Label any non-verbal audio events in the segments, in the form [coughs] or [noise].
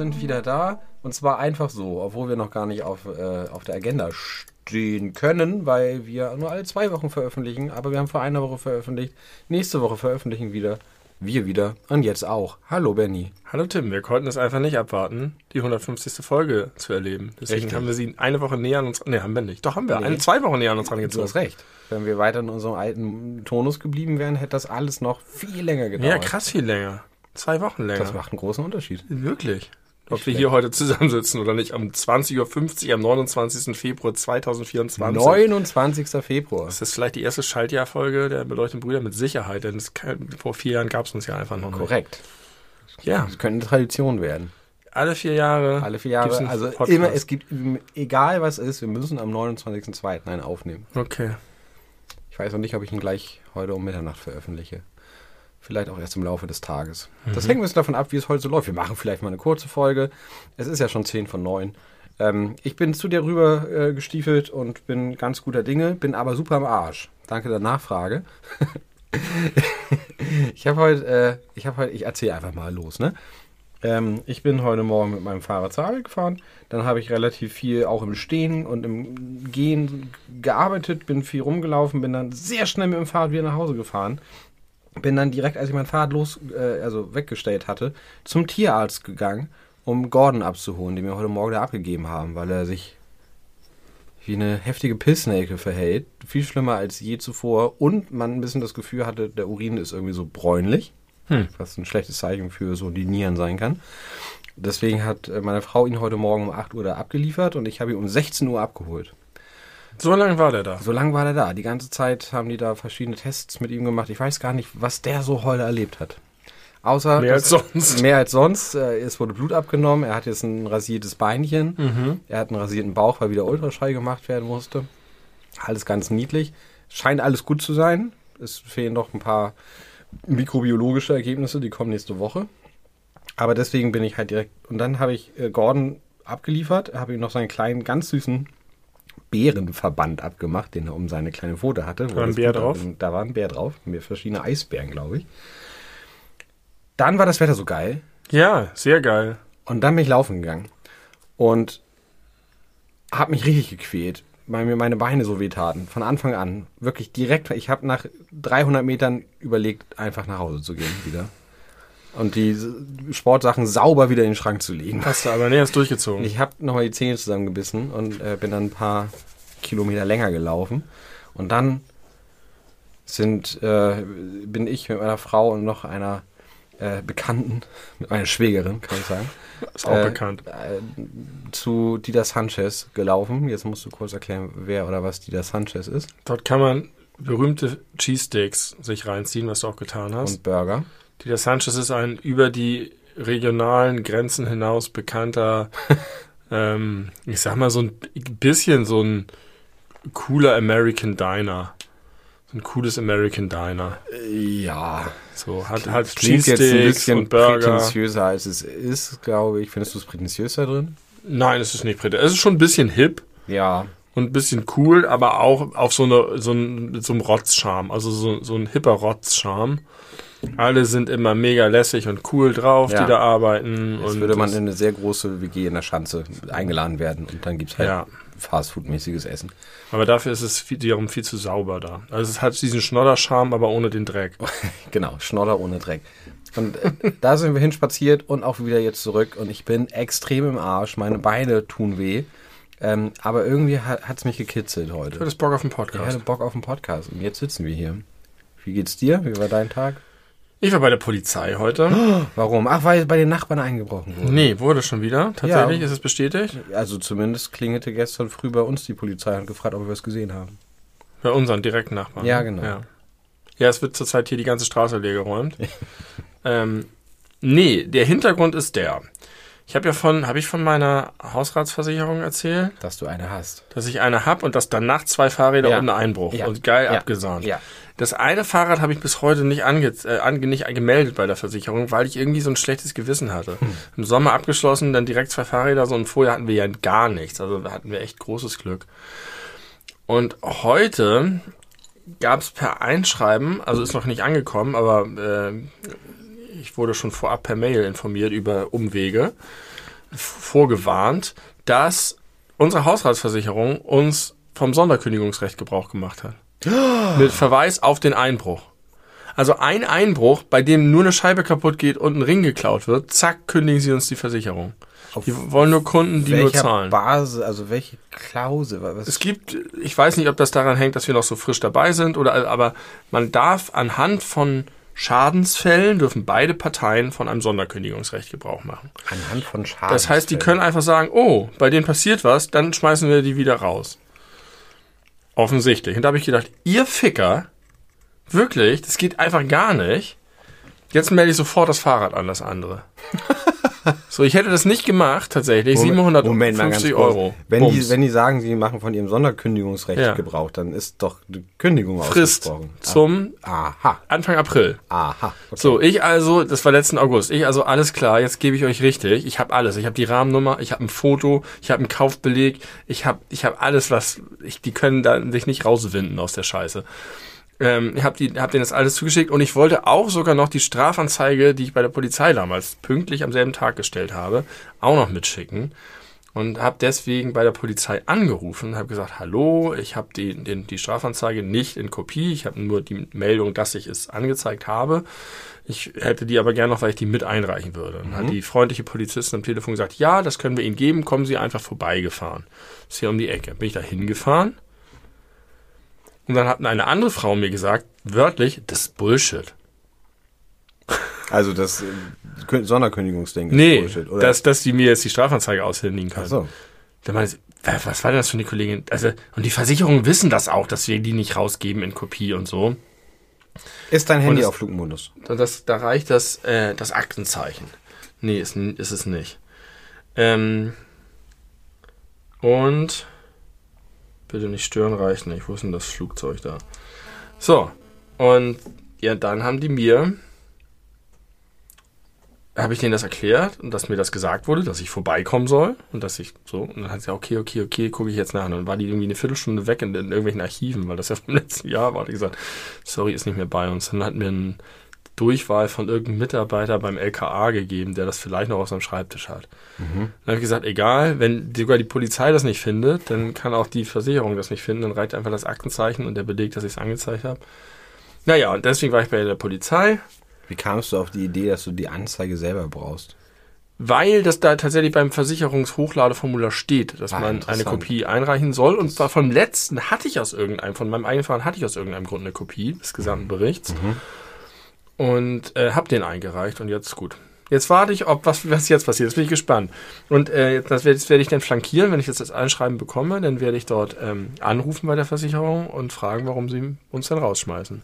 sind wieder da. Und zwar einfach so, obwohl wir noch gar nicht auf, äh, auf der Agenda stehen können, weil wir nur alle zwei Wochen veröffentlichen. Aber wir haben vor einer Woche veröffentlicht. Nächste Woche veröffentlichen wieder. Wir wieder. Und jetzt auch. Hallo, Benny. Hallo Tim, wir konnten es einfach nicht abwarten, die 150. Folge zu erleben. Deswegen Richtig. haben wir sie eine Woche näher an uns. Ne, haben wir nicht. Doch haben wir. Nee. Eine, zwei Wochen näher an uns Du rangezogen. hast recht. Wenn wir weiter in unserem alten Tonus geblieben wären, hätte das alles noch viel länger gedauert. Ja, krass viel länger. Zwei Wochen länger. Das macht einen großen Unterschied. Wirklich. Ob wir hier heute zusammensitzen oder nicht. Um 20.50 Uhr am 29. Februar 2024. 29. Februar. Das ist vielleicht die erste Schaltjahrfolge der beleuchteten Brüder mit Sicherheit, denn kann, vor vier Jahren gab es uns ja einfach noch nicht. Korrekt. Ja, Das könnte eine Tradition werden. alle vier Jahre. Alle vier Jahre. Also Podcast. immer, es gibt, egal was ist, wir müssen am 29.02. einen aufnehmen. Okay. Ich weiß noch nicht, ob ich ihn gleich heute um Mitternacht veröffentliche. Vielleicht auch erst im Laufe des Tages. Das hängt ein bisschen davon ab, wie es heute so läuft. Wir machen vielleicht mal eine kurze Folge. Es ist ja schon 10 von 9. Ähm, ich bin zu dir rüber äh, gestiefelt und bin ganz guter Dinge, bin aber super am Arsch. Danke der Nachfrage. [laughs] ich habe heute, äh, ich habe heute, ich erzähle einfach mal los, ne? Ähm, ich bin heute Morgen mit meinem Fahrrad zur Arbeit gefahren. Dann habe ich relativ viel auch im Stehen und im Gehen gearbeitet, bin viel rumgelaufen, bin dann sehr schnell mit dem Fahrrad wieder nach Hause gefahren. Bin dann direkt, als ich mein Fahrrad los, äh, also weggestellt hatte, zum Tierarzt gegangen, um Gordon abzuholen, den wir heute Morgen da abgegeben haben, weil er sich wie eine heftige Pissnelke verhält. Viel schlimmer als je zuvor. Und man ein bisschen das Gefühl hatte, der Urin ist irgendwie so bräunlich. Hm. Was ein schlechtes Zeichen für so die Nieren sein kann. Deswegen hat meine Frau ihn heute Morgen um 8 Uhr da abgeliefert und ich habe ihn um 16 Uhr abgeholt. So lange war der da. So lange war der da. Die ganze Zeit haben die da verschiedene Tests mit ihm gemacht. Ich weiß gar nicht, was der so heute erlebt hat. Außer Mehr als sonst. Mehr als sonst. Äh, Es wurde Blut abgenommen. Er hat jetzt ein rasiertes Beinchen. Mhm. Er hat einen rasierten Bauch, weil wieder Ultraschall gemacht werden musste. Alles ganz niedlich. Scheint alles gut zu sein. Es fehlen noch ein paar mikrobiologische Ergebnisse, die kommen nächste Woche. Aber deswegen bin ich halt direkt. Und dann habe ich äh, Gordon abgeliefert, habe ihm noch seinen kleinen, ganz süßen Bärenverband abgemacht, den er um seine kleine Pfote hatte. wo War ein Bär drauf? Da war ein Bär drauf, mir verschiedene Eisbären, glaube ich. Dann war das Wetter so geil. Ja, sehr geil. Und dann bin ich laufen gegangen. Und habe mich richtig gequält, weil mir meine Beine so wehtaten. Von Anfang an. Wirklich direkt. Ich habe nach 300 Metern überlegt, einfach nach Hause zu gehen wieder. Und die Sportsachen sauber wieder in den Schrank zu legen. Hast du aber nee, hast durchgezogen. Ich habe nochmal die Zähne zusammengebissen und äh, bin dann ein paar Kilometer länger gelaufen. Und dann sind, äh, bin ich mit meiner Frau und noch einer äh, Bekannten, [laughs] mit meiner Schwägerin, kann ich sagen, [laughs] ist auch äh, bekannt. äh, zu Dida Sanchez gelaufen. Jetzt musst du kurz erklären, wer oder was Dida Sanchez ist. Dort kann man berühmte Cheesesteaks sich reinziehen, was du auch getan hast. Und Burger. Dieter Sanchez ist ein über die regionalen Grenzen hinaus bekannter, [laughs] ähm, ich sag mal so ein bisschen so ein cooler American Diner. So ein cooles American Diner. Ja, So, hat, hat klingt jetzt ein bisschen prätentiöser, als es ist, glaube ich. Findest du es prätentiös da drin? Nein, es ist nicht prätentiös. Es ist schon ein bisschen hip Ja, und ein bisschen cool, aber auch auf so eine, so ein, so einem Rotzcharme. Also so, so ein hipper Rotzcharme. Alle sind immer mega lässig und cool drauf, Ja. die da arbeiten. Jetzt und würde man in eine sehr große WG in der Schanze eingeladen werden und dann gibt es halt Ja. Fastfood-mäßiges Essen. Aber dafür ist es viel, wiederum viel zu sauber da. Also es hat diesen Schnodderscharme, aber ohne den Dreck. [laughs] Genau, Schnodder ohne Dreck. Und äh, [laughs] da sind wir hinspaziert und auch wieder jetzt zurück und ich bin extrem im Arsch. Meine Beine tun weh. Ähm, aber irgendwie hat es mich gekitzelt Du heute. hattest Bock auf den Ich hatte Podcast. Bock auf einen Podcast und jetzt sitzen wir hier. Wie geht's dir? Wie war dein Tag? Ich war bei der Polizei heute. [gasps] Warum? Ach, weil bei den Nachbarn eingebrochen wurde. Nee, wurde schon wieder. Tatsächlich, Ja. ist es bestätigt? Also zumindest klingelte gestern früh bei uns die Polizei und gefragt, ob wir es gesehen haben. Bei unseren direkten Nachbarn. Ja, genau. Ja, ja es wird zurzeit hier die ganze Straße leergeräumt. [laughs] ähm, nee, der Hintergrund ist der. Ich habe ja von, habe ich von meiner Hausratsversicherung erzählt, Dass du eine hast. dass ich eine hab und dass dann nachts zwei Fahrräder Ja. und ein Einbruch Ja. und geil Ja. abgesahnt. Ja. Das eine Fahrrad habe ich bis heute nicht, ange äh, ange nicht gemeldet bei der Versicherung, weil ich irgendwie so ein schlechtes Gewissen hatte. Hm. Im Sommer abgeschlossen, dann direkt zwei Fahrräder, so und vorher hatten wir ja gar nichts. Also da hatten wir echt großes Glück. Und heute gab es per Einschreiben, also ist noch nicht angekommen, aber äh, ich wurde schon vorab per Mail informiert über Umwege, vorgewarnt, dass unsere Hausratsversicherung uns vom Sonderkündigungsrecht Gebrauch gemacht hat. [gasps] Mit Verweis auf den Einbruch. Also ein Einbruch, bei dem nur eine Scheibe kaputt geht und ein Ring geklaut wird, zack, kündigen sie uns die Versicherung. Auf die wollen nur Kunden, die nur zahlen. Basis, also welche Klausel? Was es gibt, ich weiß nicht, ob das daran hängt, dass wir noch so frisch dabei sind oder, aber man darf anhand von Schadensfällen dürfen beide Parteien von einem Sonderkündigungsrecht Gebrauch machen. Anhand von Schadensfällen. Das heißt, die können einfach sagen, oh, bei denen passiert was, dann schmeißen wir die wieder raus. Offensichtlich. Und da habe ich gedacht, ihr Ficker, wirklich, das geht einfach gar nicht. Jetzt melde ich sofort das Fahrrad an, das andere. [laughs] so, ich hätte das nicht gemacht, tatsächlich. Moment, 750 Moment Euro. Wenn die, wenn die sagen, sie machen von ihrem Sonderkündigungsrecht ja. Gebrauch, dann ist doch die Kündigung Frist ausgesprochen. zum Aha. Anfang April. Aha. Okay. So, ich also, das war letzten August. Ich also, alles klar, jetzt gebe ich euch richtig. Ich habe alles. Ich habe die Rahmennummer, ich habe ein Foto, ich habe einen Kaufbeleg, ich habe ich hab alles, was, ich, die können da sich nicht rauswinden aus der Scheiße. Ähm, ich habe hab denen das alles zugeschickt und ich wollte auch sogar noch die Strafanzeige, die ich bei der Polizei damals pünktlich am selben Tag gestellt habe, auch noch mitschicken. Und habe deswegen bei der Polizei angerufen, habe gesagt, hallo, ich habe die, die, die Strafanzeige nicht in Kopie, ich habe nur die Meldung, dass ich es angezeigt habe. Ich hätte die aber gerne noch, weil ich die mit einreichen würde. Dann mhm. hat die freundliche Polizistin am Telefon gesagt, ja, das können wir Ihnen geben, kommen Sie einfach vorbeigefahren. Das ist hier um die Ecke. Bin ich da hingefahren, und dann hat eine andere Frau mir gesagt, wörtlich, das ist Bullshit. Also das äh, Sonderkündigungsding ist nee, Bullshit, oder? Dass, dass die mir jetzt die Strafanzeige aushändigen kann. Ach so. Dann meinte was war denn das für eine Kollegin? Also, und die Versicherungen wissen das auch, dass wir die nicht rausgeben in Kopie und so. Ist dein Handy das, auf Flugmodus? Das, da reicht das, äh, das Aktenzeichen. Nee, ist, ist es nicht. Ähm, und Bitte nicht stören reicht nicht. Wo ist denn das Flugzeug da? So. Und ja, dann haben die mir, habe ich denen das erklärt und dass mir das gesagt wurde, dass ich vorbeikommen soll und dass ich so, und dann hat sie gesagt, okay, okay, okay, gucke ich jetzt nach. Und dann war die irgendwie eine Viertelstunde weg in, in irgendwelchen Archiven, weil das ja vom letzten Jahr war. Die gesagt, sorry, ist nicht mehr bei uns. Dann hatten wir einen Durchwahl von irgendeinem Mitarbeiter beim LKA gegeben, der das vielleicht noch auf seinem Schreibtisch hat. Mhm. Dann habe ich gesagt, egal, wenn sogar die Polizei das nicht findet, dann kann auch die Versicherung das nicht finden, dann reicht einfach das Aktenzeichen und der Beleg, dass ich es angezeigt habe. Naja, und deswegen war ich bei der Polizei. Wie kamst du auf die Idee, dass du die Anzeige selber brauchst? Weil das da tatsächlich beim Versicherungshochladeformular steht, dass ah, man eine Kopie einreichen soll. Und zwar vom letzten hatte ich aus irgendeinem, von meinem eigenen Fahren hatte ich aus irgendeinem Grund eine Kopie des gesamten Berichts. Mhm und äh, habe den eingereicht und jetzt gut. Jetzt warte ich, ob was, was jetzt passiert. Jetzt bin ich gespannt. Und äh, das werde werd ich dann flankieren, wenn ich jetzt das Einschreiben bekomme, dann werde ich dort ähm, anrufen bei der Versicherung und fragen, warum sie uns dann rausschmeißen.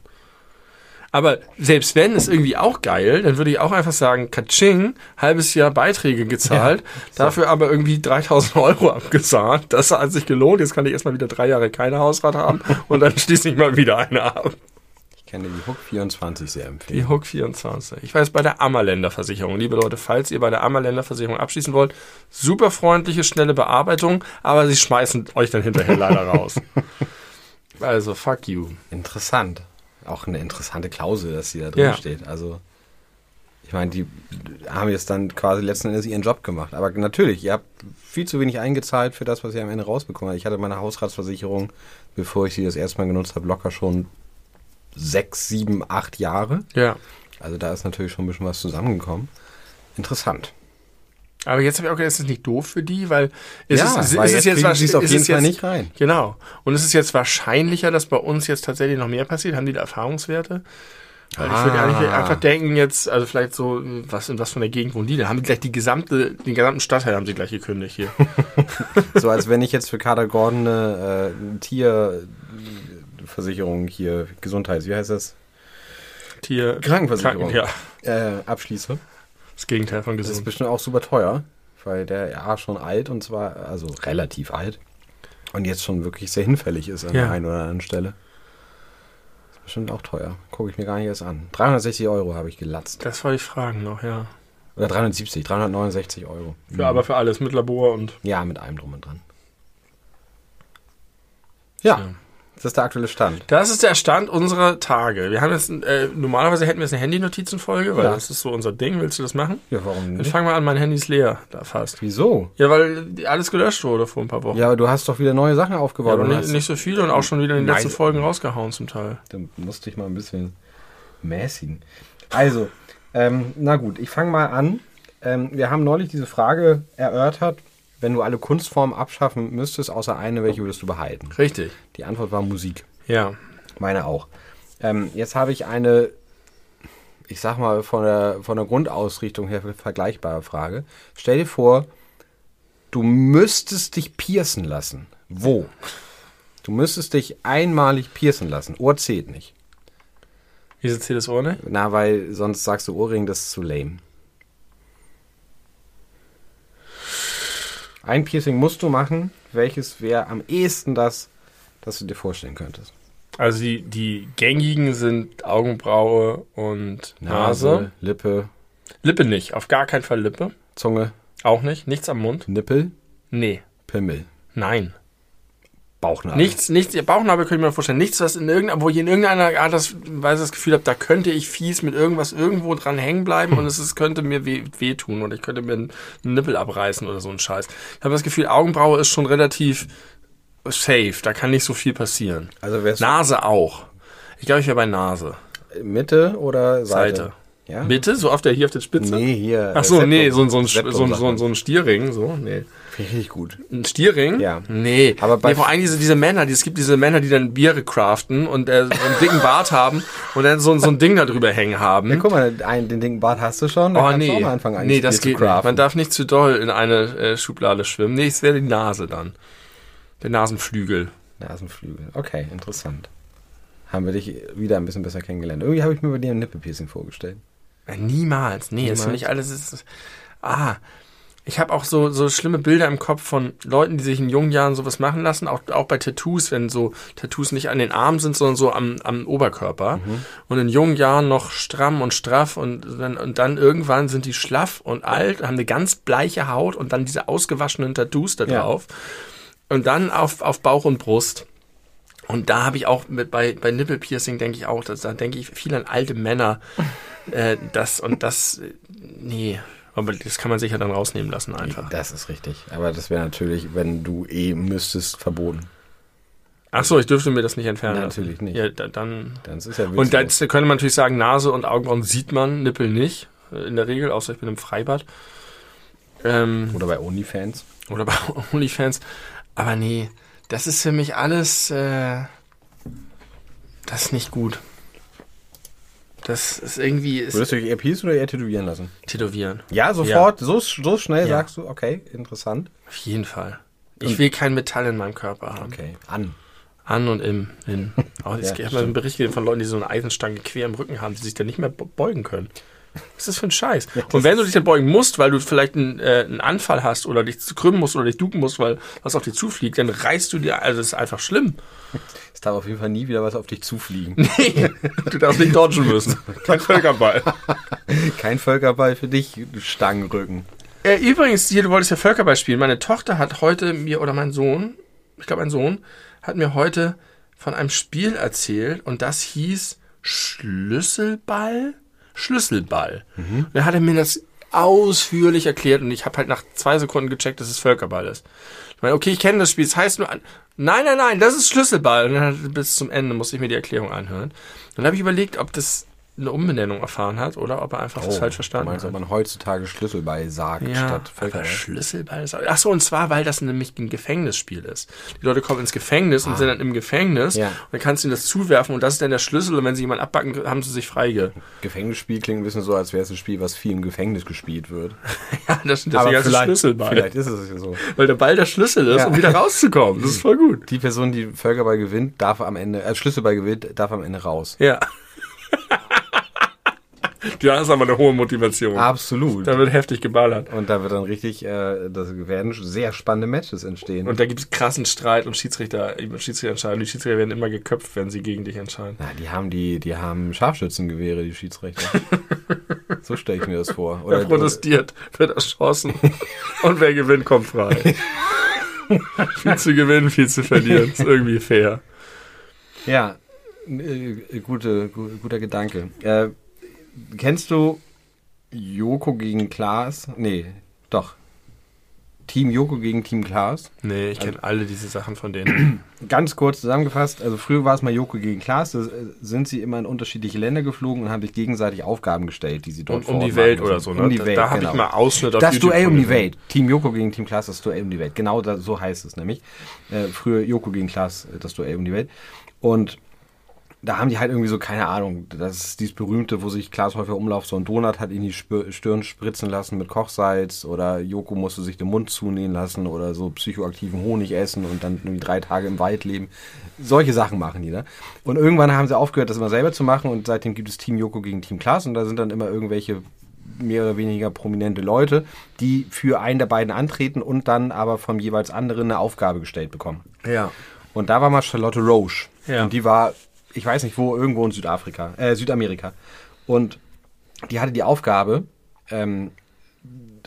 Aber selbst wenn, ist irgendwie auch geil, dann würde ich auch einfach sagen, Katsching, halbes Jahr Beiträge gezahlt, ja, so. dafür aber irgendwie 3000 Euro abgezahlt. Das hat sich gelohnt. Jetzt kann ich erstmal wieder drei Jahre keine Hausrat haben [laughs] und dann schließe ich mal wieder eine ab kann dir die Hook 24 sehr empfehlen. Die Hook 24. Ich weiß bei der Ammerländer Versicherung. Liebe Leute, falls ihr bei der Ammerländer Versicherung abschließen wollt, super freundliche, schnelle Bearbeitung, aber sie schmeißen euch dann hinterher leider [laughs] raus. Also, fuck you. Interessant. Auch eine interessante Klausel, dass sie da drin ja. steht. Also, ich meine, die haben jetzt dann quasi letzten Endes ihren Job gemacht. Aber natürlich, ihr habt viel zu wenig eingezahlt für das, was ihr am Ende rausbekommen habt. Ich hatte meine Hausratsversicherung, bevor ich sie das erste Mal genutzt habe, locker schon sechs, sieben, acht Jahre. Ja. Also da ist natürlich schon ein bisschen was zusammengekommen. Interessant. Aber jetzt habe ich auch gedacht, ist es nicht doof für die, weil ist ja, es, ist, weil ist jetzt es jetzt, ist auf jeden Fall jetzt, nicht rein. Genau. Und ist es jetzt wahrscheinlicher, dass bei uns jetzt tatsächlich noch mehr passiert? Haben die da Erfahrungswerte? Weil ah. ich würde eigentlich einfach denken jetzt, also vielleicht so, was in was von der Gegend wohnen die? Da haben die gleich die gesamte, den gesamten Stadtteil haben sie gleich gekündigt hier. [laughs] so als wenn ich jetzt für Kader Gordon eine äh, Tier Versicherung hier, Gesundheits, wie heißt das? Tier Krankenversicherung Kranken, ja. äh, abschließe. Das Gegenteil von gesund. Das ist bestimmt auch super teuer, weil der ja schon alt und zwar, also relativ alt und jetzt schon wirklich sehr hinfällig ist an ja. der einen oder anderen Stelle. Bestimmt auch teuer. Gucke ich mir gar nicht erst an. 360 Euro habe ich gelatzt. Das wollte ich fragen noch, ja. Oder 370, 369 Euro. Für, Aber für alles mit Labor und. Ja, mit allem drum und dran. Ja, Tja. Das ist der aktuelle Stand. Das ist der Stand unserer Tage. Wir haben jetzt, äh, normalerweise hätten wir jetzt eine Handy-Notizenfolge, weil Ja. das ist so unser Ding. Willst du das machen? Ja, warum Dann nicht? fangen wir an, mein Handy ist leer, da fast. Wieso? Ja, weil alles gelöscht wurde vor ein paar Wochen. Ja, aber du hast doch wieder neue Sachen Ja, aufgebaut. aber und nicht, nicht so viel und auch schon wieder in den Nein. letzten Folgen rausgehauen zum Teil. Da musste ich mal ein bisschen mäßigen. Also, ähm, na gut, ich fange mal an. Ähm, wir haben neulich diese Frage erörtert, wenn du alle Kunstformen abschaffen müsstest, außer eine, welche würdest du behalten? Richtig. Die Antwort war Musik. Ja. Meine auch. Ähm, jetzt habe ich eine, ich sag mal, von der, von der Grundausrichtung her vergleichbare Frage. Stell dir vor, du müsstest dich piercen lassen. Wo? Du müsstest dich einmalig piercen lassen. Ohr zählt nicht. Wieso zählt das Ohr nicht? Na, weil sonst sagst du Ohrring, das ist zu lame. Ein Piercing musst du machen. Welches wäre am ehesten das, das du dir vorstellen könntest? Also die, die gängigen sind Augenbraue und Nase. Lippe, Lippe nicht, auf gar keinen Fall Lippe. Zunge, Auch nicht. Nichts am Mund. Nippel, Nee. Pimmel, Nein. Bauchnabel. Nichts, nichts, ihr Bauchnabel könnte ich mir vorstellen. Nichts, was in irgendeiner, wo ich in irgendeiner Art das, Weise das Gefühl habe, da könnte ich fies mit irgendwas irgendwo dran hängen bleiben [laughs] und es ist, könnte mir weh, wehtun oder ich könnte mir einen Nippel abreißen oder so ein Scheiß. Ich habe das Gefühl, Augenbraue ist schon relativ safe. Da kann nicht so viel passieren. Also Nase auch. Ich glaube, ich wäre bei Nase. Mitte oder Seite? Seite. Ja? Bitte? So auf der, hier auf der Spitze? Nee, hier. Ach äh, so, nee, so, ein- so, ein, so, so, so ein Stierring, so, nee. Finde ich richtig gut. Ein Stierring? Ja. Nee. Aber bei- nee, vor allem diese, diese Männer, die, es gibt diese Männer, die dann Biere craften und äh, so einen dicken Bart haben und dann so, so ein Ding da drüber hängen haben. Ja, guck mal, einen, den dicken Bart hast du schon. oh kannst du nee. auch mal anfangen, ein nee, das Spiel geht zu nicht. Man darf nicht zu doll in eine äh, Schublade schwimmen. Nee, es wäre die Nase dann. Der Nasenflügel. Nasenflügel. Okay, interessant. Haben wir dich wieder ein bisschen besser kennengelernt. Irgendwie habe ich mir bei dir ein Nippelpiercing vorgestellt. Äh, niemals. Nee, das Niemals? finde ich alles. Ist, ah. Ich habe auch so, so schlimme Bilder im Kopf von Leuten, die sich in jungen Jahren sowas machen lassen, auch, auch bei Tattoos, wenn so Tattoos nicht an den Armen sind, sondern so am, am Oberkörper. Und in jungen Jahren noch stramm und straff und dann, und dann irgendwann sind die schlaff und alt, haben eine ganz bleiche Haut und dann diese ausgewaschenen Tattoos da Ja. drauf. Und dann auf, auf Bauch und Brust. Und da habe ich auch mit bei, bei Nippelpiercing denke ich auch, dass, da denke ich viel an alte Männer. Äh, das und das, nee. Aber das kann man sich ja dann rausnehmen lassen einfach. Das ist richtig. Aber das wäre natürlich, wenn du eh müsstest, verboten. Ach so, ich dürfte mir das nicht entfernen. Natürlich nicht. Ja, da, dann. Dann ist ja Und witzlos. da könnte man natürlich sagen, Nase und Augenbrauen sieht man, Nippel nicht. äh, In der Regel, außer ich bin im Freibad. Ähm, Oder bei OnlyFans. oder bei [laughs] OnlyFans. Aber nee, das ist für mich alles, äh, das ist nicht gut. Das ist irgendwie ist Würdest du dich eher piercen oder eher tätowieren lassen? tätowieren. Ja, sofort. So, so schnell Ja. sagst du, okay, interessant. Auf jeden Fall. Ich will kein Metall in meinem Körper haben. Okay, an. An und im. In. Oh, [laughs] Ja, ich habe mal einen Bericht gesehen von Leuten, die so eine Eisenstange quer im Rücken haben, die sich dann nicht mehr be- beugen können. Was ist das für ein Scheiß? und wenn du dich dann beugen musst, weil du vielleicht einen, äh, einen Anfall hast oder dich krümmen musst oder dich ducken musst, weil was auf dich zufliegt, dann reißt du dir, also das ist einfach schlimm. [laughs] Es darf auf jeden Fall nie wieder was auf dich zufliegen. [laughs] Nee, du darfst nicht dodgen müssen. Kein Völkerball. [laughs] Kein Völkerball für dich, du Stangenrücken. Äh, übrigens, hier, du wolltest ja Völkerball spielen. Meine Tochter hat heute mir, oder mein Sohn, ich glaube mein Sohn, hat mir heute von einem Spiel erzählt und das hieß Schlüsselball? Schlüsselball. Und dann hat er mir das ausführlich erklärt und ich habe halt nach zwei Sekunden gecheckt, dass es Völkerball ist. Ich meine, okay, ich kenne das Spiel, es heißt nur, an nein, nein, nein, das ist Schlüsselball. Und dann bis zum Ende musste ich mir die Erklärung anhören. Dann habe ich überlegt, ob das eine Umbenennung erfahren hat oder ob er einfach das falsch verstanden Oh, meinst, hat. man heutzutage Schlüsselball sagt Ja, statt aber Völkerball? Schlüsselball ist. Ach so, und zwar, weil das nämlich ein Gefängnisspiel ist. Die Leute kommen ins Gefängnis und sind dann im Gefängnis. Ah. Ja. Und dann kannst du ihnen das zuwerfen und das ist dann der Schlüssel. Und wenn sie jemanden abbacken, haben sie sich freige. Gefängnisspiel klingt ein bisschen so, als wäre es ein Spiel, was viel im Gefängnis gespielt wird. [laughs] Ja, das sind deswegen es Schlüsselball. vielleicht ist es ja so. Weil der Ball der Schlüssel ist, Ja. um wieder rauszukommen. Das ist voll gut. Die Person, die Völkerball gewinnt, darf am Ende, äh, Schlüsselball gewinnt, darf am Ende raus. Ja. Da ist aber eine hohe Motivation. Absolut. Da wird heftig geballert. Und da wird dann richtig, äh, das werden sehr spannende Matches entstehen. Und da gibt es krassen Streit und Schiedsrichter, Schiedsrichter entscheiden. Die Schiedsrichter werden immer geköpft, wenn sie gegen dich entscheiden. Na, die haben die, die haben Scharfschützengewehre, die Schiedsrichter. [laughs] so stelle ich mir das vor. Wer protestiert, wird erschossen. und wer gewinnt, kommt frei. [laughs] viel zu gewinnen, viel zu verlieren. Ist irgendwie fair. Ja, äh, gute, gu guter Gedanke. Äh, kennst du Joko gegen Klaas? Nee, doch. Team Joko gegen Team Klaas? Nee, ich kenne also, alle diese Sachen von denen. [clears throat] Ganz kurz zusammengefasst, also früher war es mal Joko gegen Klaas, da sind sie immer in unterschiedliche Länder geflogen und haben sich gegenseitig Aufgaben gestellt, die sie dort Um, um die Welt oder so, ne? Um die Welt, da habe genau. ich mal Ausschnitt auf Das YouTube Duell um die Welt. Team Joko gegen Team Klaas, das Duell um die Welt. Genau da, so heißt es nämlich. Äh, früher Joko gegen Klaas, das Duell um die Welt. Und da haben die halt irgendwie so, keine Ahnung, das ist dieses berühmte, wo sich Klaas Häufer Umlauf so ein Donut hat in die Stirn spritzen lassen mit Kochsalz oder Joko musste sich den Mund zunähen lassen oder so psychoaktiven Honig essen und dann irgendwie drei Tage im Wald leben. Solche Sachen machen die, ne? Und irgendwann haben sie aufgehört, das immer selber zu machen und seitdem gibt es Team Joko gegen Team Klaas und da sind dann immer irgendwelche mehr oder weniger prominente Leute, die für einen der beiden antreten und dann aber vom jeweils anderen eine Aufgabe gestellt bekommen. Ja. Und da war mal Charlotte Roche. Ja. Und die war ich weiß nicht wo, irgendwo in Südafrika, äh, Südamerika. Und die hatte die Aufgabe, ähm,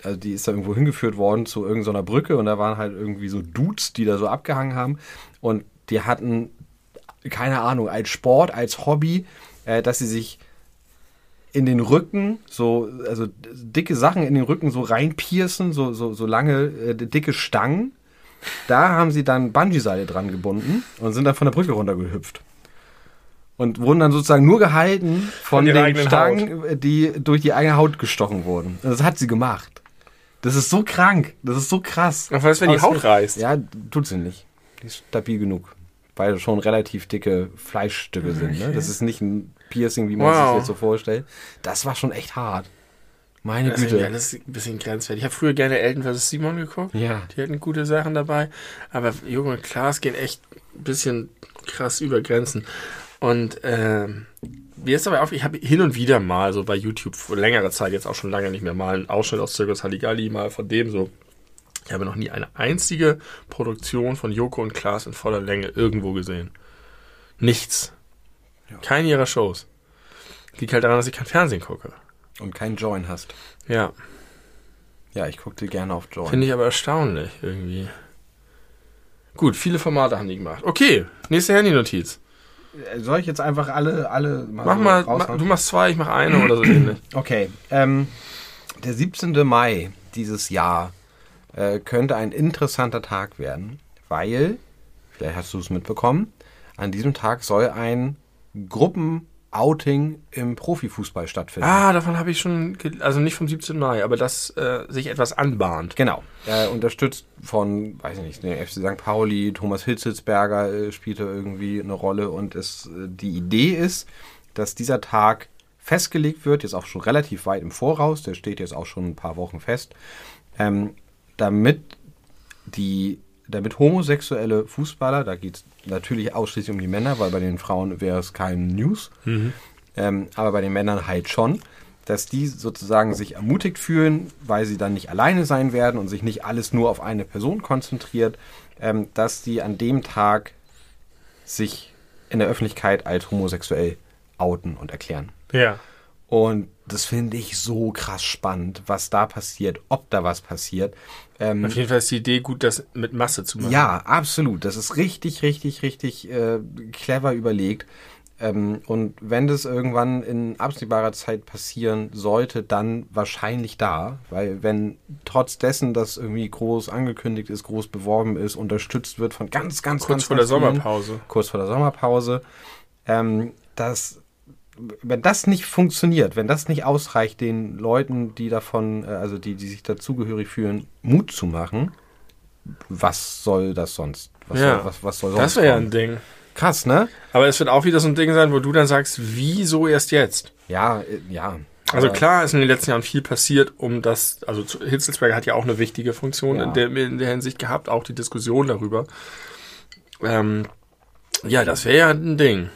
also die ist da irgendwo hingeführt worden zu irgendeiner Brücke und da waren halt irgendwie so Dudes, die da so abgehangen haben. Und die hatten, keine Ahnung, als Sport, als Hobby, äh, dass sie sich in den Rücken, so, also dicke Sachen in den Rücken so reinpiercen, so, so, so lange, äh, dicke Stangen. Da haben sie dann Bungee-Seile dran gebunden und sind dann von der Brücke runtergehüpft und wurden dann sozusagen nur gehalten von, von den Stangen, Haut. die durch die eigene Haut gestochen wurden. Das hat sie gemacht. Das ist so krank. Das ist so krass. Was ist, wenn die Haut reißt? Ja, tut sie nicht. Die ist stabil genug. Weil schon relativ dicke Fleischstücke okay. sind. Ne? Das ist nicht ein Piercing, wie man wow. sich jetzt so vorstellt. Das war schon echt hart. Meine das Güte. Ist, ja, das ist ein bisschen grenzwertig. Ich habe früher gerne Elton vs. Simon geguckt. Ja. Die hatten gute Sachen dabei. Aber Junge und Klaas gehen echt ein bisschen krass über Grenzen. Und äh, mir ist dabei auf, ich habe hin und wieder mal so bei YouTube vor längerer Zeit, jetzt auch schon lange nicht mehr, mal einen Ausschnitt aus Circus Halligalli, mal von dem so. Ich habe noch nie eine einzige Produktion von Joko und Klaas in voller Länge irgendwo gesehen. Nichts. Ja. Keine ihrer Shows. Liegt halt daran, dass ich kein Fernsehen gucke. Und keinen Join hast. Ja. Ja, ich gucke dir gerne auf Join. Finde ich aber erstaunlich irgendwie. Gut, viele Formate haben die gemacht. Okay, nächste Handy-Notiz. Soll ich jetzt einfach alle, alle mal Mach so mal, raushauen? du machst zwei, ich mach eine oder so ähnlich. [clears throat] Okay. Ähm, der 17. Mai dieses Jahr äh, könnte ein interessanter Tag werden, weil, vielleicht hast du es mitbekommen, an diesem Tag soll ein Gruppen Outing im Profifußball stattfinden. Ah, davon habe ich schon, also nicht vom 17. Mai, aber dass äh, sich etwas anbahnt. Genau. Äh, unterstützt von, weiß ich nicht, der FC St. Pauli, Thomas Hitzelsberger äh, spielte irgendwie eine Rolle und es, äh, die Idee ist, dass dieser Tag festgelegt wird, jetzt auch schon relativ weit im Voraus, der steht jetzt auch schon ein paar Wochen fest, ähm, damit die damit homosexuelle Fußballer, da geht es natürlich ausschließlich um die Männer, weil bei den Frauen wäre es kein News, mhm. ähm, aber bei den Männern halt schon, dass die sozusagen sich ermutigt fühlen, weil sie dann nicht alleine sein werden und sich nicht alles nur auf eine Person konzentriert, ähm, dass die an dem Tag sich in der Öffentlichkeit als homosexuell outen und erklären. Ja. Und das finde ich so krass spannend, was da passiert, ob da was passiert. Ähm, Auf jeden Fall ist die Idee gut, das mit Masse zu machen. Ja, absolut. Das ist richtig, richtig, richtig äh, clever überlegt. Ähm, und wenn das irgendwann in absehbarer Zeit passieren sollte, dann wahrscheinlich da. Weil wenn trotz dessen, dass irgendwie groß angekündigt ist, groß beworben ist, unterstützt wird von ganz, ganz, kurz ganz vor ganz der vielen, Sommerpause. Kurz vor der Sommerpause. Ähm, dass wenn das nicht funktioniert, wenn das nicht ausreicht, den Leuten, die davon, äh, also die, die sich dazugehörig fühlen, Mut zu machen, was soll das sonst? Was ja, soll, was, was soll sonst das wäre ja ein Ding. Krass, ne? Aber es wird auch wieder so ein Ding sein, wo du dann sagst, wieso erst jetzt? Ja, äh, ja. Also klar ist in den letzten Jahren viel passiert, um das, also Hitzelsberger hat ja auch eine wichtige Funktion ja. in, der, in der Hinsicht gehabt, auch die Diskussion darüber. Ähm, ja, das wäre ja ein Ding.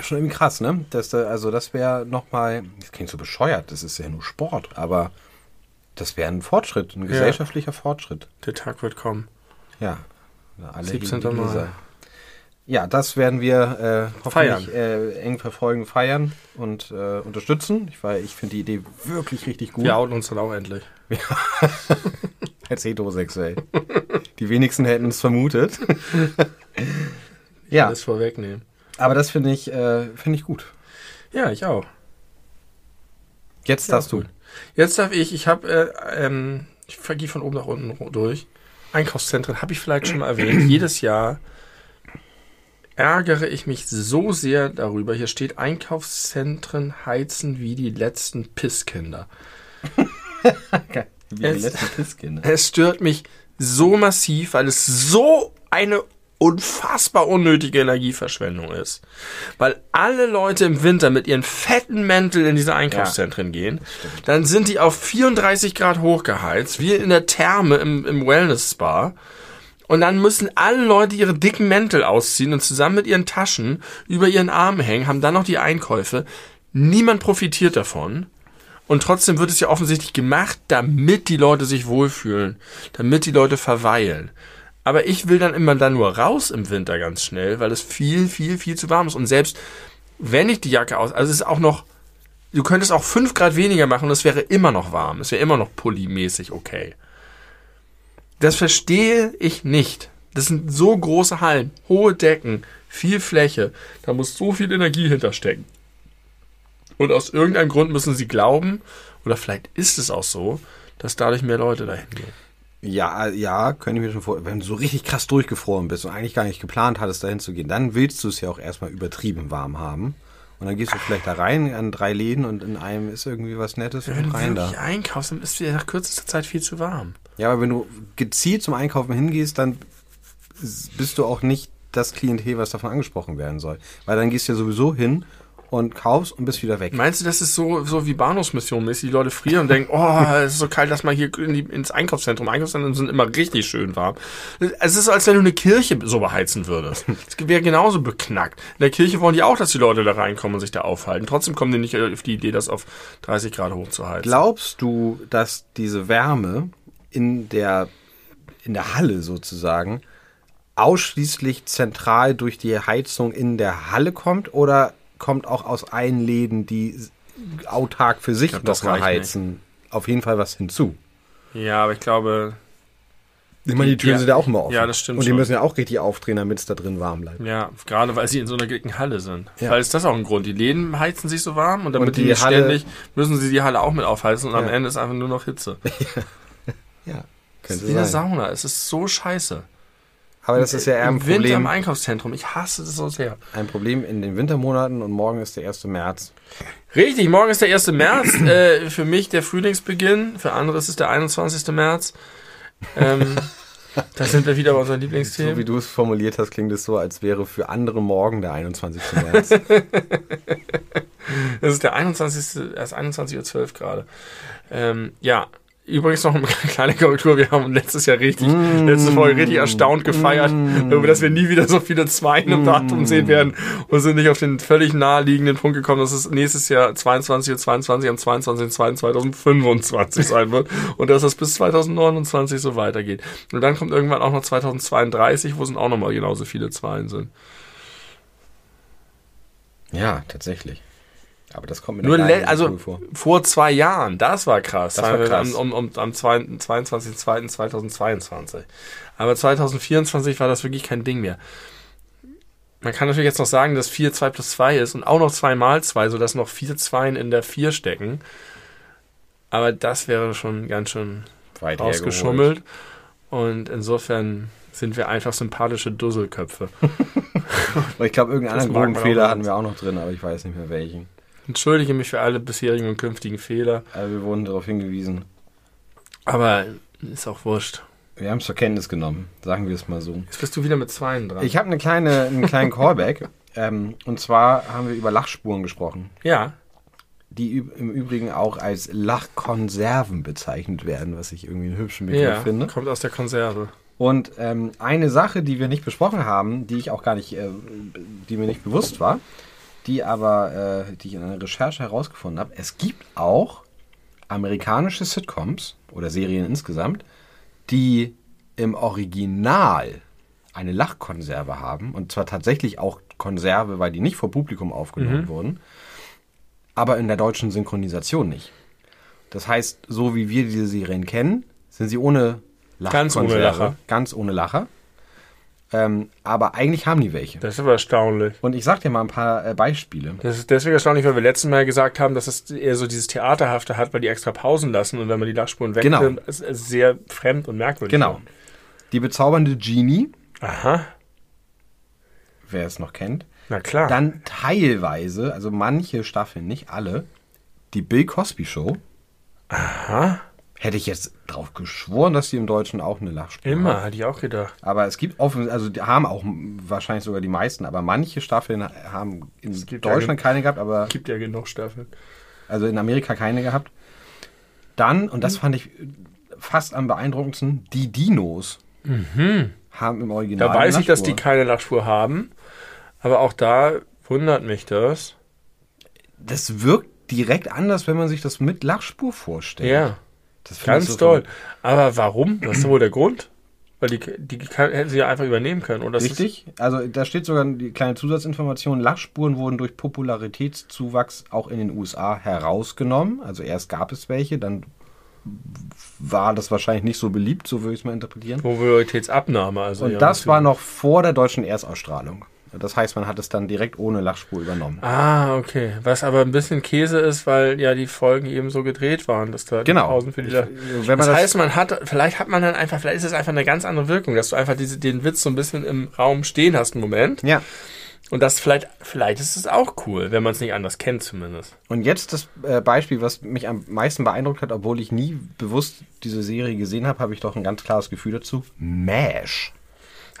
Schon irgendwie krass, ne? Das, da- also das wäre nochmal, das klingt so bescheuert, das ist ja nur Sport, aber das wäre ein Fortschritt, ein gesellschaftlicher Fortschritt. Der Tag wird kommen. Ja. Alle 17. heben die Mai. Gläser. Ja, das werden wir äh, hoffentlich äh, eng verfolgen, feiern und äh, unterstützen. Ich, weil ich finde die Idee wirklich richtig gut. Wir outen uns dann auch endlich. [laughs] Als heterosexuell. [laughs] die wenigsten hätten es vermutet. ja, Alles vorwegnehmen. Aber das finde ich, äh, finde ich gut. Ja, ich auch. Jetzt Ja, darfst du. gut. Jetzt darf ich, ich habe, äh, ähm, ich gehe von oben nach unten durch. Einkaufszentren habe ich vielleicht schon mal erwähnt. [clears throat] Jedes Jahr ärgere ich mich so sehr darüber. Hier steht Einkaufszentren heizen wie die letzten Pisskinder. [laughs] Wie die Es- letzten Pisskinder. Es stört mich so massiv, weil es so eine unfassbar unnötige Energieverschwendung ist. Weil alle Leute im Winter mit ihren fetten Mäntel in diese Einkaufszentren gehen, dann sind die auf 34 Grad hochgeheizt, wie in der Therme im, im Wellness-Spa. Und dann müssen alle Leute ihre dicken Mäntel ausziehen und zusammen mit ihren Taschen über ihren Armen hängen, haben dann noch die Einkäufe. Niemand profitiert davon. Und trotzdem wird es ja offensichtlich gemacht, damit die Leute sich wohlfühlen, damit die Leute verweilen. Aber ich will dann immer dann nur raus im Winter ganz schnell, weil es viel, viel, viel zu warm ist. Und selbst wenn ich die Jacke aus, also es ist auch noch, du könntest auch 5 Grad weniger machen und es wäre immer noch warm. Es wäre immer noch pullimäßig okay. Das verstehe ich nicht. Das sind so große Hallen, hohe Decken, viel Fläche. Da muss so viel Energie hinterstecken. Und aus irgendeinem Grund müssen sie glauben, oder vielleicht ist es auch so, dass dadurch mehr Leute dahin gehen. Ja, ja, könnte ich mir schon vor. Wenn du so richtig krass durchgefroren bist und eigentlich gar nicht geplant hattest, dahin zu gehen, dann willst du es ja auch erstmal übertrieben warm haben. Und dann gehst du vielleicht da rein an drei Läden und in einem ist irgendwie was Nettes Wenn und du rein da. wirklich einkaufst, dann ist dir nach kürzester Zeit viel zu warm. Ja, aber wenn du gezielt zum Einkaufen hingehst, dann bist du auch nicht das Klientel, was davon angesprochen werden soll. Weil dann gehst du ja sowieso hin und kaufst und bist wieder weg. Meinst du, das ist so, so wie Bahnhofsmission mäßig? Die Leute frieren und denken, oh, [laughs] es ist so kalt, lass mal hier in die, ins Einkaufszentrum. Einkaufszentren sind immer richtig schön warm. Es ist als wenn du eine Kirche so beheizen würdest. [laughs] Es wäre genauso beknackt. In der Kirche wollen die auch, dass die Leute da reinkommen und sich da aufhalten. Trotzdem kommen die nicht auf die Idee, das auf 30 Grad hochzuheizen. Glaubst du, dass diese Wärme in der, in der Halle sozusagen ausschließlich zentral durch die Heizung in der Halle kommt oder kommt auch aus allen Läden, die autark für sich glaub, das nochmal reicht heizen, auf jeden Fall was hinzu? Ja, aber ich glaube, Ich meine, die Türen Ja. sind ja auch immer offen. Ja, das stimmt Und die schon. müssen ja auch richtig aufdrehen, damit es da drin warm bleibt. ja, gerade weil sie in so einer dicken Halle sind. Ja. Weil ist das auch ein Grund. Die Läden heizen sich so warm und damit Und die, die nicht Halle- ständig, müssen sie die Halle auch mit aufheizen und am Ja. Ende ist einfach nur noch Hitze. [laughs] Ja, Das ist wie eine Sauna. Es ist so scheiße. Aber das ist ja eher ein Im Winter im Problem, Einkaufszentrum. Ich hasse das so sehr. ein Problem in den Wintermonaten und morgen ist der 1. März. Richtig, morgen ist der 1. März. [clears throat] äh, für mich der Frühlingsbeginn. Für andere ist es der 21. März. Ähm, [laughs] da sind wir wieder bei unseren So Lieblingsthemen. wie du es formuliert hast, klingt es so, als wäre für andere morgen der 21. März. [laughs] Das ist der 21. Erst 21.12 Uhr gerade. Ähm, ja. Übrigens noch eine [laughs] kleine Korrektur. Wir haben letztes Jahr richtig, letzte Folge richtig erstaunt gefeiert, darüber, dass wir nie wieder so viele Zweien im Datum sehen werden und sind nicht auf den völlig naheliegenden Punkt gekommen, dass es nächstes Jahr 22 Uhr 22 am 22.02.2025 sein wird und dass das bis 2029 so weitergeht. Und dann kommt irgendwann auch noch 2032, wo es auch nochmal genauso viele Zweien sind. ja, tatsächlich. Aber das kommt mir Nur noch le- also vor. vor zwei Jahren, das war krass. Das war krass. Am, um, um, am 22.02.2022. Aber 2024 war das wirklich kein Ding mehr. Man kann natürlich jetzt noch sagen, dass 4 2 plus 2 ist und auch noch 2 mal 2, sodass noch 4 Zweien in der 4 stecken. Aber das wäre schon ganz schön Weit ausgeschummelt. Und insofern sind wir einfach sympathische Dusselköpfe. [laughs] Ich glaube, irgendeinen anderen auch hatten wir auch noch drin, aber ich weiß nicht mehr welchen. Entschuldige mich für alle bisherigen und künftigen Fehler. Aber wir wurden darauf hingewiesen. Aber ist auch wurscht. Wir haben es zur Kenntnis genommen, sagen wir es mal so. Jetzt bist du wieder mit Zweien dran. Ich habe eine kleine, einen kleinen Callback. [laughs] ähm, und zwar haben wir über Lachspuren gesprochen, ja, die im Übrigen auch als Lachkonserven bezeichnet werden, was ich irgendwie einen hübschen Begriff ja, finde. kommt aus der Konserve. Und ähm, eine Sache, die wir nicht besprochen haben, die ich auch gar nicht, äh, die mir nicht bewusst war, die aber, äh, die ich in einer Recherche herausgefunden habe, es gibt auch amerikanische Sitcoms oder Serien insgesamt, die im Original eine Lachkonserve haben. Und zwar tatsächlich auch Konserve, weil die nicht vor Publikum aufgenommen wurden, aber in der deutschen Synchronisation nicht. Das heißt, so wie wir diese Serien kennen, sind sie ohne Ganz ohne Lachkonserve. Lacher. Ganz ohne Lacher. Ähm, aber eigentlich haben die welche. Das ist aber erstaunlich. Und ich sag dir mal ein paar äh, Beispiele. Das ist deswegen erstaunlich, weil wir letztes Mal gesagt haben, dass es eher so dieses Theaterhafte hat, weil die extra Pausen lassen und wenn man die Lachspuren Genau. wegnimmt, ist es sehr fremd und merkwürdig. Genau. Die bezaubernde Genie, Aha, wer es noch kennt. na klar. Dann teilweise, also manche Staffeln, nicht alle, die Bill Cosby Show. Aha, Hätte ich jetzt drauf geschworen, dass die im Deutschen auch eine Lachspur immer, haben. hatte ich auch gedacht. Aber es gibt offen, also die haben auch wahrscheinlich sogar die meisten, aber manche Staffeln haben in gibt ja Deutschland keine gehabt, aber Gibt ja genug Staffeln. also in Amerika keine gehabt. Dann, und Mhm. das fand ich fast am beeindruckendsten, die Dinos haben im Original. Mhm. Da weiß ich, dass die keine Lachspur haben, aber auch da wundert mich das. Das wirkt direkt anders, wenn man sich das mit Lachspur vorstellt. Ja, ganz toll. verrückt. Aber warum? Was ist wohl der Grund? Weil die, die kann, hätten sie ja einfach übernehmen können. Das Richtig? Also da steht sogar die kleine Zusatzinformation, Lachspuren wurden durch Popularitätszuwachs auch in den USA herausgenommen. Also erst gab es welche, dann war das wahrscheinlich nicht so beliebt, so würde ich es mal interpretieren. Popularitätsabnahme. Also Und ja, das war noch vor der deutschen Erstausstrahlung. Das heißt, man hat es dann direkt ohne Lachspur übernommen. Ah, okay. Was aber ein bisschen Käse ist, weil ja die Folgen eben so gedreht waren, dass da Genau. Pausen für die Ich- Lach- man das das- heißt, man hat, vielleicht hat man dann einfach, vielleicht ist es einfach eine ganz andere Wirkung, dass du einfach diese, den Witz so ein bisschen im Raum stehen hast, einen Moment. Ja. Und das vielleicht, vielleicht ist es auch cool, wenn man es nicht anders kennt zumindest. Und jetzt das äh, Beispiel, was mich am meisten beeindruckt hat, obwohl ich nie bewusst diese Serie gesehen habe, habe ich doch ein ganz klares Gefühl dazu. MASH.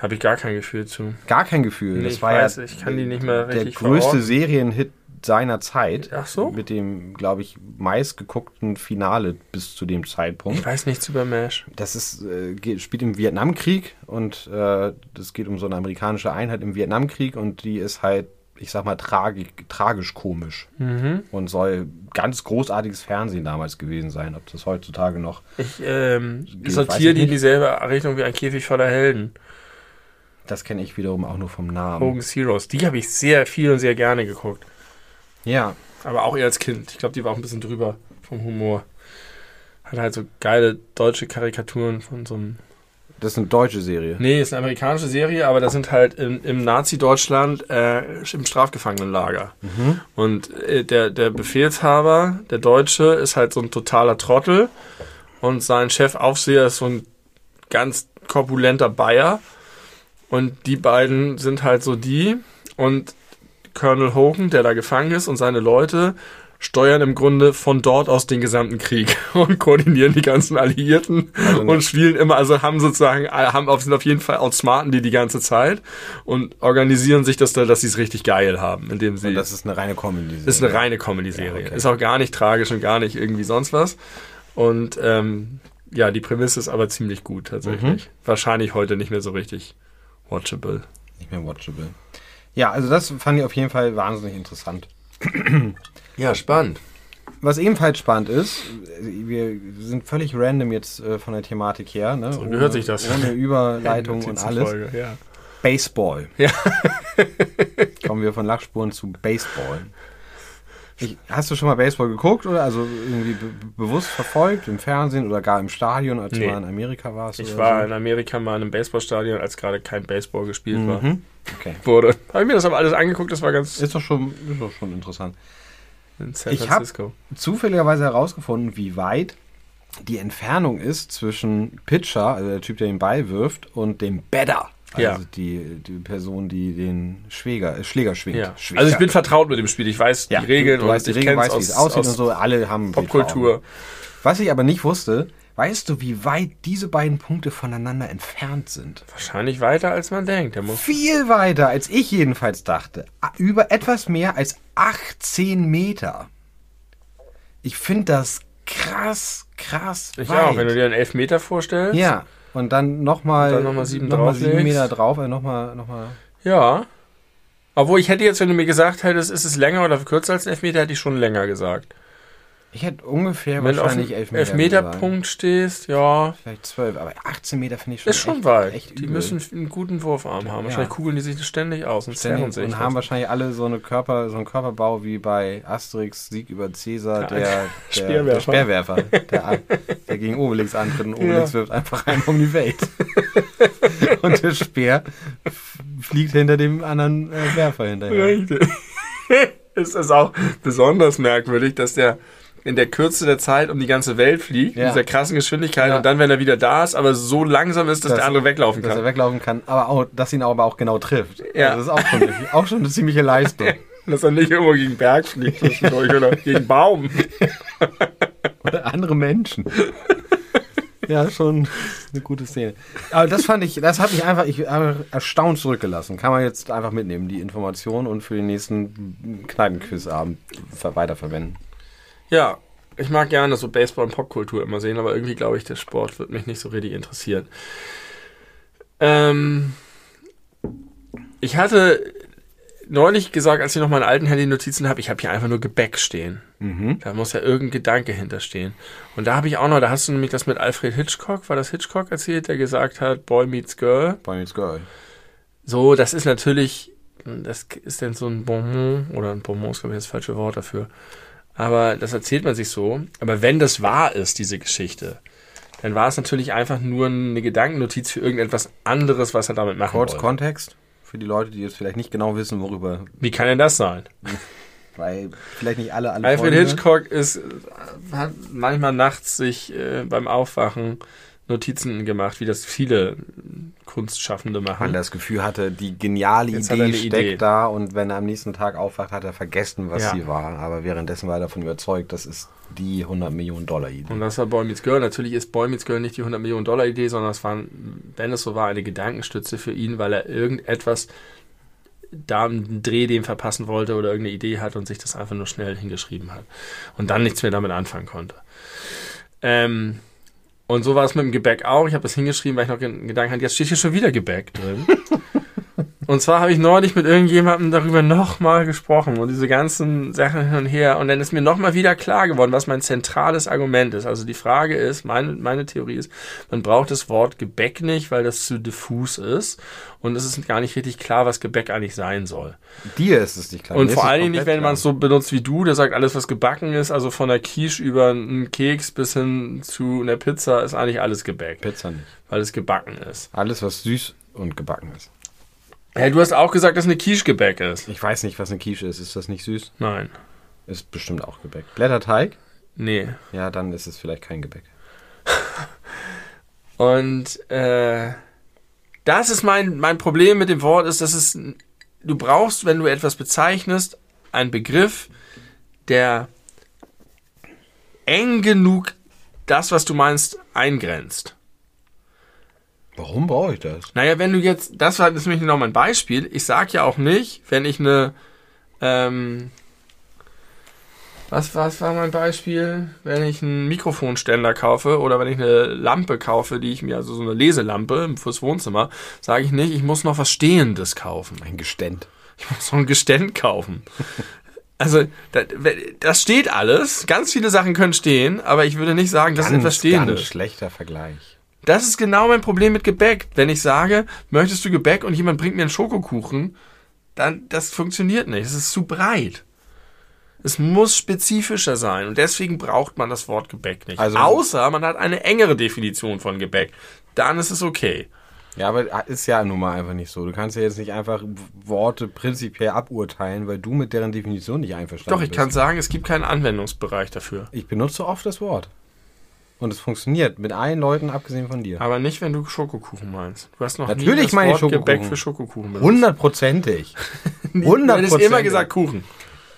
Habe ich gar kein Gefühl zu. Gar kein Gefühl. Nee, das ich war weiß, ja ich kann die nicht mehr der richtig größte verorten. Serienhit seiner Zeit. Ach so? Mit dem, glaube ich, meistgeguckten Finale bis zu dem Ich Zeitpunkt. weiß nichts über MASH. Das ist, äh, geht, spielt im Vietnamkrieg und äh, das geht um so eine amerikanische Einheit im Vietnamkrieg und die ist halt, ich sag mal, tragik, tragisch komisch Mhm. und soll ganz großartiges Fernsehen damals gewesen sein. Ob das heutzutage noch Ich ähm, sortiere ich die in dieselbe Richtung wie ein Käfig voller Helden. Das kenne ich wiederum auch nur vom Namen. Hogan's Heroes. Die habe ich sehr viel und sehr gerne geguckt. Ja, Aber auch eher als Kind. Ich glaube, die war auch ein bisschen drüber vom Humor. Hat halt so geile deutsche Karikaturen von so einem. das ist eine deutsche Serie. Nee, ist eine amerikanische Serie, aber das sind halt im, im Nazi-Deutschland äh, im Strafgefangenenlager. Und äh, der, der Befehlshaber, der Deutsche, ist halt so ein totaler Trottel. Und sein Chefaufseher ist so ein ganz korpulenter Bayer. Und die beiden sind halt so die. Und Colonel Hogan, der da gefangen ist, und seine Leute steuern im Grunde von dort aus den gesamten Krieg [laughs] und koordinieren die ganzen Alliierten Also und spielen immer, also haben sozusagen, haben auf, sind auf jeden Fall outsmarten die die ganze Zeit und organisieren sich das da, dass sie es richtig geil haben, indem sie Und das ist eine reine Comedy. ist eine reine Comedy-Serie. Ja, okay. Ist auch gar nicht tragisch und gar nicht irgendwie sonst was. Und ähm, ja, die Prämisse ist aber ziemlich gut tatsächlich. Wahrscheinlich heute nicht mehr so richtig watchable. Nicht mehr watchable. Ja, also das fand ich auf jeden Fall wahnsinnig interessant. [clears throat] Ja, spannend. Was ebenfalls spannend ist, wir sind völlig random jetzt äh, von der Thematik her. Ne? So gehört sich das. Ohne [laughs] Überleitung und alles. Folge, ja. Baseball. Ja. Kommen wir von Lachspuren zu Baseball. Ich, hast du schon mal Baseball geguckt oder also irgendwie be bewusst verfolgt im Fernsehen oder gar im Stadion, als Nee. du mal in Amerika warst? Ich war so? in Amerika mal in einem Baseballstadion, als gerade kein Baseball gespielt war. Mhm. Okay. Wurde. Habe ich mir das aber alles angeguckt, das war ganz Ist doch schon, ist doch schon interessant. in San Ich hab- Francisco. zufälligerweise herausgefunden, wie weit die Entfernung ist zwischen Pitcher, also der Typ, der den Ball wirft, und dem Batter. Also Ja. die, die Person, die den Schläger, äh, Schläger schwingt. Ja. Also ich bin vertraut mit dem Spiel. Ich weiß ja, die Regeln du, du weißt die ich Regeln, weißt, wie es aus, aussieht aus und so. Alle haben. Popkultur. Was ich aber nicht wusste, weißt du, wie weit diese beiden Punkte voneinander entfernt sind? Wahrscheinlich weiter, als man denkt. Viel weiter, als ich jedenfalls dachte. Über etwas mehr als 18 Meter. Ich finde das krass, krass ich weit. auch. Wenn du dir einen Elfmeter vorstellst. Ja, und dann nochmal noch mal sieben noch mal sieben. Meter drauf, äh, nochmal, nochmal. Ja. Obwohl ich hätte jetzt, wenn du mir gesagt hättest, ist es länger oder kürzer als ein Elfmeter, hätte ich schon länger gesagt. Ich hätte ungefähr Wenn du auf wahrscheinlich dem Elfmeter Elfmeterpunkt stehst, ja. Vielleicht 12, aber 18 Meter finde ich schon ist schon echt, weit. Echt die müssen einen guten Wurfarm haben. Wahrscheinlich Ja. kugeln die sich ständig aus und Ständig sich. und haben wahrscheinlich alle so eine Körper, so einen Körperbau wie bei Asterix Sieg über Cäsar, Ja, der, der, Speerwerfer. [laughs] der Speerwerfer, der, der gegen Obelix antritt und Obelix wirft einfach einen um die Welt. [laughs] und der Speer fliegt hinter dem anderen äh, Werfer hinterher. Richtig. [laughs] es ist auch besonders merkwürdig, dass der in der Kürze der Zeit um die ganze Welt fliegt, Ja. mit dieser krassen Geschwindigkeit Ja. und dann, wenn er wieder da ist, aber so langsam ist, dass Das- der andere weglaufen Dass er kann. weglaufen kann, aber auch, dass ihn aber auch genau trifft. Ja. Also das ist auch schon, eine- auch schon eine ziemliche Leistung. [laughs] Dass er nicht irgendwo gegen Berg fliegt zwischendurch oder gegen Baum. [laughs] Oder andere Menschen. Ja, schon eine gute Szene. Aber das fand ich, das hat mich einfach ich, habe erstaunt zurückgelassen. Kann man jetzt einfach mitnehmen, die Information und für den nächsten Kneipenquizabend ver weiterverwenden. Ja, ich mag gerne so Baseball- und Popkultur immer sehen, aber irgendwie glaube ich, der Sport wird mich nicht so richtig interessieren. Ähm, ich hatte neulich gesagt, als ich noch meine alten Handy-Notizen habe, ich habe hier einfach nur Gebäck stehen. Mhm. Da muss ja irgendein Gedanke hinterstehen. Und da habe ich auch noch, da hast du nämlich das mit Alfred Hitchcock, war das Hitchcock erzählt, der gesagt hat, Boy meets Girl. Boy Meets Girl. So, das ist natürlich, das ist denn so ein Bonbon, oder ein Bonbon ist, glaube ich, das falsche Wort dafür. Aber das erzählt man sich so. Aber wenn das wahr ist, diese Geschichte, dann war es natürlich einfach nur eine Gedankennotiz für irgendetwas anderes, was er damit machen Kurz wollte. Kontext für die Leute, die jetzt vielleicht nicht genau wissen, worüber, Wie kann denn das sein? [laughs] weil vielleicht nicht alle alle Alfred hören. Hitchcock ist, hat manchmal nachts sich äh, beim Aufwachen Notizen gemacht, wie das viele Kunstschaffende weil machen. er das Gefühl hatte, die geniale Jetzt Idee steckt Idee. da und wenn er am nächsten Tag aufwacht, hat er vergessen, was Ja. sie war. Aber währenddessen war er davon überzeugt, das ist die 100 Millionen Dollar Idee. Und das war Boy Meets Girl. Natürlich ist Boy Meets Girl nicht die 100 Millionen Dollar Idee, sondern es war, wenn es so war, eine Gedankenstütze für ihn, weil er irgendetwas da einen Dreh dem verpassen wollte oder irgendeine Idee hat und sich das einfach nur schnell hingeschrieben hat. Und dann nichts mehr damit anfangen konnte. Ähm, und so war es mit dem Gebäck auch. Ich habe das hingeschrieben, weil ich noch Gedanken hatte, jetzt steht hier schon wieder Gebäck drin. [laughs] Und zwar habe ich neulich mit irgendjemandem darüber nochmal gesprochen und diese ganzen Sachen hin und her. Und dann ist mir nochmal wieder klar geworden, was mein zentrales Argument ist. Also die Frage ist, meine, meine Theorie ist, man braucht das Wort Gebäck nicht, weil das zu diffus ist. Und es ist gar nicht richtig klar, was Gebäck eigentlich sein soll. Dir ist es nicht klar. Und Mir vor allen Dingen nicht, wenn man es so benutzt wie du, der sagt, alles, was gebacken ist, also von der Quiche über einen Keks bis hin zu einer Pizza, ist eigentlich alles Gebäck. Pizza nicht. weil es gebacken ist. Alles, was süß und gebacken ist. Hey, du hast auch gesagt, dass eine Quiche Gebäck ist. Ich weiß nicht, was eine Quiche ist. Ist das nicht süß? Nein. Ist bestimmt auch Gebäck. Blätterteig? Nee. Ja, dann ist es vielleicht kein Gebäck. [laughs] Und äh, das ist mein, mein Problem mit dem Wort, ist, dass es, du brauchst, wenn du etwas bezeichnest, einen Begriff, der eng genug das, was du meinst, eingrenzt. Warum brauche ich das? Naja, wenn du jetzt, das war das nämlich noch mein Beispiel. Ich sag ja auch nicht, wenn ich eine, ähm, was, was war mein Beispiel? Wenn ich einen Mikrofonständer kaufe oder wenn ich eine Lampe kaufe, die ich mir, also so eine Leselampe fürs Wohnzimmer, sage ich nicht, ich muss noch was Stehendes kaufen. Ein Geständ. Ich muss so ein Geständ kaufen. Also, das, steht alles. Ganz viele Sachen können stehen, aber ich würde nicht sagen, das ist etwas ganz Stehendes. schlechter Vergleich. Das ist genau mein Problem mit Gebäck. Wenn ich sage, möchtest du Gebäck und jemand bringt mir einen Schokokuchen, dann das funktioniert nicht. Es ist zu breit. Es muss spezifischer sein und deswegen braucht man das Wort Gebäck nicht. Also- Außer man hat eine engere Definition von Gebäck. Dann ist es okay. Ja, aber ist ja nun mal einfach nicht so. Du kannst ja jetzt nicht einfach Worte prinzipiell aburteilen, weil du mit deren Definition nicht einverstanden Doch, ich bist. kann sagen, es gibt keinen Anwendungsbereich dafür. Ich benutze oft das Wort. Und es funktioniert mit allen Leuten, abgesehen von dir. Aber nicht, wenn du Schokokuchen meinst. Du hast noch nie Natürlich das meine Wort Gebäck für Schokokuchen benutzt. Hundertprozentig. [laughs] Du hättest immer Hundertprozentig. gesagt Kuchen.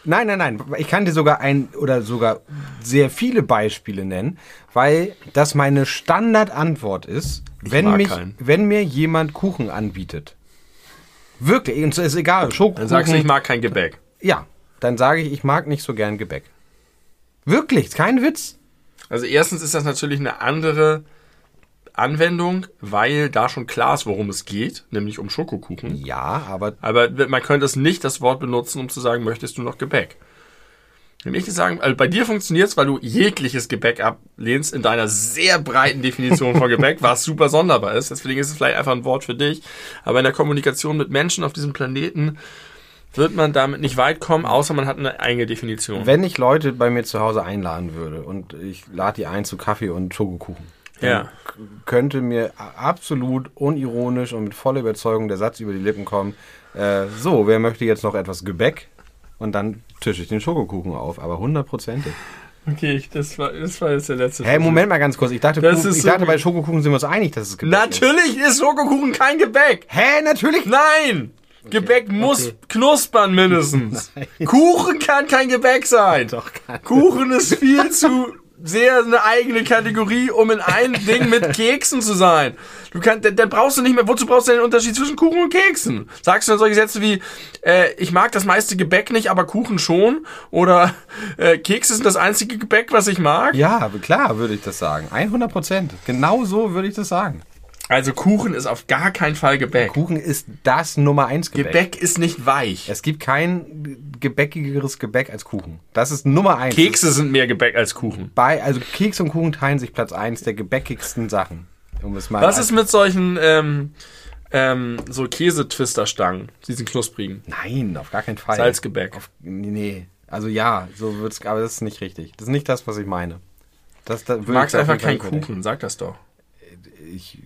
Nein, nein, nein. Ich kann dir sogar ein oder sogar sehr viele Beispiele nennen, weil das meine Standardantwort ist, wenn, mag mich, keinen. wenn mir jemand Kuchen anbietet. Wirklich, und es ist egal, Schokokuchen. Dann sagst du, ich mag kein Gebäck. ja, dann sage ich, ich mag nicht so gern Gebäck. Wirklich, kein Witz. Also erstens ist das natürlich eine andere Anwendung, weil da schon klar ist, worum es geht, nämlich um Schokokuchen. Ja, aber Aber man könnte es nicht das Wort benutzen, um zu sagen, möchtest du noch Gebäck? Nämlich sagen, also bei dir funktioniert es, weil du jegliches Gebäck ablehnst in deiner sehr breiten Definition von [laughs] Gebäck, was super sonderbar ist. Deswegen ist es vielleicht einfach ein Wort für dich. Aber in der Kommunikation mit Menschen auf diesem Planeten wird man damit nicht weit kommen, außer man hat eine eigene Definition. wenn ich Leute bei mir zu Hause einladen würde und ich lade die ein zu Kaffee und Schokokuchen, Ja. könnte mir absolut unironisch und mit voller Überzeugung der Satz über die Lippen kommen, äh, so, wer möchte jetzt noch etwas Gebäck? Und dann tische ich den Schokokuchen auf, aber hundertprozentig. Okay, ich, das, war, das war jetzt der letzte Hä, Moment mal ganz kurz. Ich dachte, Kuchen- ist ich so dachte bei Schokokuchen sind wir uns einig, dass es Gebäck ist. Natürlich ist Schokokuchen kein Gebäck. Hä, natürlich. Nein! Gebäck muss okay. knuspern mindestens. [laughs] Kuchen kann kein Gebäck sein. Doch, kann- Kuchen ist viel zu sehr eine eigene Kategorie, um in ein [laughs] Ding mit Keksen zu sein. Du kannst, dann, dann brauchst du nicht mehr, wozu brauchst du den Unterschied zwischen Kuchen und Keksen? Sagst du dann solche Sätze wie, äh, ich mag das meiste Gebäck nicht, aber Kuchen schon? Oder [laughs] äh, Kekse sind das einzige Gebäck, was ich mag? Ja, klar würde ich das sagen. 100 Prozent. Genau so würde ich das sagen. Also Kuchen ist auf gar keinen Fall Gebäck. Kuchen ist das Nummer eins Gebäck. Gebäck ist nicht weich. Es gibt kein gebäckigeres Gebäck als Kuchen. Das ist Nummer eins. Kekse sind mehr Gebäck als Kuchen. Bei, also Keks und Kuchen teilen sich Platz eins der gebäckigsten Sachen. Um es mal Was ist mit solchen ähm, ähm, so Käsetwisterstangen, diesen knusprigen? Nein, auf gar keinen Fall. Salzgebäck. Auf, nee, nee. Also ja, so wird's, aber das ist nicht richtig. Das ist nicht das, was ich meine. Das, da Du magst einfach keinen Kuchen, sag das doch. überdenken. Ich,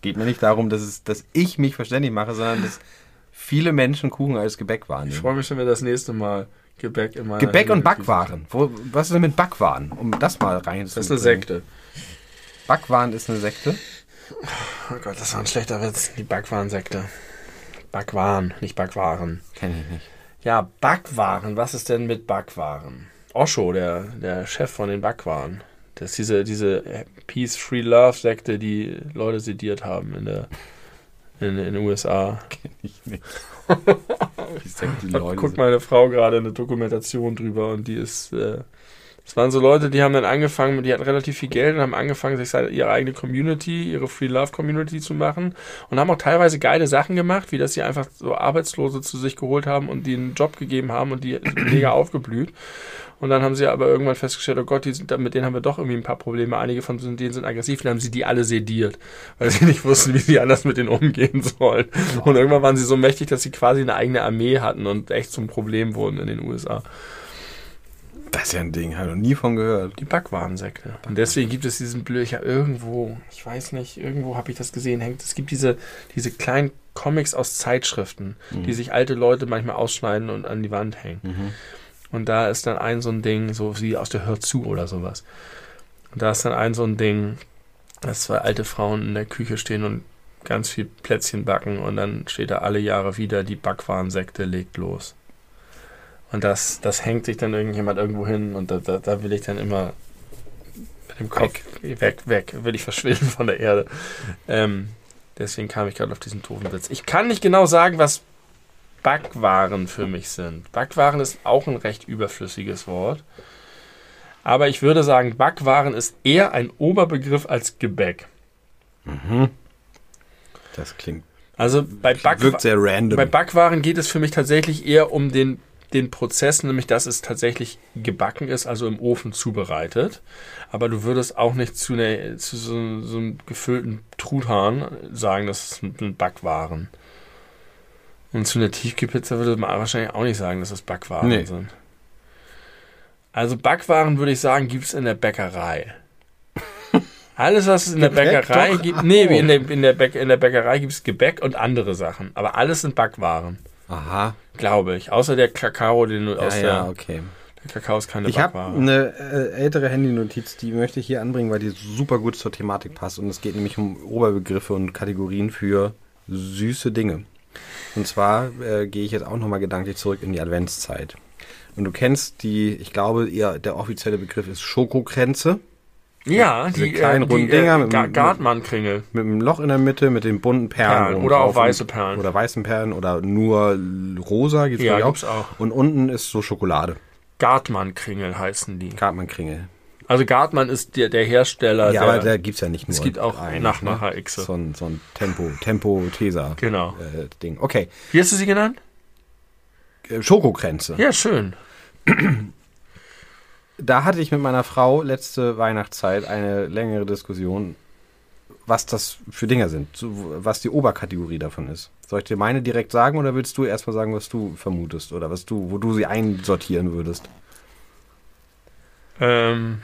es geht mir nicht darum, dass, es, dass ich mich verständlich mache, sondern dass viele Menschen Kuchen als Gebäck Ich wahrnehmen. freue mich, wenn wir das nächste Mal Gebäck in meiner Gebäck und Hände Backwaren. Wo, was ist denn mit Backwaren? Um das mal rein Das ist eine Sekte. Backwaren ist eine Sekte. Oh Gott, das war ein schlechter Witz. Die Backwaren-Sekte. Backwaren, nicht Backwaren. Kenne ich nicht. Ja, Backwaren. Was ist denn mit Backwaren? Osho, der, der Chef von den Backwaren. Das ist diese, diese Peace Free Love Sekte, die Leute sediert haben in der in, in den USA. Kenne ich nicht. [laughs] Wie Sekte die Leute guckt meine Frau gerade eine Dokumentation drüber und die ist. Äh, es waren so Leute, die haben dann angefangen, die hatten relativ viel Geld und haben angefangen, sich ihre eigene Community, ihre Free Love Community zu machen und haben auch teilweise geile Sachen gemacht, wie dass sie einfach so Arbeitslose zu sich geholt haben und die einen Job gegeben haben und die mega aufgeblüht. Und dann haben sie aber irgendwann festgestellt, oh Gott, die sind, mit denen haben wir doch irgendwie ein paar Probleme. Einige von denen sind aggressiv, dann haben sie die alle sediert, weil sie [laughs] nicht wussten, wie sie anders mit denen umgehen sollen. Und irgendwann waren sie so mächtig, dass sie quasi eine eigene Armee hatten und echt zum Problem wurden in den USA. Das ist ja ein Ding, habe ich noch nie von gehört. Die Backwarensekte. Und deswegen gibt es diesen Blöcher irgendwo, ich weiß nicht, irgendwo habe ich das gesehen, hängt. Es gibt diese, diese kleinen Comics aus Zeitschriften, die sich alte Leute manchmal ausschneiden und an die Wand hängen. Mhm. Und da ist dann ein so ein Ding, so wie aus der Hör zu oder sowas. Und da ist dann ein so ein Ding, dass zwei alte Frauen in der Küche stehen und ganz viel Plätzchen backen und dann steht da alle Jahre wieder, die Backwarensekte legt los. Und das, das hängt sich dann irgendjemand irgendwo hin und da, da, da will ich dann immer mit dem Kopf weg, weg, will ich verschwinden von der Erde. Ähm, deswegen kam ich gerade auf diesen doofen Witz. Ich kann nicht genau sagen, was Backwaren für mich sind. Backwaren ist auch ein recht überflüssiges Wort. Aber ich würde sagen, Backwaren ist eher ein Oberbegriff als Gebäck. Das klingt, Also bei, Backwa wirkt sehr random. bei Backwaren geht es für mich tatsächlich eher um den, den Prozess, nämlich dass es tatsächlich gebacken ist, also im Ofen zubereitet. Aber du würdest auch nicht zu, einer, zu so, so einem gefüllten Truthahn sagen, das sind Backwaren. Und zu einer Tiefkühlpizza würde man wahrscheinlich auch nicht sagen, dass das Backwaren Nee. sind. Also Backwaren würde ich sagen, gibt es in der Bäckerei. [laughs] Alles, was es in der Bäckerei doch gibt. Nee, auch. in der, in, der Bäck, in der Bäckerei gibt es Gebäck und andere Sachen. Aber alles sind Backwaren. Aha. Glaube ich. Außer der Kakao, den du Ja, aus ja, der, okay. der Kakao ist keine Ich habe Backware. eine äh, ältere Handynotiz, die möchte ich hier anbringen, weil die super gut zur Thematik passt. Und es geht nämlich um Oberbegriffe und Kategorien für süße Dinge. Und zwar äh, gehe ich jetzt auch nochmal gedanklich zurück in die Adventszeit. Und du kennst die, ich glaube, eher der offizielle Begriff ist Schokokränze ja, diese die kleinen äh, runden die, Dinger äh, mit- Ga mit- Gartmann-Kringel. mit einem Loch in der Mitte, mit den bunten Perlen. Perlen oder auch weiße Perlen. Oder weißen Perlen oder nur rosa gibt's Ja, gibt's auch. Und unten ist so Schokolade. Gartmann-Kringel heißen die. Gartmann-Kringel. Also Gartmann ist der, der Hersteller. Ja, der, aber da gibt es ja nicht nur. es gibt auch einen, Nachmacher Ne? X. So ein, so ein Tempo, Tempo Tesa Genau. äh, Ding. Okay. Wie hast du sie genannt? Äh, Schokokränze. Ja, schön. [clears throat] Da hatte ich mit meiner Frau letzte Weihnachtszeit eine längere Diskussion, was das für Dinger sind, was die Oberkategorie davon ist. Soll ich dir meine direkt sagen oder willst du erstmal sagen, was du vermutest oder was du, wo du sie einsortieren würdest? Ähm,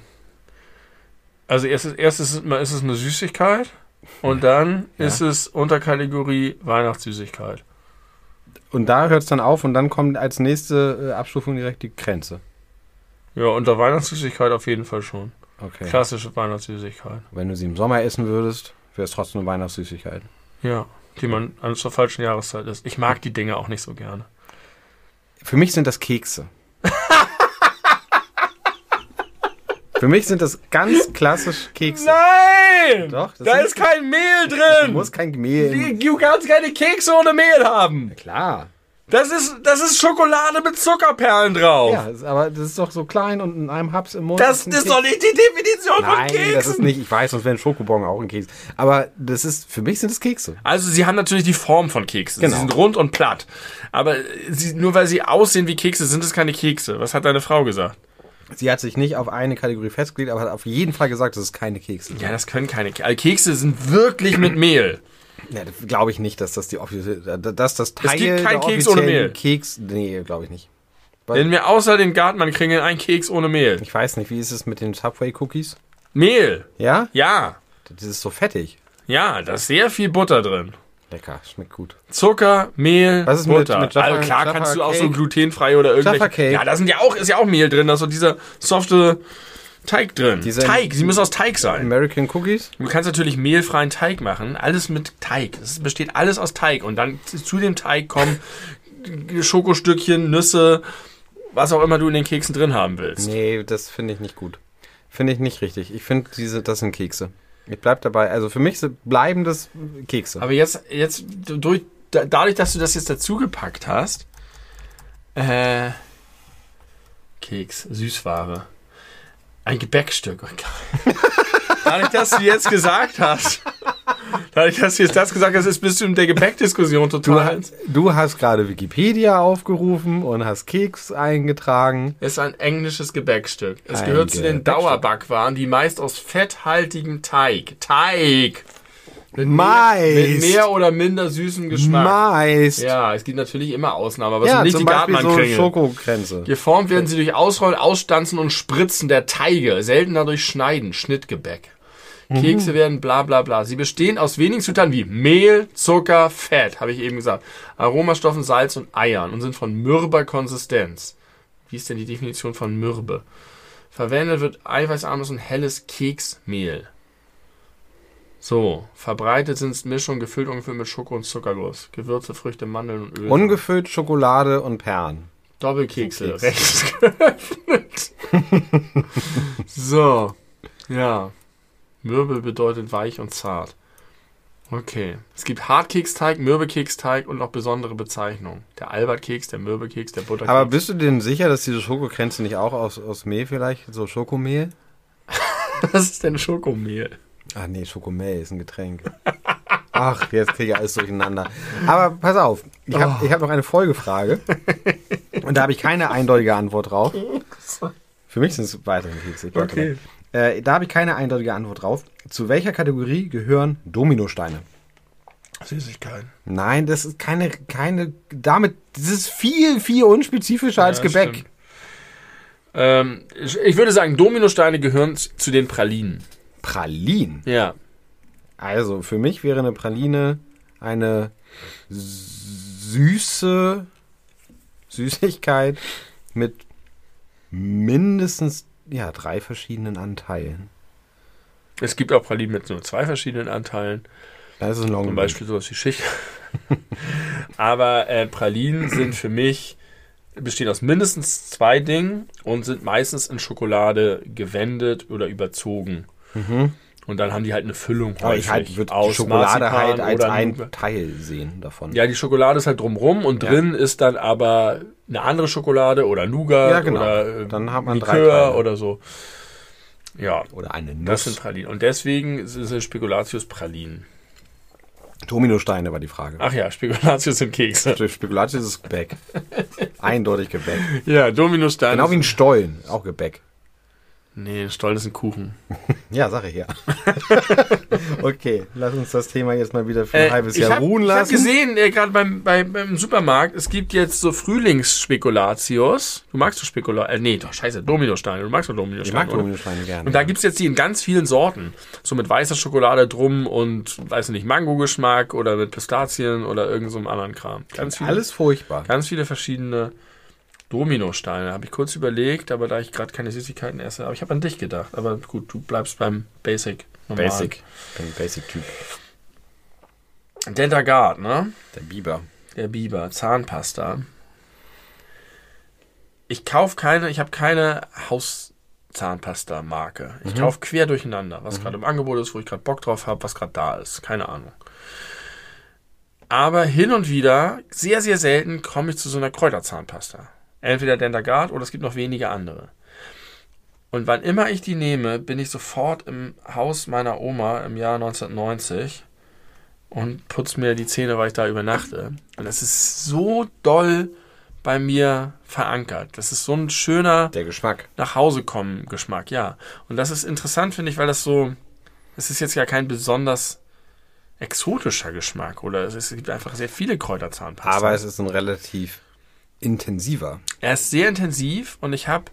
also erstes, erstes ist, ist es eine Süßigkeit und dann Ja. ist es Unterkategorie Weihnachtssüßigkeit. Und da hört es dann auf und dann kommt als nächste äh, Abstufung direkt die Grenze. Ja, unter Weihnachtssüßigkeit auf jeden Fall schon. Okay. Klassische Weihnachtssüßigkeit. Wenn du sie im Sommer essen würdest, wäre es trotzdem eine Weihnachtssüßigkeit. Ja, die man an zur falschen Jahreszeit isst. Ich mag die Dinge auch nicht so gerne. Für mich sind das Kekse. Für mich sind das ganz klassisch Kekse. Nein! Doch, das da ist kein Mehl Du drin! musst kein Mehl. Du kannst keine Kekse ohne Mehl haben. Klar. Das ist, das ist Schokolade mit Zuckerperlen drauf. Ja, aber das ist doch so klein und in einem Haps im Mund. Das ist Keks. doch nicht die Definition Nein, von Keksen. das ist nicht. Ich weiß, sonst wäre ein Schokobon auch ein Keks. Aber das ist, für mich sind es Kekse. Also sie haben natürlich die Form von Keksen. Genau. Sie sind rund und platt. Aber sie, nur weil sie aussehen wie Kekse, sind es keine Kekse. Was hat deine Frau gesagt? Sie hat sich nicht auf eine Kategorie festgelegt, aber hat auf jeden Fall gesagt, dass es keine Kekse sind. Ja, das können keine Kekse. Also Kekse sind wirklich mit Mehl. Ja, glaube ich nicht, dass das die offizielle, dass das Teil gibt keinen Keks ohne Mehl. Keks, nee, glaube ich nicht. Wenn wir außer den Gartmann-Kringeln ein Keks ohne Mehl. Ich weiß nicht, wie ist es mit den Subway Cookies? Mehl. Ja? Ja. Das ist so fettig. Ja, da ist sehr viel Butter drin. Lecker, schmeckt gut. Zucker, Mehl, Was ist mit- Butter. mit Jaffa- also klar Jaffa kannst du auch so Cake? glutenfrei oder irgendwelche. Jaffa Cake. Ja, da sind ja auch, ist ja auch Mehl drin, da ist so dieser softe Teig drin. Dieser- Teig, sie müssen aus Teig sein. American Cookies? Du kannst natürlich mehlfreien Teig machen, alles mit Teig. Es besteht alles aus Teig und dann zu dem Teig kommen [laughs] Schokostückchen, Nüsse, was auch immer du in den Keksen drin haben willst. Nee, das finde ich nicht gut. Finde ich nicht richtig. Ich finde, diese, das sind Kekse. Ich bleib dabei. Also für mich bleiben das Kekse. Aber jetzt, jetzt durch, da- dadurch, dass du das jetzt dazugepackt hast, äh, Keks, Süßware, ein Gebäckstück. Oh, dadurch, dass du jetzt gesagt hast, dadurch, dass du jetzt das gesagt hast, ist bist du in der Gebäckdiskussion Du, total. hast- du hast gerade Wikipedia aufgerufen und hast Keks eingetragen. Es ist ein englisches Gebäckstück. Es Ein gehört zu den. Dauerbackwaren, die meist aus fetthaltigem Teig, Teig, mit, Mais. Mehr, mit mehr oder minder süßem Geschmack. Mais. Ja, es gibt natürlich immer Ausnahmen, aber es Ja, sind nicht zum die so Gartmann-Kringel. Schokogrenze. Geformt werden sie durch Ausrollen, Ausstanzen und Spritzen der Teige, seltener durch Schneiden, Schnittgebäck. Mhm. Kekse werden bla bla bla. Sie bestehen aus wenigen Zutaten wie Mehl, Zucker, Fett, habe ich eben gesagt, Aromastoffen, Salz und Eiern und sind von mürber Konsistenz. Wie ist denn die Definition von mürbe? Verwendet wird eiweißarmes und helles Keksmehl. So, verbreitet sind Mischungen gefüllt ungefähr mit Schoko und Zuckerguss. Gewürze, Früchte, Mandeln und Öl. Ungefüllt Schokolade und Perlen. Doppelkekse, Keks. rechts [laughs] geöffnet. [laughs] so, ja. Mürbe bedeutet weich und zart. Okay. Es gibt Hartkeksteig, Mürbekeksteig und noch besondere Bezeichnungen. Der Albertkeks, der Mürbekeks, der Butterkeks. Aber bist du denn sicher, dass diese Schokogrenze nicht auch aus, aus Mehl vielleicht, so Schokomehl? [laughs] was ist denn Schokomehl? Ah nee, Schokomehl ist ein Getränk. [laughs] Ach, jetzt kriege ich alles durcheinander. Aber pass auf, ich habe ich hab noch eine Folgefrage. [laughs] Und da habe ich keine eindeutige Antwort drauf. Für mich sind es weiterhin Kekse. Okay. Äh, da habe ich keine eindeutige Antwort drauf. Zu welcher Kategorie gehören Dominosteine? Süßigkeiten. Nein, das ist keine, keine, damit, das ist viel, viel unspezifischer als Ja, Gebäck. stimmt. Ähm, ich ich würde sagen, Dominosteine gehören zu den Pralinen. Pralinen. Ja. Also, für mich wäre eine Praline eine süße Süßigkeit mit mindestens ja, drei verschiedenen Anteilen. Es gibt auch Pralinen mit nur zwei verschiedenen Anteilen. Das ist ein Long Zum Beispiel sowas wie Schicht. [laughs] Aber äh, Pralinen sind für mich, bestehen aus mindestens zwei Dingen und sind meistens in Schokolade gewendet oder überzogen. Und dann haben die halt eine Füllung. Aber ich halt würde die Schokolade Marzipan halt als ein. Teil sehen davon. Ja, die Schokolade ist halt drumrum und Ja. drin ist dann aber eine andere Schokolade oder Nougat Ja, genau. oder äh, Dann hat man drei Likör oder so. Ja, Oder eine das sind Nuss. Pralinen. Und deswegen sind es Spekulatius-Pralinen. Dominosteine war die Frage. Ach ja, Spekulatius sind Kekse. Spekulatius ist Gebäck. [laughs] Eindeutig Gebäck. Ja, Dominosteine. Genau wie ein Stollen, auch Gebäck. Nee, Stollen ist ein Kuchen. Ja, Sache ja. [laughs] okay, lass uns das Thema jetzt mal wieder für ein Äh, halbes ich Jahr hab- ruhen Ich habe lassen. gesehen, äh, gerade beim, beim, beim Supermarkt, es gibt jetzt so Frühlingsspekulatius. Du magst doch Spekulatius. Äh, nee, doch, scheiße, Dominosteine. Du magst doch ich Dominosteine. mag oder? Dominosteine gerne. Und da gibt's jetzt die in ganz vielen Sorten. So mit weißer Schokolade drum und, weiß nicht, Mango-Geschmack oder mit Pistazien oder irgend so einem anderen Kram. Ganz viele, alles furchtbar. ganz viele verschiedene Dominosteine. Habe ich kurz überlegt, aber da ich gerade keine Süßigkeiten esse, aber ich habe an dich gedacht. Aber gut, du bleibst beim Basic. normal. Basic. Ein Basic-Typ. Dentagard, ne? Der Biber. Der Biber, Zahnpasta. Ich kaufe keine, ich habe keine Hauszahnpasta-Marke. Ich Mhm. kaufe quer durcheinander, was gerade im Angebot ist, wo ich gerade Bock drauf habe, was gerade da ist. Keine Ahnung. Aber hin und wieder, sehr, sehr selten, komme ich zu so einer Kräuterzahnpasta. Entweder Dentagard oder es gibt noch wenige andere. Und wann immer ich die nehme, bin ich sofort im Haus meiner Oma im Jahr 1990 und putze mir die Zähne, weil ich da übernachte. Und das ist so doll bei mir verankert. Das ist so ein schöner Der Geschmack. nach Hause kommen Geschmack, ja. Und das ist interessant, finde ich, weil das so, es ist jetzt ja kein besonders exotischer Geschmack oder es, ist, es gibt einfach sehr viele Kräuterzahnpasta. Aber es ist ein relativ intensiver. er ist sehr intensiv und ich habe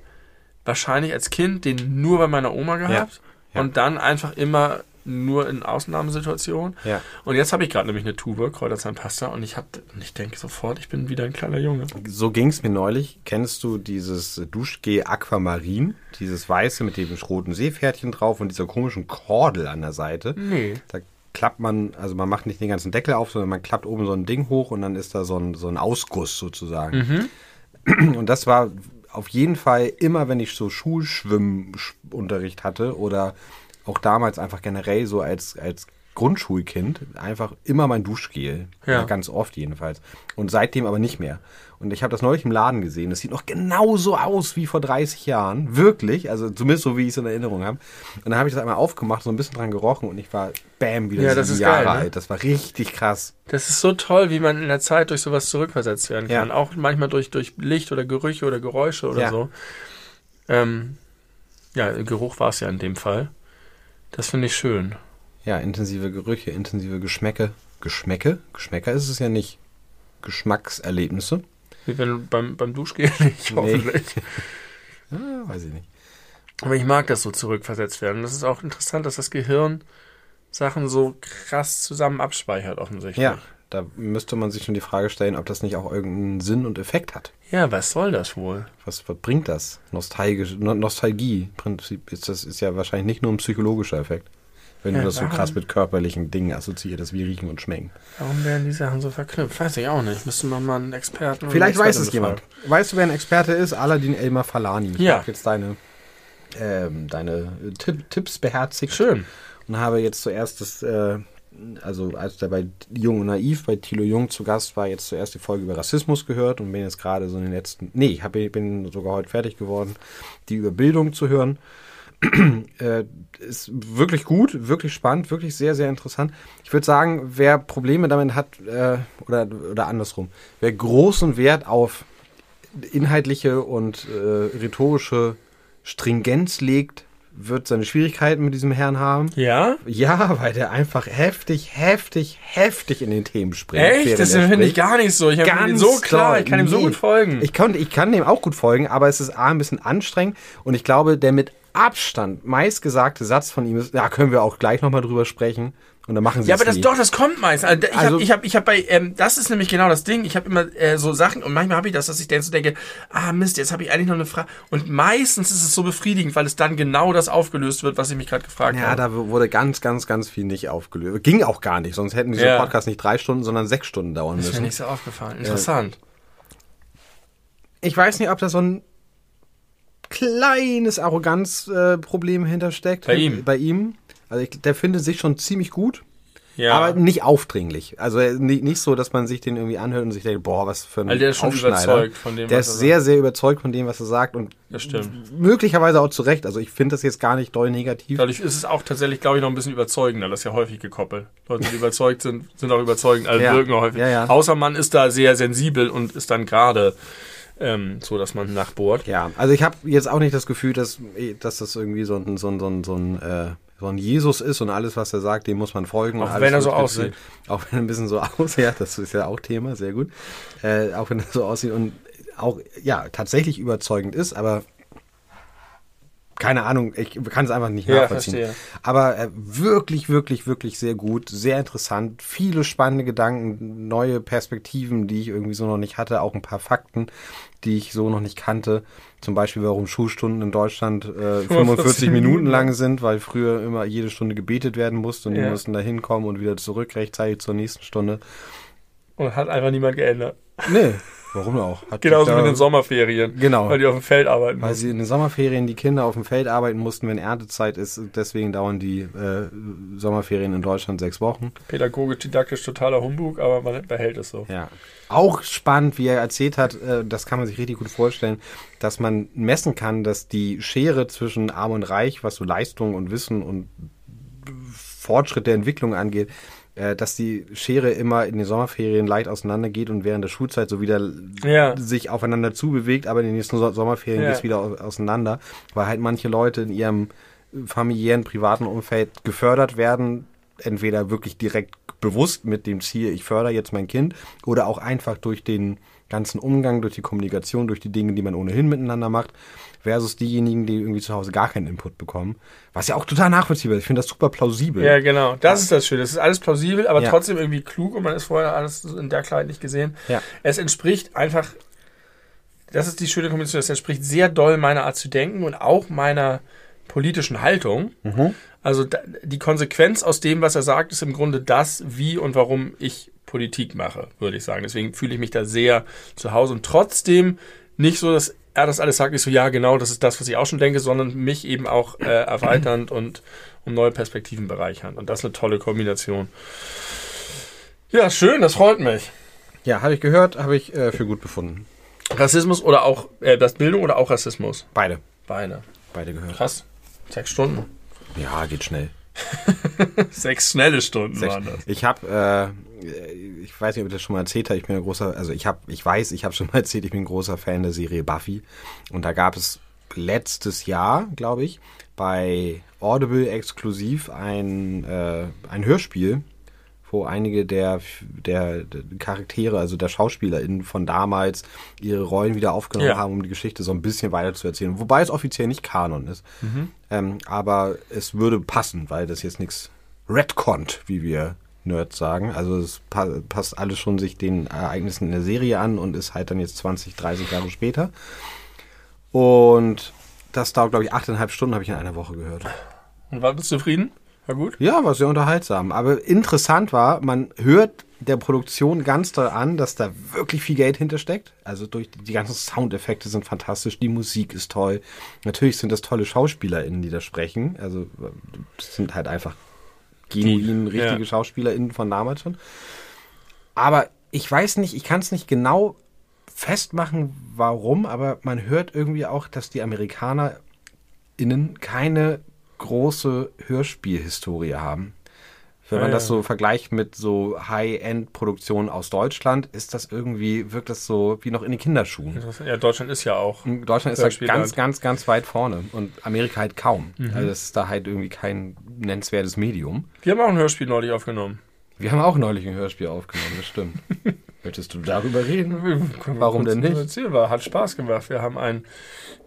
wahrscheinlich als Kind den nur bei meiner Oma gehabt ja. und dann einfach immer nur in Ausnahmesituationen. Ja. Und jetzt habe ich gerade nämlich eine Tube Kräuterzahnpasta und ich habe und ich denke sofort, ich bin wieder ein kleiner Junge. So ging es mir neulich. Kennst du dieses Duschgel Aquamarin? Dieses weiße mit dem roten Seepferdchen drauf und dieser komischen Kordel an der Seite. Nee. Da klappt man, also man macht nicht den ganzen Deckel auf, sondern man klappt oben so ein Ding hoch und dann ist da so ein, so ein Ausguss sozusagen. Und das war auf jeden Fall immer, wenn ich so Schulschwimmunterricht hatte oder auch damals einfach generell so als, als Grundschulkind einfach immer mein Duschgel. Ja. Ja. Ganz oft jedenfalls. Und seitdem aber nicht mehr. Und ich habe das neulich im Laden gesehen. Das sieht noch genauso aus wie vor 30 Jahren. Wirklich. Also zumindest so, wie ich es in Erinnerung habe. Und dann habe ich das einmal aufgemacht, so ein bisschen dran gerochen und ich war bam, wieder Ja, das ist Jahre geil, ne? alt. Das war richtig krass. Das ist so toll, wie man in der Zeit durch sowas zurückversetzt werden kann. Ja. Auch manchmal durch, durch Licht oder Gerüche oder Geräusche oder Ja. so. Ähm, ja, Geruch war es ja in dem Fall. Das finde ich schön. Ja, intensive Gerüche, intensive Geschmäcke. Geschmäcke? Geschmäcker ist es ja nicht. Geschmackserlebnisse? Wie wenn du beim, beim Duschgel [laughs] nicht, Nee. hoffentlich. Ja, weiß ich nicht. Aber ich mag das so zurückversetzt werden. Das ist auch interessant, dass das Gehirn Sachen so krass zusammen abspeichert, offensichtlich. Ja, da müsste man sich schon die Frage stellen, ob das nicht auch irgendeinen Sinn und Effekt hat. Ja, was soll das wohl? Was, was bringt das? Nostalgisch, no, Nostalgie. Prinzip ist das ist ja wahrscheinlich nicht nur ein psychologischer Effekt. Wenn Ja, du das so krass mit körperlichen Dingen assoziierst, wie riechen und schmecken. Warum werden die Sachen so verknüpft? Weiß ich auch nicht. Müsste man mal einen Experten Vielleicht eine weiß es jemand. Weißt du, wer ein Experte ist? Aladin Elmar Falani. Ich Ja. habe jetzt deine, ähm, deine Tipp, Tipps beherzigt. Schön. und habe jetzt zuerst das, äh, also als der bei Jung und Naiv bei Thilo Jung zu Gast war, jetzt zuerst die Folge über Rassismus gehört und bin jetzt gerade so in den letzten, nee, ich hab, bin sogar heute fertig geworden, die über Bildung zu hören. [clears throat] äh, ist wirklich gut, wirklich spannend, wirklich sehr, sehr interessant. Ich würde sagen, wer Probleme damit hat, äh, oder, oder andersrum, wer großen Wert auf inhaltliche und äh, rhetorische Stringenz legt, wird seine Schwierigkeiten mit diesem Herrn haben. Ja? Ja, weil der einfach heftig, heftig, heftig in den Themen springt. Echt? Das finde ich spricht. gar nicht so. Ich habe ihn so klar, ich kann ihm so Nee. gut folgen. Ich kann, ich kann dem auch gut folgen, aber es ist A, ein bisschen anstrengend und ich glaube, der mit Abstand meistgesagte Satz von ihm ist, ja, können wir auch gleich nochmal drüber sprechen und dann machen sie ja, es aber das nie. doch, das kommt meist. Also, ich Also- habe ich hab, ich hab bei, ähm, das ist nämlich genau das Ding. Ich habe immer äh, so Sachen und manchmal habe ich das, dass ich dann so denke, ah Mist, jetzt habe ich eigentlich noch eine Frage. Und meistens ist es so befriedigend, weil es dann genau das aufgelöst wird, was ich mich gerade gefragt Ja, habe. da wurde ganz, ganz, ganz viel nicht aufgelöst. Ging auch gar nicht, sonst hätten diese Ja. Podcasts nicht drei Stunden, sondern sechs Stunden dauern ist mir müssen. nicht so aufgefallen. Interessant. Ich weiß nicht, ob da so ein kleines Arroganzproblem äh, hintersteckt. Bei ihm? Bei ihm. Also ich, der findet sich schon ziemlich gut. Ja. Aber nicht aufdringlich. Also nicht, nicht so, dass man sich den irgendwie anhört und sich denkt, boah, was für ein Weil der ist schon überzeugt von dem, Der ist sehr, sehr überzeugt von dem, was er sagt und Das stimmt. möglicherweise auch zu Recht. Also ich finde das jetzt gar nicht doll negativ. Dadurch ist es auch tatsächlich, glaube ich, noch ein bisschen überzeugender. Das ist ja häufig gekoppelt. Leute, die überzeugt sind, sind auch überzeugend, also Ja. wirken auch häufig. Ja, ja. Außer man ist da sehr sensibel und ist dann gerade ähm, so, dass man nachbohrt. Ja, also ich habe jetzt auch nicht das Gefühl, dass, dass das irgendwie so ein, so ein, so ein, so ein, äh, so ein Jesus ist und alles, was er sagt, dem muss man folgen. Auch wenn er so aussieht. Auch wenn er ein bisschen so [laughs] aussieht, ja, das ist ja auch Thema, sehr gut. Äh, auch wenn er so aussieht und auch, ja, tatsächlich überzeugend ist, aber keine Ahnung, ich kann es einfach nicht Ja, nachvollziehen. verstehe. Aber äh, wirklich, wirklich, wirklich sehr gut, sehr interessant, viele spannende Gedanken, neue Perspektiven, die ich irgendwie so noch nicht hatte, auch ein paar Fakten, die ich so noch nicht kannte. Zum Beispiel, warum Schulstunden in Deutschland äh, [laughs] 45 Minuten lang sind, weil früher immer jede Stunde gebetet werden musste und die Ja. mussten da hinkommen und wieder zurück rechtzeitig zur nächsten Stunde. Und hat einfach niemand geändert. Nee, [laughs] warum auch? Hat Genauso da- in den Sommerferien. Genau. Weil die auf dem Feld arbeiten Weil müssen. sie in den Sommerferien die Kinder auf dem Feld arbeiten mussten, wenn Erntezeit ist. Deswegen dauern die äh, Sommerferien in Deutschland sechs Wochen. Pädagogisch, didaktisch totaler Humbug, aber man behält es so. Ja. Auch spannend, wie er erzählt hat, äh, das kann man sich richtig gut vorstellen, dass man messen kann, dass die Schere zwischen Arm und Reich, was so Leistung und Wissen und Fortschritt der Entwicklung angeht, äh, dass die Schere immer in den Sommerferien leicht auseinandergeht und während der Schulzeit so wieder Ja. sich aufeinander zubewegt, aber in den nächsten So- Sommerferien Ja. geht's wieder au- auseinander, weil halt manche Leute in ihrem familiären, privaten Umfeld gefördert werden, entweder wirklich direkt bewusst mit dem Ziel, ich fördere jetzt mein Kind, oder auch einfach durch den ganzen Umgang, durch die Kommunikation, durch die Dinge, die man ohnehin miteinander macht, versus diejenigen, die irgendwie zu Hause gar keinen Input bekommen. Was ja auch total nachvollziehbar ist. Ich finde das super plausibel. Ja, genau. Das ist das Schöne. Es ist alles plausibel, aber Ja. trotzdem irgendwie klug und man ist vorher alles in der Kleid nicht gesehen. Ja. Es entspricht einfach, das ist die schöne Kombination, es entspricht sehr doll meiner Art zu denken und auch meiner politischen Haltung. Mhm. Also die Konsequenz aus dem, was er sagt, ist im Grunde das, wie und warum ich Politik mache, würde ich sagen. Deswegen fühle ich mich da sehr zu Hause und trotzdem nicht so, dass er das alles sagt, ich so, ja, genau, das ist das, was ich auch schon denke, sondern mich eben auch äh, erweiternd und um neue Perspektiven bereichern. Und das ist eine tolle Kombination. Ja, schön, das freut mich. Ja, habe ich gehört, habe ich äh, für gut befunden. Rassismus oder auch, äh, das Bildung oder auch Rassismus? Beide. Beide. Beide gehört. Krass. Sechs Stunden. Ja, geht schnell. [laughs] Sechs schnelle Stunden Sechs. waren das. Ich habe, äh, ich weiß nicht, ob ich das schon mal erzählt habe, ich bin ein großer, also ich habe, ich weiß, ich habe schon mal [laughs] erzählt, ich bin ein großer Fan der Serie Buffy. Und da gab es letztes Jahr, glaube ich, bei Audible exklusiv ein, äh, ein Hörspiel, wo einige der, der, der Charaktere, also der SchauspielerInnen von damals, ihre Rollen wieder aufgenommen Ja. haben, um die Geschichte so ein bisschen weiter zu erzählen. Wobei es offiziell nicht Kanon ist. Ähm, aber es würde passen, weil das jetzt nichts retconnt, wie wir Nerds sagen. Also es pa passt alles schon sich den Ereignissen in der Serie an und ist halt dann jetzt 20, 30 Jahre später. Und das dauert, glaube ich, achteinhalb Stunden, habe ich in einer Woche gehört. Und war du zufrieden? War gut? Ja, war sehr unterhaltsam. Aber interessant war, man hört der Produktion ganz doll an, dass da wirklich viel Geld hintersteckt. Also durch die, die ganzen Soundeffekte sind fantastisch, die Musik ist toll. Natürlich sind das tolle SchauspielerInnen, die da sprechen. Also das sind halt einfach genuin Die, richtige ja. SchauspielerInnen von damals schon. Aber ich weiß nicht, ich kann es nicht genau festmachen, warum, aber man hört irgendwie auch, dass die AmerikanerInnen keine große Hörspielhistorie haben. Wenn man Ja, das so vergleicht mit so High-End-Produktionen aus Deutschland, ist das irgendwie, wirkt das so wie noch in den Kinderschuhen. Ja, Deutschland ist ja auch. Deutschland ist da ganz, ganz, ganz weit vorne und Amerika halt kaum. Mhm. Also das ist da halt irgendwie kein nennenswertes Medium. Wir haben auch ein Hörspiel neulich aufgenommen. Wir haben auch neulich ein Hörspiel aufgenommen, das stimmt. [laughs] Möchtest du darüber reden? Warum denn nicht? Erzähl, war, hat Spaß gemacht. Wir haben ein,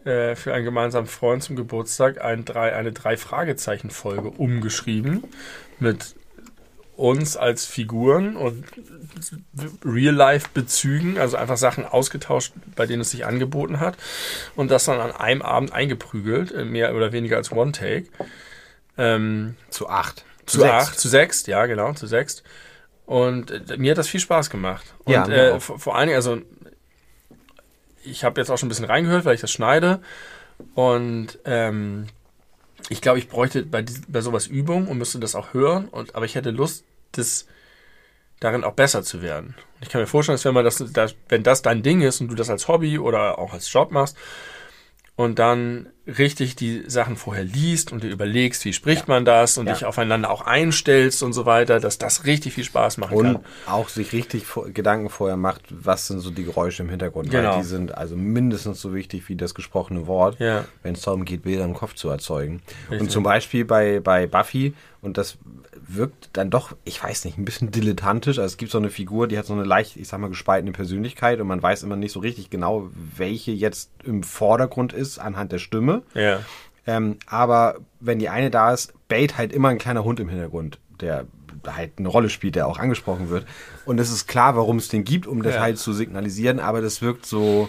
äh, für einen gemeinsamen Freund zum Geburtstag ein drei, eine Drei-Fragezeichen-Folge umgeschrieben mit uns als Figuren und Real-Life-Bezügen, also einfach Sachen ausgetauscht, bei denen es sich angeboten hat und das dann an einem Abend eingeprügelt, äh, mehr oder weniger als One-Take. Ähm, Zu acht. zu acht, zu sechs, ja, genau, zu sechs. Und äh, mir hat das viel Spaß gemacht. Und Ja, äh, vor, vor allen Dingen, also ich habe jetzt auch schon ein bisschen reingehört, weil ich das schneide. Und ähm, ich glaube, ich bräuchte bei, bei sowas Übung und müsste das auch hören. Und, aber ich hätte Lust, das darin auch besser zu werden. Ich kann mir vorstellen, dass wenn man das, das, wenn das dein Ding ist und du das als Hobby oder auch als Job machst und dann richtig die Sachen vorher liest und dir überlegst, wie spricht ja. man das und ja. dich aufeinander auch einstellst und so weiter, dass das richtig viel Spaß machen und kann. Und auch sich richtig Gedanken vorher macht, was sind so die Geräusche im Hintergrund, genau. weil die sind also mindestens so wichtig wie das gesprochene Wort, ja. wenn es darum geht, Bilder im Kopf zu erzeugen. Richtig. Und zum Beispiel bei, bei Buffy, und das wirkt dann doch, ich weiß nicht, ein bisschen dilettantisch. Also es gibt so eine Figur, die hat so eine leicht, ich sag mal, gespaltene Persönlichkeit und man weiß immer nicht so richtig genau, welche jetzt im Vordergrund ist anhand der Stimme. Ja. Ähm, aber wenn die eine da ist, bellt halt immer ein kleiner Hund im Hintergrund, der halt eine Rolle spielt, der auch angesprochen wird. Und es ist klar, warum es den gibt, um das ja. halt zu signalisieren, aber das wirkt so,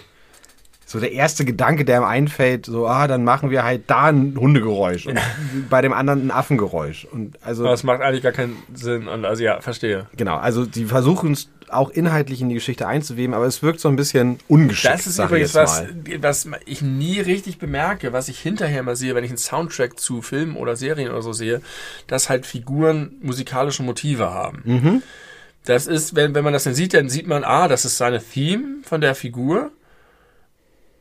so der erste Gedanke, der ihm einfällt, so, ah, dann machen wir halt da ein Hundegeräusch und [laughs] bei dem anderen ein Affengeräusch. Und also. Aber das macht eigentlich gar keinen Sinn. Und also ja, verstehe. Genau, also die versuchen es auch inhaltlich in die Geschichte einzuweben, aber es wirkt so ein bisschen ungeschickt. Das ist übrigens was, was ich nie richtig bemerke, was ich hinterher mal sehe, wenn ich einen Soundtrack zu Filmen oder Serien oder so sehe, dass halt Figuren musikalische Motive haben. Mhm. Das ist, wenn, wenn man das dann sieht, dann sieht man, ah, das ist seine Theme von der Figur.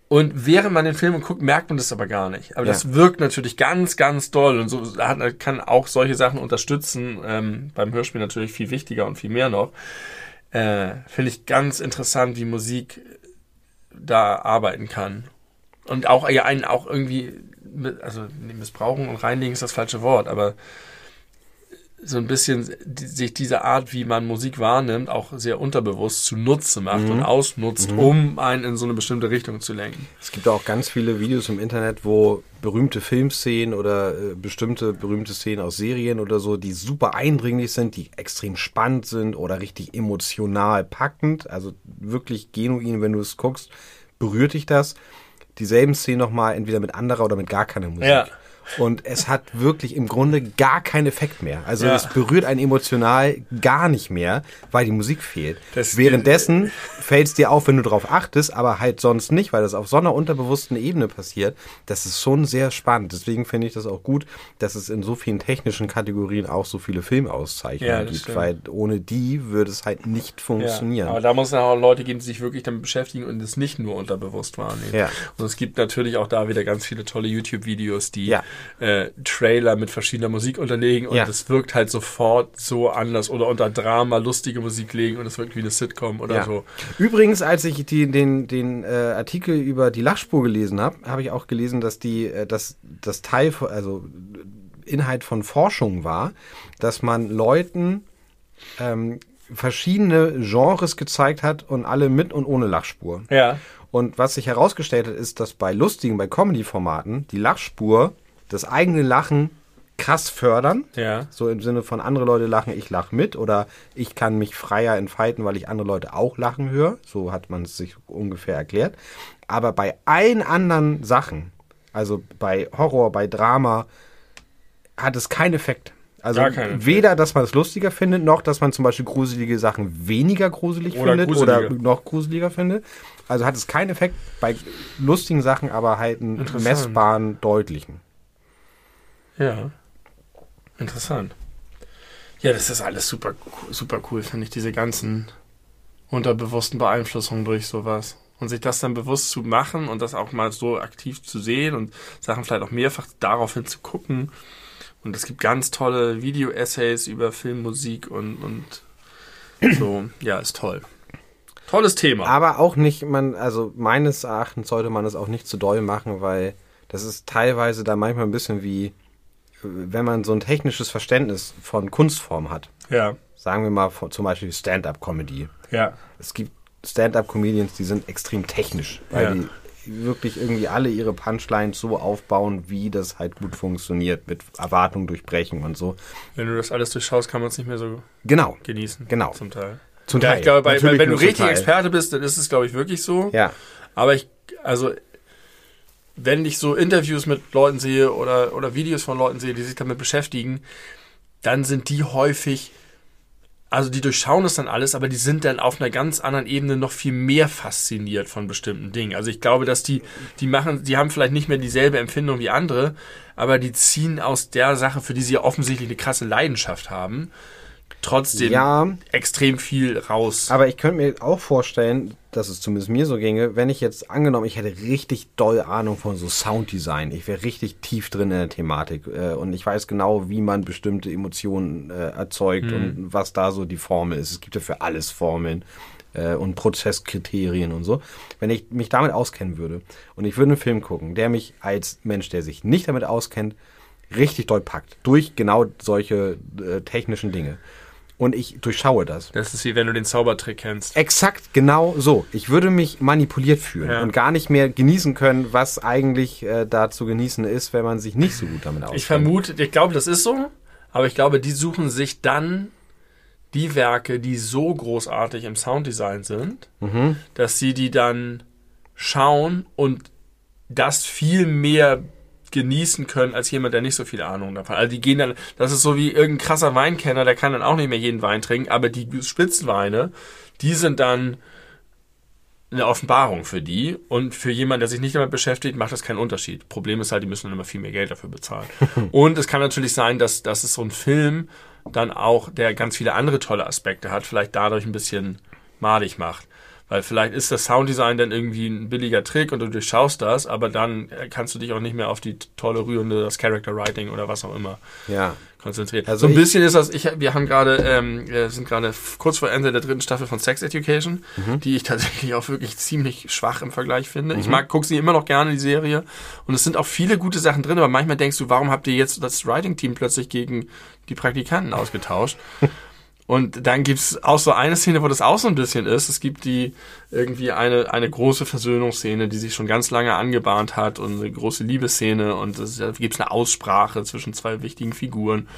Und während man den Film guckt, merkt man das aber gar nicht. Aber ja. das wirkt natürlich ganz, ganz doll und so hat, kann auch solche Sachen unterstützen. Ähm, beim Hörspiel natürlich viel wichtiger und viel mehr noch. Äh, Finde ich ganz interessant, wie Musik da arbeiten kann. Und auch ja einen auch irgendwie, also missbrauchen und reinlegen ist das falsche Wort, aber so ein bisschen die, sich diese Art, wie man Musik wahrnimmt, auch sehr unterbewusst zunutze macht mhm. und ausnutzt, mhm. um einen in so eine bestimmte Richtung zu lenken. Es gibt auch ganz viele Videos im Internet, wo berühmte Filmszenen oder äh, bestimmte berühmte Szenen aus Serien oder so, die super eindringlich sind, die extrem spannend sind oder richtig emotional packend, also wirklich genuin, wenn du es guckst, berührt dich das. Dieselben Szenen nochmal entweder mit anderer oder mit gar keiner Musik. Ja und es hat wirklich im Grunde gar keinen Effekt mehr. Also ja. es berührt einen emotional gar nicht mehr, weil die Musik fehlt. Das Währenddessen fällt es dir auf, wenn du darauf achtest, aber halt sonst nicht, weil das auf so einer unterbewussten Ebene passiert. Das ist schon sehr spannend. Deswegen finde ich das auch gut, dass es in so vielen technischen Kategorien auch so viele Filmauszeichnungen ja, gibt, stimmt. weil ohne die würde es halt nicht funktionieren. Ja, aber da muss es auch Leute geben, die sich wirklich damit beschäftigen und es nicht nur unterbewusst wahrnehmen. Ja. Und es gibt natürlich auch da wieder ganz viele tolle YouTube-Videos, die ja äh, Trailer mit verschiedener Musik unterlegen und es wirkt halt sofort so anders oder unter Drama lustige Musik legen und es wirkt wie eine Sitcom oder ja. so. Übrigens, als ich die, den, den äh, Artikel über die Lachspur gelesen habe, habe ich auch gelesen, dass die, äh, dass das Teil, also Inhalt von Forschung war, dass man Leuten ähm, verschiedene Genres gezeigt hat und alle mit und ohne Lachspur. Ja. Und was sich herausgestellt hat, ist, dass bei lustigen, bei Comedy-Formaten die Lachspur das eigene Lachen krass fördern. Ja. So im Sinne von andere Leute lachen, ich lache mit oder ich kann mich freier entfalten, weil ich andere Leute auch lachen höre. So hat man es sich ungefähr erklärt. Aber bei allen anderen Sachen, also bei Horror, bei Drama, hat es keinen Effekt. Also weder, dass man es lustiger findet, noch, dass man zum Beispiel gruselige Sachen weniger gruselig oder findet gruseliger. oder noch gruseliger findet. Also hat es keinen Effekt bei lustigen Sachen, aber halt einen messbaren, deutlichen. Ja. Interessant. Ja, das ist alles super, super cool, finde ich, diese ganzen unterbewussten Beeinflussungen durch sowas. Und sich das dann bewusst zu machen und das auch mal so aktiv zu sehen und Sachen vielleicht auch mehrfach daraufhin zu gucken. Und es gibt ganz tolle Video-Essays über Filmmusik und, und [clears throat] so. Ja, ist toll. Tolles Thema. Aber auch nicht, man, also meines Erachtens sollte man es auch nicht zu doll machen, weil das ist teilweise da manchmal ein bisschen wie wenn man so ein technisches Verständnis von Kunstform hat, ja. sagen wir mal zum Beispiel Stand-up-Comedy. Ja. Es gibt Stand-up-Comedians, die sind extrem technisch, weil ja. die wirklich irgendwie alle ihre Punchlines so aufbauen, wie das halt gut funktioniert, mit Erwartungen durchbrechen und so. Wenn du das alles durchschaust, kann man es nicht mehr so genau. genießen. Genau. Zum Teil. Zum Teil. Ja, ich glaube, bei, wenn du richtig Experte bist, dann ist es, glaube ich, wirklich so. Ja. Aber ich, also wenn ich so Interviews mit Leuten sehe oder, oder Videos von Leuten sehe, die sich damit beschäftigen, dann sind die häufig, also die durchschauen das dann alles, aber die sind dann auf einer ganz anderen Ebene noch viel mehr fasziniert von bestimmten Dingen. Also ich glaube, dass die, die machen, die haben vielleicht nicht mehr dieselbe Empfindung wie andere, aber die ziehen aus der Sache, für die sie ja offensichtlich eine krasse Leidenschaft haben, trotzdem Ja. extrem viel raus. Aber ich könnte mir auch vorstellen, dass es zumindest mir so ginge, wenn ich jetzt angenommen, ich hätte richtig doll Ahnung von so Sounddesign. Ich wäre richtig tief drin in der Thematik äh, und ich weiß genau, wie man bestimmte Emotionen äh, erzeugt und was da so die Formel ist. Es gibt ja für alles Formeln äh, und Prozesskriterien und so. Wenn ich mich damit auskennen würde und ich würde einen Film gucken, der mich als Mensch, der sich nicht damit auskennt, richtig doll packt, durch genau solche äh, technischen Dinge. Und ich durchschaue das. das ist wie wenn du den Zaubertrick kennst. Exakt genau so. Ich würde mich manipuliert fühlen Ja. und gar nicht mehr genießen können, was eigentlich äh, da zu genießen ist, wenn man sich nicht so gut damit auskennt. Ich vermute, ich glaube, das ist so, aber ich glaube, die suchen sich dann die Werke, die so großartig im Sounddesign sind, Mhm. dass sie die dann schauen und das viel mehr genießen können als jemand, der nicht so viel Ahnung davon hat. Also die gehen dann, das ist so wie irgendein krasser Weinkenner, der kann dann auch nicht mehr jeden Wein trinken, aber die Spitzenweine, die sind dann eine Offenbarung für die und für jemanden, der sich nicht damit beschäftigt, macht das keinen Unterschied. Problem ist halt, die müssen dann immer viel mehr Geld dafür bezahlen. [laughs] und es kann natürlich sein, dass, dass es so ein Film dann auch, der ganz viele andere tolle Aspekte hat, vielleicht dadurch ein bisschen madig macht. Weil vielleicht ist das Sounddesign dann irgendwie ein billiger Trick und du durchschaust das, aber dann äh, kannst du dich auch nicht mehr auf die tolle rührende, das Character Writing oder was auch immer Ja. konzentrieren. Also so ein bisschen ist das, ich, wir haben gerade, ähm, wir sind gerade kurz vor Ende der dritten Staffel von Sex Education, Mhm. die ich [laughs] tatsächlich auch wirklich ziemlich schwach im Vergleich finde. Ich mag, gucke sie immer noch gerne, die Serie. Und es sind auch viele gute Sachen drin, aber manchmal denkst du, warum habt ihr jetzt das Writing-Team plötzlich gegen die Praktikanten ausgetauscht? [laughs] Und dann gibt's auch so eine Szene, wo das auch so ein bisschen ist. Es gibt die irgendwie eine, eine große Versöhnungsszene, die sich schon ganz lange angebahnt hat und eine große Liebesszene und es, gibt's eine Aussprache zwischen zwei wichtigen Figuren.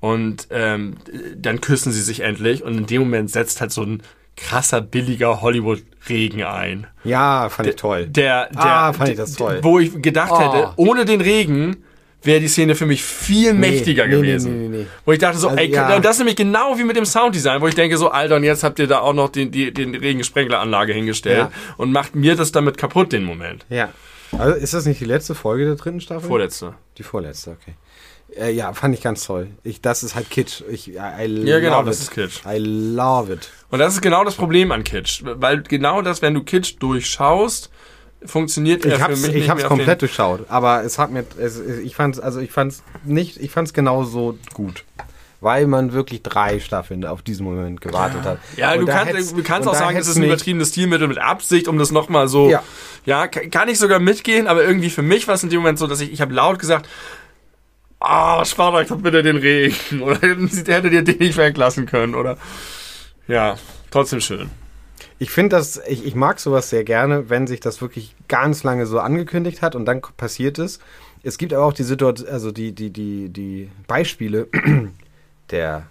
Und ähm, dann küssen sie sich endlich und in dem Moment setzt halt so ein krasser, billiger Hollywood-Regen ein. Ja, fand ich toll. Der, der, Ah, fand ich das toll. Wo ich gedacht Oh. hätte, ohne den Regen wäre die Szene für mich viel mächtiger nee, nee, gewesen. nee, nee, nee. Wo ich dachte so, Also, ey, ja. das ist nämlich genau wie mit dem Sounddesign, wo ich denke so, Alter, und jetzt habt ihr da auch noch den, die, den Regensprengleranlage hingestellt Ja. und macht mir das damit kaputt, den Moment. Ja. Also ist das nicht die letzte Folge der dritten Staffel? Vorletzte. Die vorletzte, okay. Äh, ja, fand ich ganz toll. Ich, das ist halt Kitsch. Ich, I, I love Ja, genau, it. das ist Kitsch. I love it. Und das ist genau das Problem an Kitsch. Weil genau das, wenn du Kitsch durchschaust, funktioniert er Ich für hab's, mich ich mehr auf komplett durchschaut, aber es hat mir, es, ich fand's, also ich fand's nicht, ich fand's genauso gut. Weil man wirklich drei Staffeln auf diesen Moment gewartet hat. Ja, Und du kannst, du kannst auch sagen, es ist ein übertriebenes Stilmittel mit Absicht, um das nochmal so. Ja. ja, ka- kann ich sogar mitgehen, aber irgendwie für mich war es in dem Moment so, dass ich, ich habe laut gesagt, ah, spart euch doch bitte den Regen. [laughs] Oder hättet ihr den nicht weglassen können, oder? Ja, trotzdem schön. Ich finde das, ich, ich mag sowas sehr gerne, wenn sich das wirklich ganz lange so angekündigt hat und dann passiert es. Es gibt aber auch die Situation, also die, die, die, die Beispiele, [clears throat] der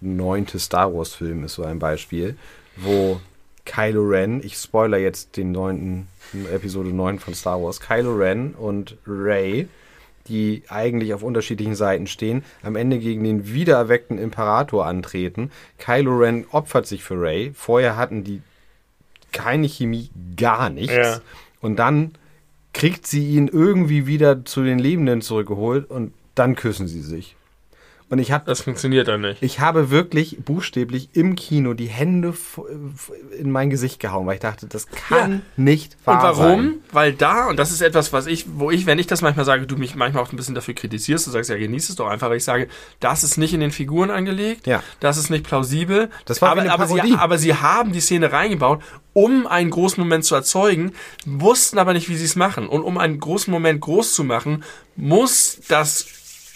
neunte Star Wars Film ist so ein Beispiel, wo Kylo Ren, ich spoiler jetzt den neunten, Episode 9 von Star Wars, Kylo Ren und Rey, die eigentlich auf unterschiedlichen Seiten stehen, am Ende gegen den wiedererweckten Imperator antreten. Kylo Ren opfert sich für Rey. Vorher hatten die keine Chemie, gar nichts. Ja. Und dann kriegt sie ihn irgendwie wieder zu den Lebenden zurückgeholt und dann küssen sie sich. Und ich habe Das funktioniert dann nicht. ich habe wirklich buchstäblich im Kino die Hände in mein Gesicht gehauen, weil ich dachte, das kann Ja. nicht Und wahr warum? sein. Weil da, und das ist etwas, was ich, wo ich, wenn ich das manchmal sage, du mich manchmal auch ein bisschen dafür kritisierst, du sagst, ja, genieß es doch einfach, weil ich sage, das ist nicht in den Figuren angelegt, Ja. das ist nicht plausibel. Das war aber, eine aber, sie, aber sie haben die Szene reingebaut, um einen großen Moment zu erzeugen, wussten aber nicht, wie sie es machen. Und um einen großen Moment groß zu machen, muss das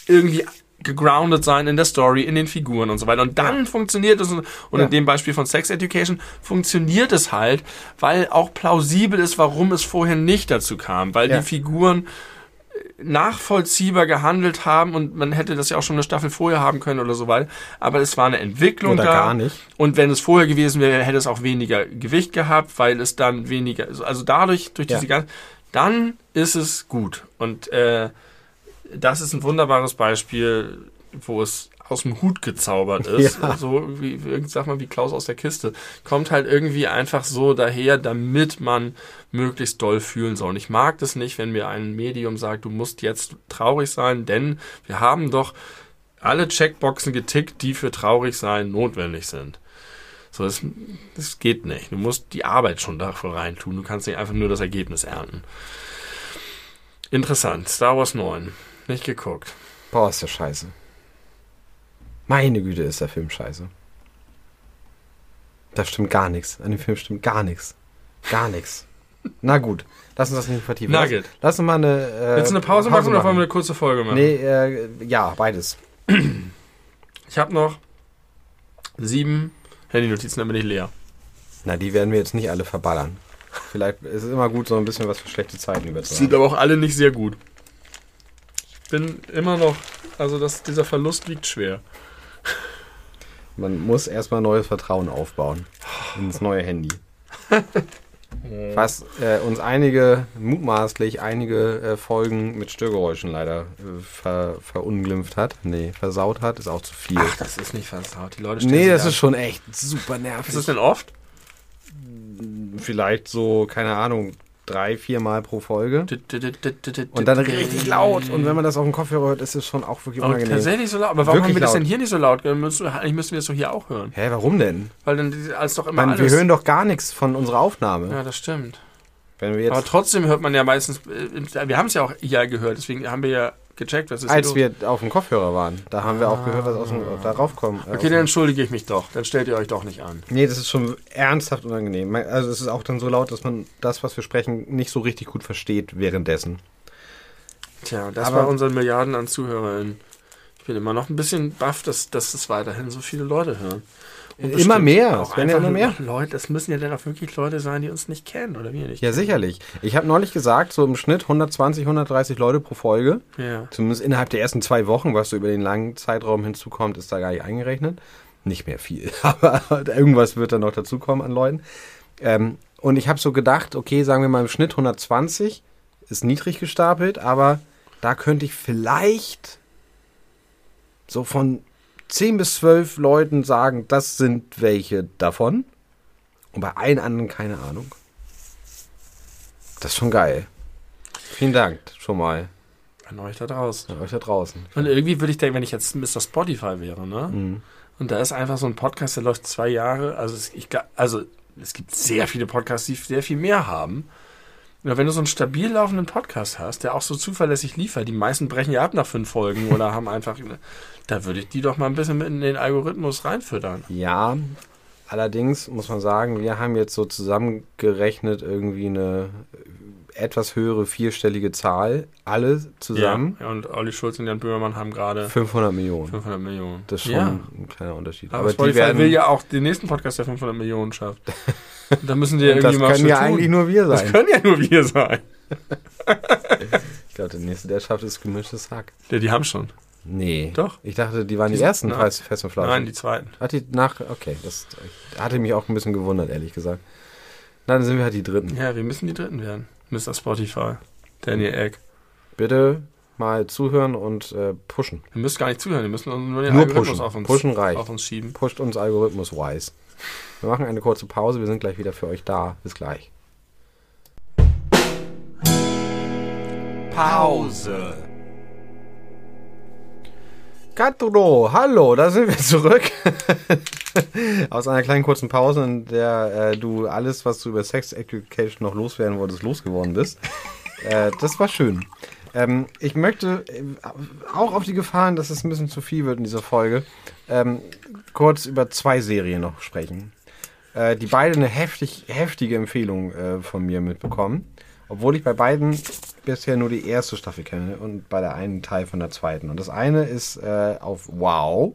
irgendwie gegroundet sein in der Story, in den Figuren und so weiter. Und dann funktioniert es, und Ja. in dem Beispiel von Sex Education funktioniert es halt, weil auch plausibel ist, warum es vorher nicht dazu kam, weil Ja. die Figuren äh, nachvollziehbar gehandelt haben und man hätte das ja auch schon eine Staffel vorher haben können oder so weiter. Aber es war eine Entwicklung Oder da. gar nicht. Und wenn es vorher gewesen wäre, hätte es auch weniger Gewicht gehabt, weil es dann weniger, also dadurch, durch diese Ja. ganze, dann ist es gut. Und äh, das ist ein wunderbares Beispiel, wo es aus dem Hut gezaubert [laughs] ist. Ja. So wie, sag mal, wie Klaus aus der Kiste. Kommt halt irgendwie einfach so daher, damit man möglichst doll fühlen soll. Und ich mag das nicht, wenn mir ein Medium sagt, du musst jetzt traurig sein, denn wir haben doch alle Checkboxen getickt, die für traurig sein notwendig sind. So, das, das geht nicht. Du musst die Arbeit schon dafür reintun. Du kannst nicht einfach nur das Ergebnis ernten. Interessant. Star Wars 9. Nicht geguckt. Boah, ist der scheiße. Meine Güte, ist der Film scheiße. Da stimmt gar nichts. An dem Film stimmt gar nichts. Gar nichts. [laughs] Na gut, lass uns das nicht vertiefen. Nugget. Lass, lass uns mal eine. Äh, Willst du eine Pause, machen oder wollen wir eine kurze Folge machen? Nee, äh, ja, beides. Ich habe noch sieben Handy-Notizen, dann bin ich leer. Na, die werden wir jetzt nicht alle verballern. Vielleicht ist es immer gut, so ein bisschen was für schlechte Zeiten Sind überzuhalten. aber auch alle nicht sehr gut. Ich bin immer noch, also das, dieser Verlust liegt schwer. Man muss erstmal neues Vertrauen aufbauen ins neue Handy. [laughs] Was äh, uns einige, mutmaßlich einige äh, Folgen mit Störgeräuschen leider äh, ver, verunglimpft hat. Nee, versaut hat, ist auch zu viel. Ach, das ist nicht versaut. Die Leute nee, das an. ist schon echt super nervig. Ist das denn oft? vielleicht so, keine Ahnung, drei, vier Mal pro Folge. Und dann richtig laut. Und wenn man das auf dem Kopfhörer hört, ist es schon auch wirklich unangenehm. tatsächlich so laut. Aber warum Wirklich haben wir das denn hier nicht so laut? Müssen Eigentlich müssten wir das doch hier auch hören. Hä, warum denn? Weil dann als doch immer Man, wir alles... hören doch gar nichts von unserer Aufnahme. ja, das stimmt. Aber trotzdem hört man ja meistens... äh, Wir haben es ja auch hier gehört, deswegen haben wir ja gecheckt, was ist als wir auf dem Kopfhörer waren, da haben wir auch gehört, was aus dem, darauf kommt. äh, aus Okay, dann entschuldige ich mich doch. Dann stellt ihr euch doch nicht an. Nee, das ist schon ernsthaft unangenehm. Also es ist auch dann so laut, dass man das, was wir sprechen, nicht so richtig gut versteht währenddessen. Tja, das Aber- war unseren Milliarden an ZuhörerInnen. Ich bin immer noch ein bisschen baff, dass, dass es weiterhin so viele Leute hören. Und Immer mehr, es werden ja immer mehr. Leute, das müssen ja dann auch wirklich Leute sein, die uns nicht kennen, oder wir nicht? Ja, sicherlich. Ich habe neulich gesagt, so im Schnitt 120, 130 Leute pro Folge. Ja. Zumindest innerhalb der ersten zwei Wochen, was so über den langen Zeitraum hinzukommt, ist da gar nicht eingerechnet. Nicht mehr viel, [laughs] aber irgendwas wird da noch dazukommen an Leuten. Ähm, und ich habe so gedacht, okay, sagen wir mal im Schnitt 120, ist niedrig gestapelt, aber da könnte ich vielleicht so von 10 bis 12 Leuten sagen, das sind welche davon. Und bei allen anderen keine Ahnung. Das ist schon geil. Vielen Dank schon mal An euch da draußen. an euch da draußen. Und irgendwie würde ich denken, wenn ich jetzt Mr. Spotify wäre, ne? Mhm. Und da ist einfach so ein Podcast, der läuft zwei Jahre. Also es, ich, also es gibt sehr viele Podcasts, die sehr viel mehr haben. Ja, wenn du so einen stabil laufenden Podcast hast, der auch so zuverlässig liefert, die meisten brechen ja ab nach fünf Folgen oder [laughs] haben einfach, da würde ich die doch mal ein bisschen mit in den Algorithmus reinfüttern. Ja, allerdings muss man sagen, wir haben jetzt so zusammengerechnet irgendwie eine etwas höhere vierstellige Zahl. Alle zusammen Ja, und Olli Schulz und Jan Böhmermann haben gerade 500 Millionen. 500 Millionen. Das ist schon ja. ein kleiner Unterschied. Aber, Aber, die Spotify werden. will ja auch den nächsten Podcast, der 500 Millionen schafft. [laughs] da müssen die ja irgendwie das mal können was ja tun. eigentlich nur wir Das sein. können ja nur wir sein. [laughs] Ich glaube, der nächste, der schafft, ist gemischtes Hack. Ja, die haben schon. Nee. Doch. Ich dachte, die waren die, Die ersten nein. Fest und Flauschig. Nein, die zweiten. Hat die nach. Okay, das hatte mich auch ein bisschen gewundert, ehrlich gesagt. Na, dann sind wir halt die dritten. Ja, wir müssen die dritten werden. Mr. Spotify. Daniel Egg. Bitte mal zuhören und äh, pushen. Wir müssen gar nicht zuhören, wir müssen nur den Nur Algorithmus pushen. auf uns, Pushen reicht. auf uns schieben. Pusht uns Algorithmus-wise. Wir machen eine kurze Pause. Wir sind gleich wieder für euch da. Bis gleich. Pause. Katro, hallo, da sind wir zurück. [laughs] Aus einer kleinen kurzen Pause, in der äh, du alles, was du über Sex Education noch loswerden wolltest, losgeworden bist. äh, das war schön. Ähm, ich möchte äh, auch auf die Gefahren, dass es ein bisschen zu viel wird in dieser Folge, ähm, kurz über zwei Serien noch sprechen. Äh, die beide eine heftig, heftige Empfehlung äh, von mir mitbekommen. Obwohl ich bei beiden bisher nur die erste Staffel kenne und bei der einen Teil von der zweiten. Und das eine ist äh, auf Wow,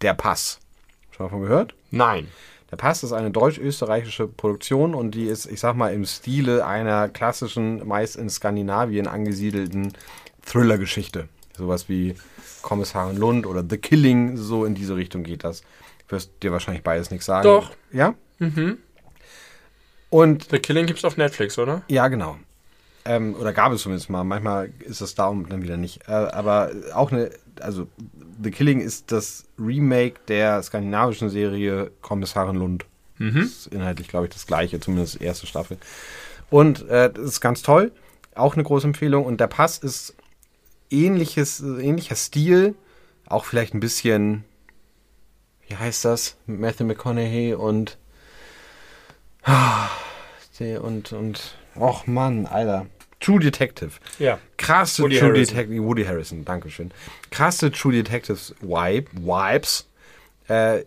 der Pass. Schon mal von gehört? Nein. Der Pass ist eine deutsch-österreichische Produktion und die ist, ich sag mal, im Stile einer klassischen, meist in Skandinavien angesiedelten Thriller-Geschichte. Sowas wie Kommissarin Lund oder The Killing, so in diese Richtung geht das. Wirst dir wahrscheinlich beides nichts sagen. Doch. Ja? Mhm. Und The Killing gibt's auf Netflix, oder? ja, genau. Ähm, oder gab es zumindest mal. Manchmal ist es da und dann wieder nicht. Äh, aber auch eine, also The Killing ist das Remake der skandinavischen Serie Kommissarin Lund. Mhm. Das ist inhaltlich, glaube ich, das gleiche, zumindest die erste Staffel. Und äh, das ist ganz toll. Auch eine große Empfehlung. Und der Pass ist ähnliches, ähnlicher Stil, auch vielleicht ein bisschen, wie heißt das? Matthew McConaughey und und und och Mann, Alter. True Detective. Ja. Krasse Woody True. Detective. Woody Harrison, Dankeschön. Krasse True Detectives Vibe, Vibes. Äh,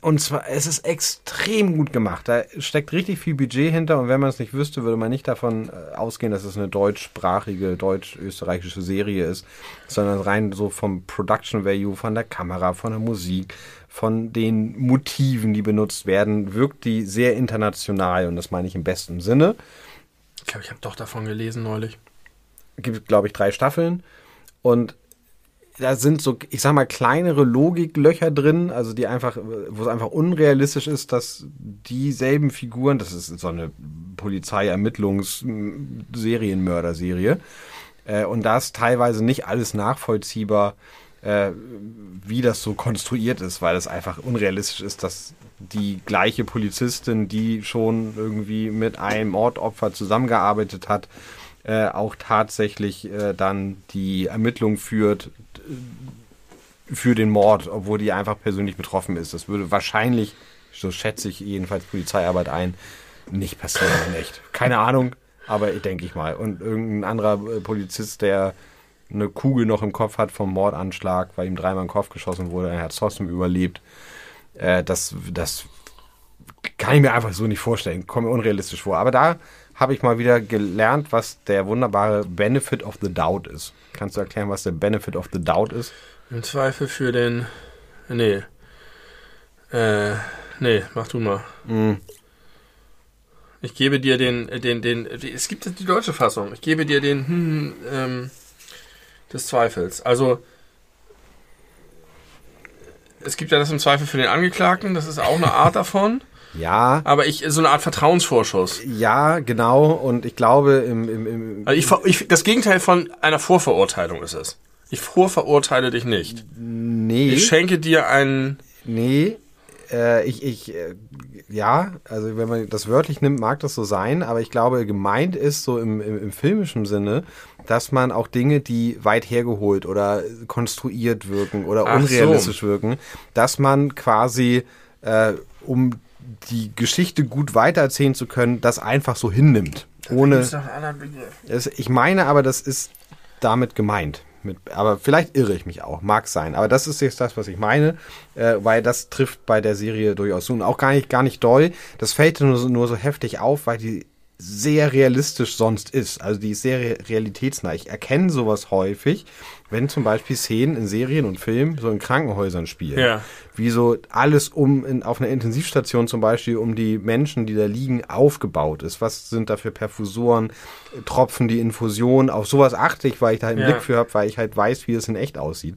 und zwar, es ist extrem gut gemacht. Da steckt richtig viel Budget hinter und wenn man es nicht wüsste, würde man nicht davon äh, ausgehen, dass es eine deutschsprachige, deutsch-österreichische Serie ist, sondern rein so vom Production Value, von der Kamera, von der Musik, von den Motiven, die benutzt werden, wirkt die sehr international und das meine ich im besten Sinne Ich glaube, ich habe doch davon gelesen neulich. gibt, glaube ich, drei Staffeln. Und da sind so, ich sag mal, kleinere Logiklöcher drin, also die einfach, wo es einfach unrealistisch ist, dass dieselben Figuren, das ist so eine Polizei-Ermittlungs-Serienmörder-Serie, äh, und da ist teilweise nicht alles nachvollziehbar, äh, wie das so konstruiert ist, weil es einfach unrealistisch ist, dass die gleiche Polizistin, die schon irgendwie mit einem Mordopfer zusammengearbeitet hat, äh, auch tatsächlich äh, dann die Ermittlung führt äh, für den Mord, obwohl die einfach persönlich betroffen ist. Das würde wahrscheinlich, so schätze ich jedenfalls Polizeiarbeit ein, nicht passieren echt. Keine Ahnung, aber denke ich mal. Und irgendein anderer äh, Polizist, der eine Kugel noch im Kopf hat vom Mordanschlag, weil ihm dreimal in den Kopf geschossen wurde, er hat es trotzdem überlebt. Äh, das, das kann ich mir einfach so nicht vorstellen. Kommt mir unrealistisch vor. Aber da habe ich mal wieder gelernt, was der wunderbare Benefit of the Doubt ist. Kannst du erklären, was der Benefit of the Doubt ist? Im Zweifel für den. Nee. Äh, nee, mach du mal. Mm, Ich gebe dir den, den, den, es gibt die deutsche Fassung. Ich gebe dir den, hm, ähm, des Zweifels. Also, es gibt ja das im Zweifel für den Angeklagten, das ist auch eine [laughs] Art davon. Ja, Aber ich, so eine Art Vertrauensvorschuss. ja, genau. Und ich glaube, im, im, im Also ich, ich, das Gegenteil von einer Vorverurteilung ist es. Ich vorverurteile dich nicht. nee, Ich schenke dir einen, nee, äh, ich, ich, äh, ja, also wenn man das wörtlich nimmt, mag das so sein, aber ich glaube, gemeint ist so im, im, im filmischen Sinne, dass man auch Dinge, die weit hergeholt oder konstruiert wirken oder Ach so. unrealistisch wirken, dass man quasi, äh, um die Geschichte gut weitererzählen zu können, das einfach so hinnimmt. Ohne, es, ich meine aber, das ist damit gemeint. Mit, aber vielleicht irre ich mich auch, mag sein. Aber das ist jetzt das, was ich meine, äh, weil das trifft bei der Serie durchaus zu. Und auch gar nicht, gar nicht doll. Das fällt nur so, nur so heftig auf, weil die sehr realistisch sonst ist. Also die ist sehr re- realitätsnah. Ich erkenne sowas häufig, wenn zum Beispiel Szenen in Serien und Filmen so in Krankenhäusern spielen. Ja. Wie so alles um in, auf einer Intensivstation zum Beispiel um die Menschen, die da liegen, aufgebaut ist. Was sind da für Perfusoren, Tropfen, die Infusion? Auf sowas achte ich, weil ich da einen Ja. Blick für habe, weil ich halt weiß, wie es in echt aussieht.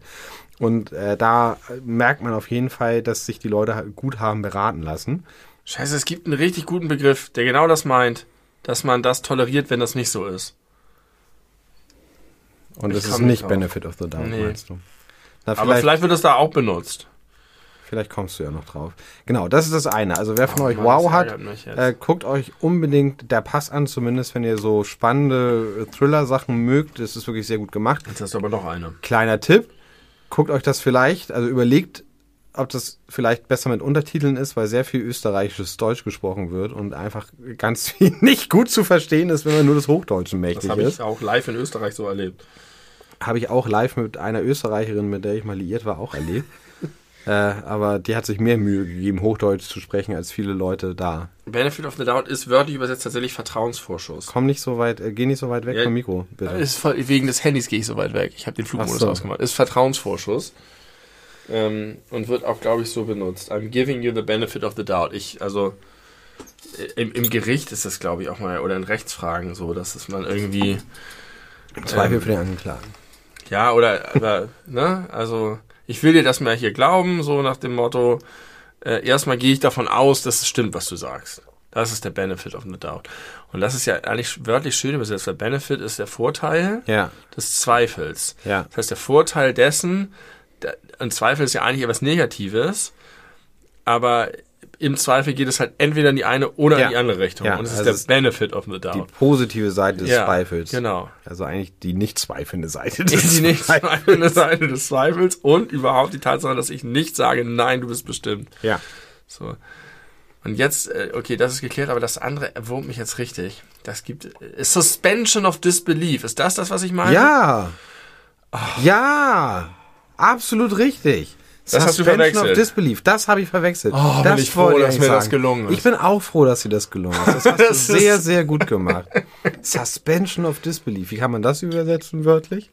Und äh, da merkt man auf jeden Fall, dass sich die Leute gut haben beraten lassen. Scheiße, es gibt einen richtig guten Begriff, der genau das meint, dass man das toleriert, wenn das nicht so ist. Und das ist nicht drauf. Benefit of the Doubt, Nee. meinst du? Na, Aber vielleicht, vielleicht wird es da auch benutzt. vielleicht kommst du ja noch drauf. Genau, das ist das eine. Also wer von Oh euch Mann, Wow hat. Äh, guckt euch unbedingt der Pass an, zumindest wenn ihr so spannende äh, Thriller-Sachen mögt. Das ist wirklich sehr gut gemacht. Jetzt hast du aber noch eine. Kleiner Tipp, guckt euch das vielleicht, also überlegt, ob das vielleicht besser mit Untertiteln ist, weil sehr viel österreichisches Deutsch gesprochen wird und einfach ganz [laughs] viel nicht gut zu verstehen ist, wenn man nur des Hochdeutschen Das mächtig habe ich ist. auch live in Österreich so erlebt. Habe ich auch live mit einer Österreicherin, mit der ich mal liiert war, auch erlebt. [laughs] äh, aber die hat sich mehr Mühe gegeben, Hochdeutsch zu sprechen, als viele Leute da. Benefit of the Doubt ist wörtlich übersetzt tatsächlich Vertrauensvorschuss. Komm nicht so weit, äh, geh nicht so weit weg Ja, vom Mikro, bitte. Ist wegen des Handys gehe ich so weit weg. Ich habe den Flugmodus so. ausgemacht. Ist Vertrauensvorschuss. Ähm, und wird auch, glaube ich, so benutzt. I'm giving you the benefit of the doubt. Ich, also äh, im, im Gericht ist das, glaube ich, auch mal, oder in Rechtsfragen so, dass es man irgendwie, Zweifel ähm, für den Angeklagten. ja, oder, aber, [laughs] ne, also ich will dir das mal hier glauben, so nach dem Motto, äh, erstmal gehe ich davon aus, dass es stimmt, was du sagst. Das ist der Benefit of the doubt. Und das ist ja eigentlich wörtlich schön übersetzt, weil Benefit ist der Vorteil Ja, des Zweifels. ja. Das heißt, der Vorteil dessen, ein Zweifel ist ja eigentlich etwas Negatives, aber im Zweifel geht es halt entweder in die eine oder Ja. in die andere Richtung. Ja, und es ist also der es- Benefit of the Die doubt. positive Seite des Ja, Zweifels. genau. Also eigentlich die nicht zweifelnde Seite Die, des die nicht Zweifels. zweifelnde Seite des Zweifels und überhaupt die Tatsache, dass ich nicht sage, nein, du bist bestimmt. Ja. So. Und jetzt, äh, okay, das ist geklärt, aber das andere wurmt mich jetzt richtig. Das gibt äh, Suspension of Disbelief. Ist das das, was ich meine? Ja. Ja. Absolut richtig. Das hast du Suspension verwechselt. of Disbelief. Das habe ich verwechselt. Oh, bin das ich froh, dass mir das gelungen ist. Ich bin auch froh, dass dir das gelungen ist. Das hast [laughs] Das du sehr, sehr gut gemacht. Suspension of Disbelief. Wie kann man das übersetzen wörtlich?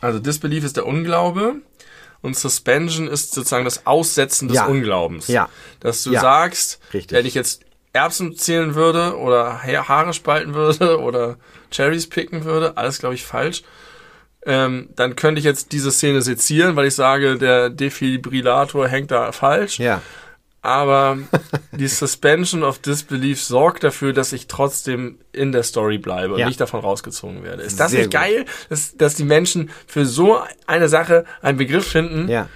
Also Disbelief ist der Unglaube und Suspension ist sozusagen das Aussetzen des Ja. Unglaubens. Ja. Dass du Ja. sagst, Richtig. wenn ich jetzt Erbsen zählen würde oder Ha- Haare spalten würde [laughs] oder Cherries picken würde, alles glaube ich falsch, ähm, dann könnte ich jetzt diese Szene sezieren, weil ich sage, der Defibrillator hängt da falsch. Ja. Aber [laughs] die Suspension of Disbelief sorgt dafür, dass ich trotzdem in der Story bleibe und Ja. nicht davon rausgezogen werde. Ist das Sehr nicht gut. geil, dass, dass die Menschen für so eine Sache einen Begriff finden? Ja.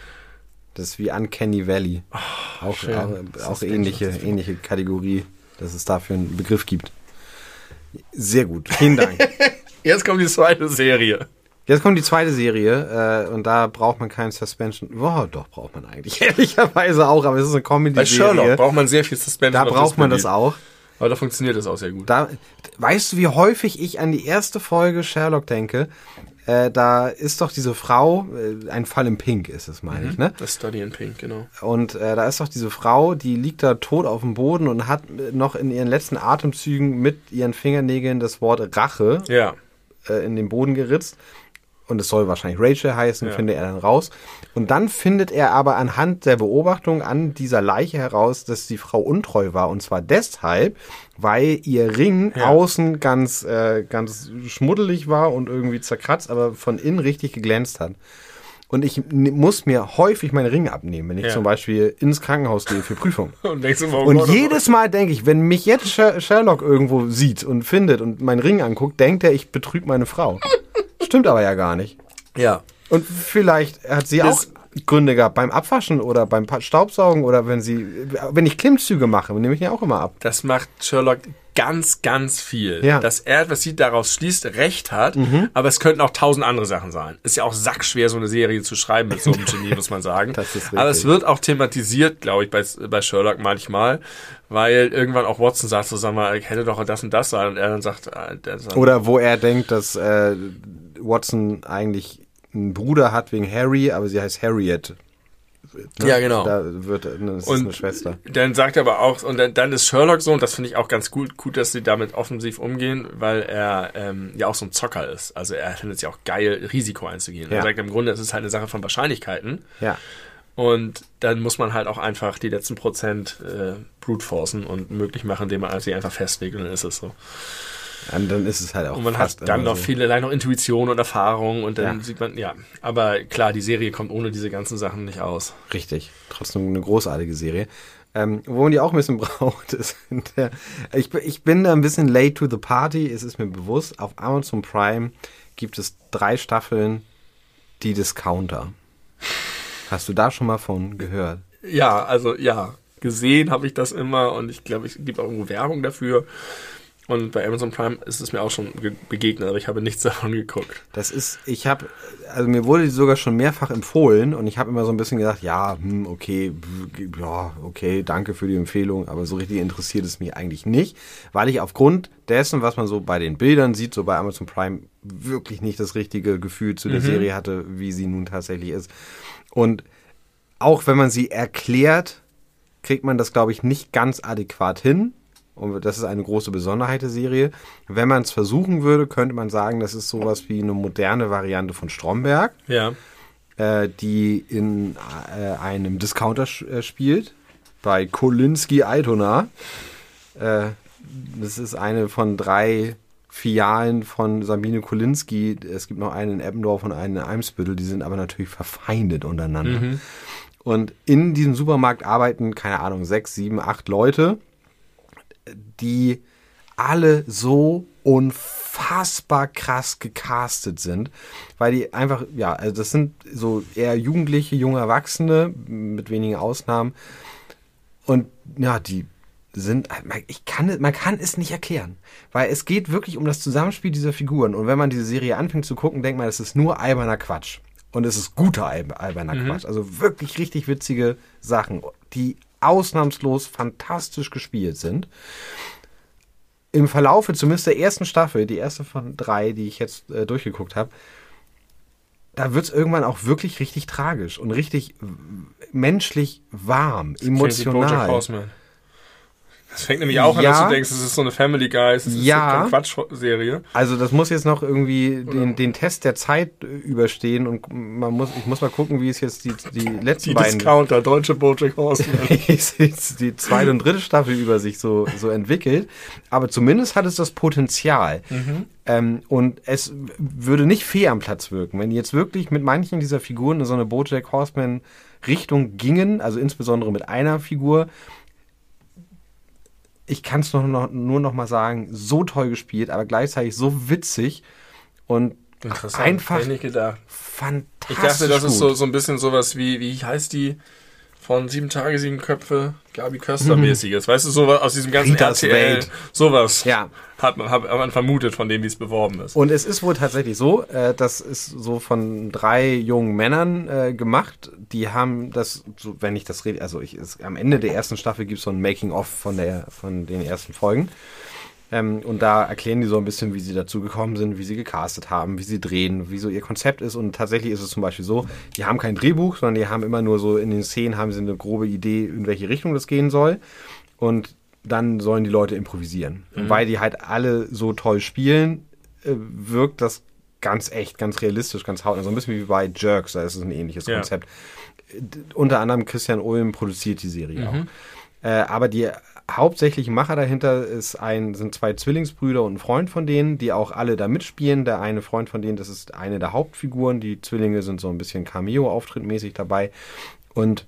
Das ist wie Uncanny Valley. auch schön. auch, auch ähnliche, ähnliche Kategorie, dass es dafür einen Begriff gibt. Sehr gut. Vielen Dank. [laughs] Jetzt kommt die zweite Serie. Jetzt kommt die zweite Serie äh, und da braucht man keinen Suspension. Boah, doch braucht man eigentlich [laughs] ehrlicherweise auch, aber es ist eine Bei Comedy-Serie. Sherlock braucht man sehr viel Suspension. Da braucht man das auch. Aber da funktioniert das auch sehr gut. Da, weißt du, wie häufig ich an die erste Folge Sherlock denke? Äh, da ist doch diese Frau, äh, ein Fall im Pink ist es, meine ich, ne? Das Study in Pink, genau. Und äh, da ist doch diese Frau, die liegt da tot auf dem Boden und hat äh, noch in ihren letzten Atemzügen mit ihren Fingernägeln das Wort Rache Ja. äh, in den Boden geritzt. Und es soll wahrscheinlich Rachel heißen, Ja. findet er dann raus. Und dann findet er aber anhand der Beobachtung an dieser Leiche heraus, dass die Frau untreu war. Und zwar deshalb, weil ihr Ring Ja. außen ganz, äh, ganz schmuddelig war und irgendwie zerkratzt, aber von innen richtig geglänzt hat. Und ich muss mir häufig meinen Ring abnehmen, wenn ich Ja. zum Beispiel ins Krankenhaus gehe für Prüfung. [laughs] Und du, oh Und Gott, jedes Mal denke ich, wenn mich jetzt Sher- Sherlock irgendwo sieht und findet und meinen Ring anguckt, denkt er, ich betrüge meine Frau. [laughs] Stimmt aber ja gar nicht. Ja. Und vielleicht hat sie auch Das- Gründe gehabt beim Abwaschen oder beim Staubsaugen oder wenn sie, wenn ich Klimmzüge mache, nehme ich ja auch immer ab. Das macht Sherlock ganz, ganz viel. Ja. Mhm. Dass er etwas sieht, daraus schließt, recht hat, aber es könnten auch tausend andere Sachen sein. Ist ja auch sackschwer, so eine Serie zu schreiben mit so einem [laughs] Genie, muss man sagen. Aber es wird auch thematisiert, glaube ich, bei, bei Sherlock manchmal, weil irgendwann auch Watson sagt, so, sag mal, hätte doch das und das sein, und er dann sagt, äh, Oder wo er denkt, dass äh, Watson eigentlich einen Bruder hat wegen Harry, aber sie heißt Harriet. Ne? Ja, genau. Da wird das ist Und eine Schwester. Dann sagt er aber auch, und dann, dann ist Sherlock so, und das finde ich auch ganz gut, gut, dass sie damit offensiv umgehen, weil er ähm, ja auch so ein Zocker ist. Also er findet es ja auch geil, Risiko einzugehen. Ja. Er sagt im Grunde, es ist halt eine Sache von Wahrscheinlichkeiten. Ja. Und dann muss man halt auch einfach die letzten Prozent äh, brute forcen und möglich machen, indem man sie einfach festlegt und dann ist es so. Und dann ist es halt auch Und man hat dann noch so. vielerlei noch Intuition und Erfahrung und dann Ja. sieht man, ja. Aber klar, die Serie kommt ohne diese ganzen Sachen nicht aus. Richtig. Trotzdem eine großartige Serie. Ähm, wo man die auch ein bisschen [laughs] braucht, ist der, ich, bin- ich bin da ein bisschen late to the party, es ist mir bewusst. Auf Amazon Prime gibt es drei Staffeln, die Discounter. Hast du da schon mal von gehört? Ja, also ja, gesehen habe ich das immer und ich glaube, es gibt auch irgendwo Werbung dafür. Und bei Amazon Prime ist es mir auch schon ge- begegnet, aber ich habe nichts [laughs] davon geguckt. Das ist, ich habe, also mir wurde die sogar schon mehrfach empfohlen und ich habe immer so ein bisschen gedacht, ja, hm, okay, ja, okay, danke für die Empfehlung, aber so richtig interessiert es mich eigentlich nicht, weil ich aufgrund dessen, was man so bei den Bildern sieht, so bei Amazon Prime, wirklich nicht das richtige Gefühl zu der Serie hatte, wie sie nun tatsächlich ist. Und auch wenn man sie erklärt, kriegt man das, glaube ich, nicht ganz adäquat hin. Und das ist eine große Besonderheit der Serie. Wenn man es versuchen würde, könnte man sagen, das ist sowas wie eine moderne Variante von Stromberg, Ja. äh, die in äh, einem Discounter äh, spielt, bei Kolinski Altona. Äh, das ist eine von drei Filialen von Sabine Kolinski. Es gibt noch einen in Eppendorf und einen in Eimsbüttel, die sind aber natürlich verfeindet untereinander. Und in diesem Supermarkt arbeiten, keine Ahnung, sechs, sieben, acht Leute, die alle so unfassbar krass gecastet sind, weil die einfach, ja, also das sind so eher Jugendliche, junge Erwachsene, mit wenigen Ausnahmen. Und ja, die sind, ich kann, man kann es nicht erklären, weil es geht wirklich um das Zusammenspiel dieser Figuren. Und wenn man diese Serie anfängt zu gucken, denkt man, es ist nur alberner Quatsch. Und es ist guter alberner mhm. Quatsch. Also wirklich richtig witzige Sachen, die ausnahmslos fantastisch gespielt sind. Im Verlaufe zumindest der ersten Staffel, die erste von drei, die ich jetzt äh, durchgeguckt habe, da wird es irgendwann auch wirklich richtig tragisch und richtig menschlich warm, emotional. Das fängt nämlich auch ja, an, dass du denkst, es ist so eine Family Guy, es ist ja, eine Quatsch-Serie. Also das muss jetzt noch irgendwie den, den Test der Zeit überstehen und man muss, ich muss mal gucken, wie es jetzt die, die letzten die beiden... Discounter, deutsche Bojack Horseman. [laughs] die zweite und dritte Staffel über sich so, so entwickelt. Aber zumindest hat es das Potenzial. Mhm. Ähm, und es würde nicht fair am Platz wirken, wenn jetzt wirklich mit manchen dieser Figuren in so eine Bojack Horseman Richtung gingen, also insbesondere mit einer Figur, ich kann es nur noch, nur noch mal sagen, so toll gespielt, aber gleichzeitig so witzig und einfach fantastisch. Ich dachte, das ist so, so ein bisschen sowas wie, wie heißt die von Sieben Tage, Sieben Köpfe, Gabi Köster-mäßiges. Mhm. Weißt du, sowas aus diesem ganzen Ritas RTL, Welt. sowas ja. hat, man, hat man vermutet von dem, wie es beworben ist. Und es ist wohl tatsächlich so, äh, das ist so von drei jungen Männern äh, gemacht, die haben das, so, wenn ich das rede, also ich, ist, am Ende der ersten Staffel gibt es so ein Making-of von, von den ersten Folgen. Ähm, und da erklären die so ein bisschen, wie sie dazu gekommen sind, wie sie gecastet haben, wie sie drehen, wie so ihr Konzept ist. Und tatsächlich ist es zum Beispiel so, die haben kein Drehbuch, sondern die haben immer nur so in den Szenen haben sie eine grobe Idee, in welche Richtung das gehen soll. Und dann sollen die Leute improvisieren. Mhm. Weil die halt alle so toll spielen, äh, wirkt das ganz echt, ganz realistisch, ganz hautnah. So ein bisschen wie bei Jerks, da ist es ein ähnliches ja. Konzept. Unter anderem Christian Ulm produziert die Serie mhm. auch. Äh, aber die hauptsächliche Macher dahinter ist ein, sind zwei Zwillingsbrüder und ein Freund von denen, die auch alle da mitspielen. Der eine Freund von denen, das ist eine der Hauptfiguren. Die Zwillinge sind so ein bisschen Cameo-Auftrittmäßig dabei. Und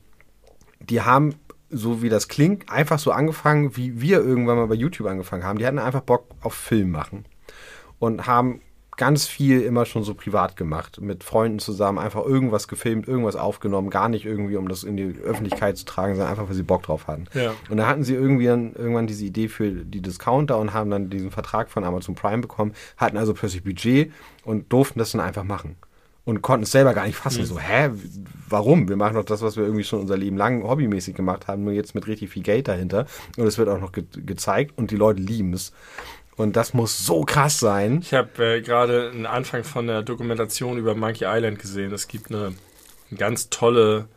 die haben, so wie das klingt, einfach so angefangen, wie wir irgendwann mal bei YouTube angefangen haben. Die hatten einfach Bock auf Film machen. Und haben ganz viel immer schon so privat gemacht, mit Freunden zusammen, einfach irgendwas gefilmt, irgendwas aufgenommen, gar nicht irgendwie, um das in die Öffentlichkeit zu tragen, sondern einfach, weil sie Bock drauf hatten. Ja. Und da hatten sie irgendwie dann, irgendwann diese Idee für die Discounter und haben dann diesen Vertrag von Amazon Prime bekommen, hatten also plötzlich Budget und durften das dann einfach machen. Und konnten es selber gar nicht fassen. Mhm. So, hä, warum? Wir machen doch das, was wir irgendwie schon unser Leben lang hobbymäßig gemacht haben, nur jetzt mit richtig viel Geld dahinter. Und es wird auch noch ge gezeigt und die Leute lieben es. Und das muss so krass sein. Ich habe äh, gerade einen Anfang von der Dokumentation über Monkey Island gesehen. Es gibt eine, eine ganz tolle